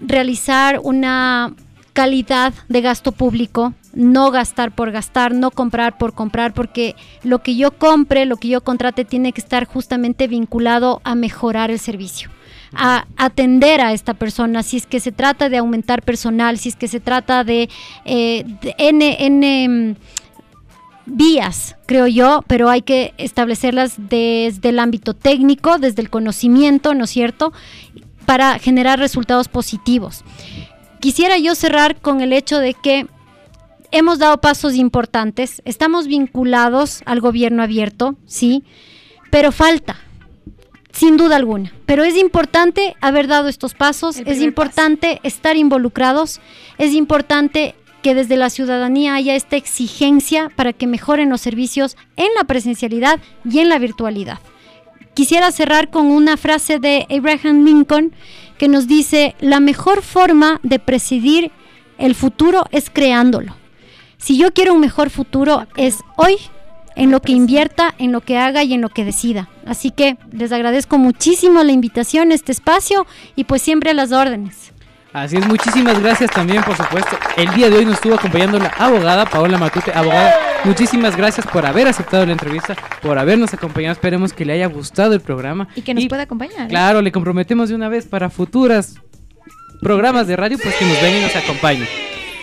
realizar una calidad de gasto público, no gastar por gastar, no comprar por comprar, porque lo que yo compre, lo que yo contrate tiene que estar justamente vinculado a mejorar el servicio a atender a esta persona, si es que se trata de aumentar personal, si es que se trata de, eh, N, N, vías, creo yo, pero hay que establecerlas desde el ámbito técnico, desde el conocimiento, ¿no es cierto?, para generar resultados positivos. Quisiera yo cerrar con el hecho de que hemos dado pasos importantes, estamos vinculados al gobierno abierto, sí, pero falta, sin duda alguna. Pero es importante haber dado estos pasos, es importante estar involucrados, es importante que desde la ciudadanía haya esta exigencia para que mejoren los servicios en la presencialidad y en la virtualidad. Quisiera cerrar con una frase de Abraham Lincoln que nos dice, la mejor forma de presidir el futuro es creándolo. Si yo quiero un mejor futuro es hoy en lo que invierta, en lo que haga y en lo que decida. Así que les agradezco muchísimo la invitación a este espacio y pues siempre a las órdenes. Así es, muchísimas gracias también, por supuesto. El día de hoy nos estuvo acompañando la abogada Paola Matute. Abogada, muchísimas gracias por haber aceptado la entrevista, por habernos acompañado. Esperemos que le haya gustado el programa. Y que nos pueda acompañar. ¿eh? Claro, le comprometemos de una vez para futuras programas de radio, pues que nos vengan y nos acompañen.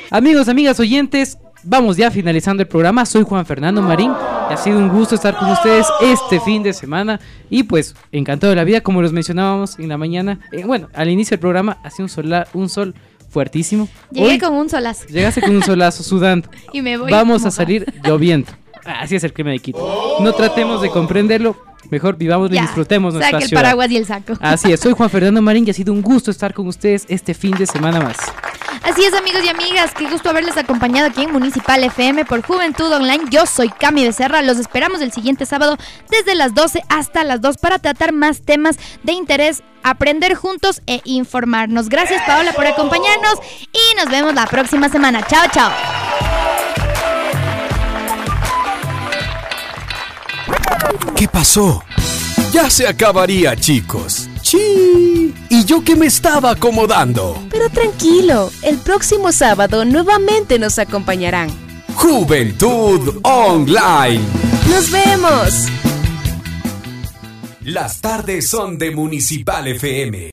Amigos, amigas, oyentes, vamos ya finalizando el programa. Soy Juan Fernando Marín. Ha sido un gusto estar con ustedes este fin de semana. Y pues, encantado de la vida, como los mencionábamos en la mañana. eh, bueno, al inicio del programa hacía un, sola- un sol fuertísimo. Llegué Hoy con un solazo. Llegaste con un solazo sudando. Y me voy Vamos a salir lloviendo. Así es el clima de Quito. No tratemos de comprenderlo. Mejor vivamos y disfrutemos nuestra el ciudad. paraguas y el saco. Así es, soy Juan Fernando Marín y ha sido un gusto estar con ustedes este fin de semana más. Así es, amigos y amigas, qué gusto haberles acompañado aquí en Municipal FM por Juventud Online. Yo soy Cami Becerra, los esperamos el siguiente sábado desde las 12 hasta las 2 para tratar más temas de interés, aprender juntos e informarnos. Gracias Paola por acompañarnos y nos vemos la próxima semana. Chao, chao. ¿Qué pasó? Ya se acabaría, chicos. ¡Chi! Y yo que me estaba acomodando. Pero tranquilo, el próximo sábado nuevamente nos acompañarán. Juventud Online. ¡Nos vemos! Las tardes son de Municipal FM.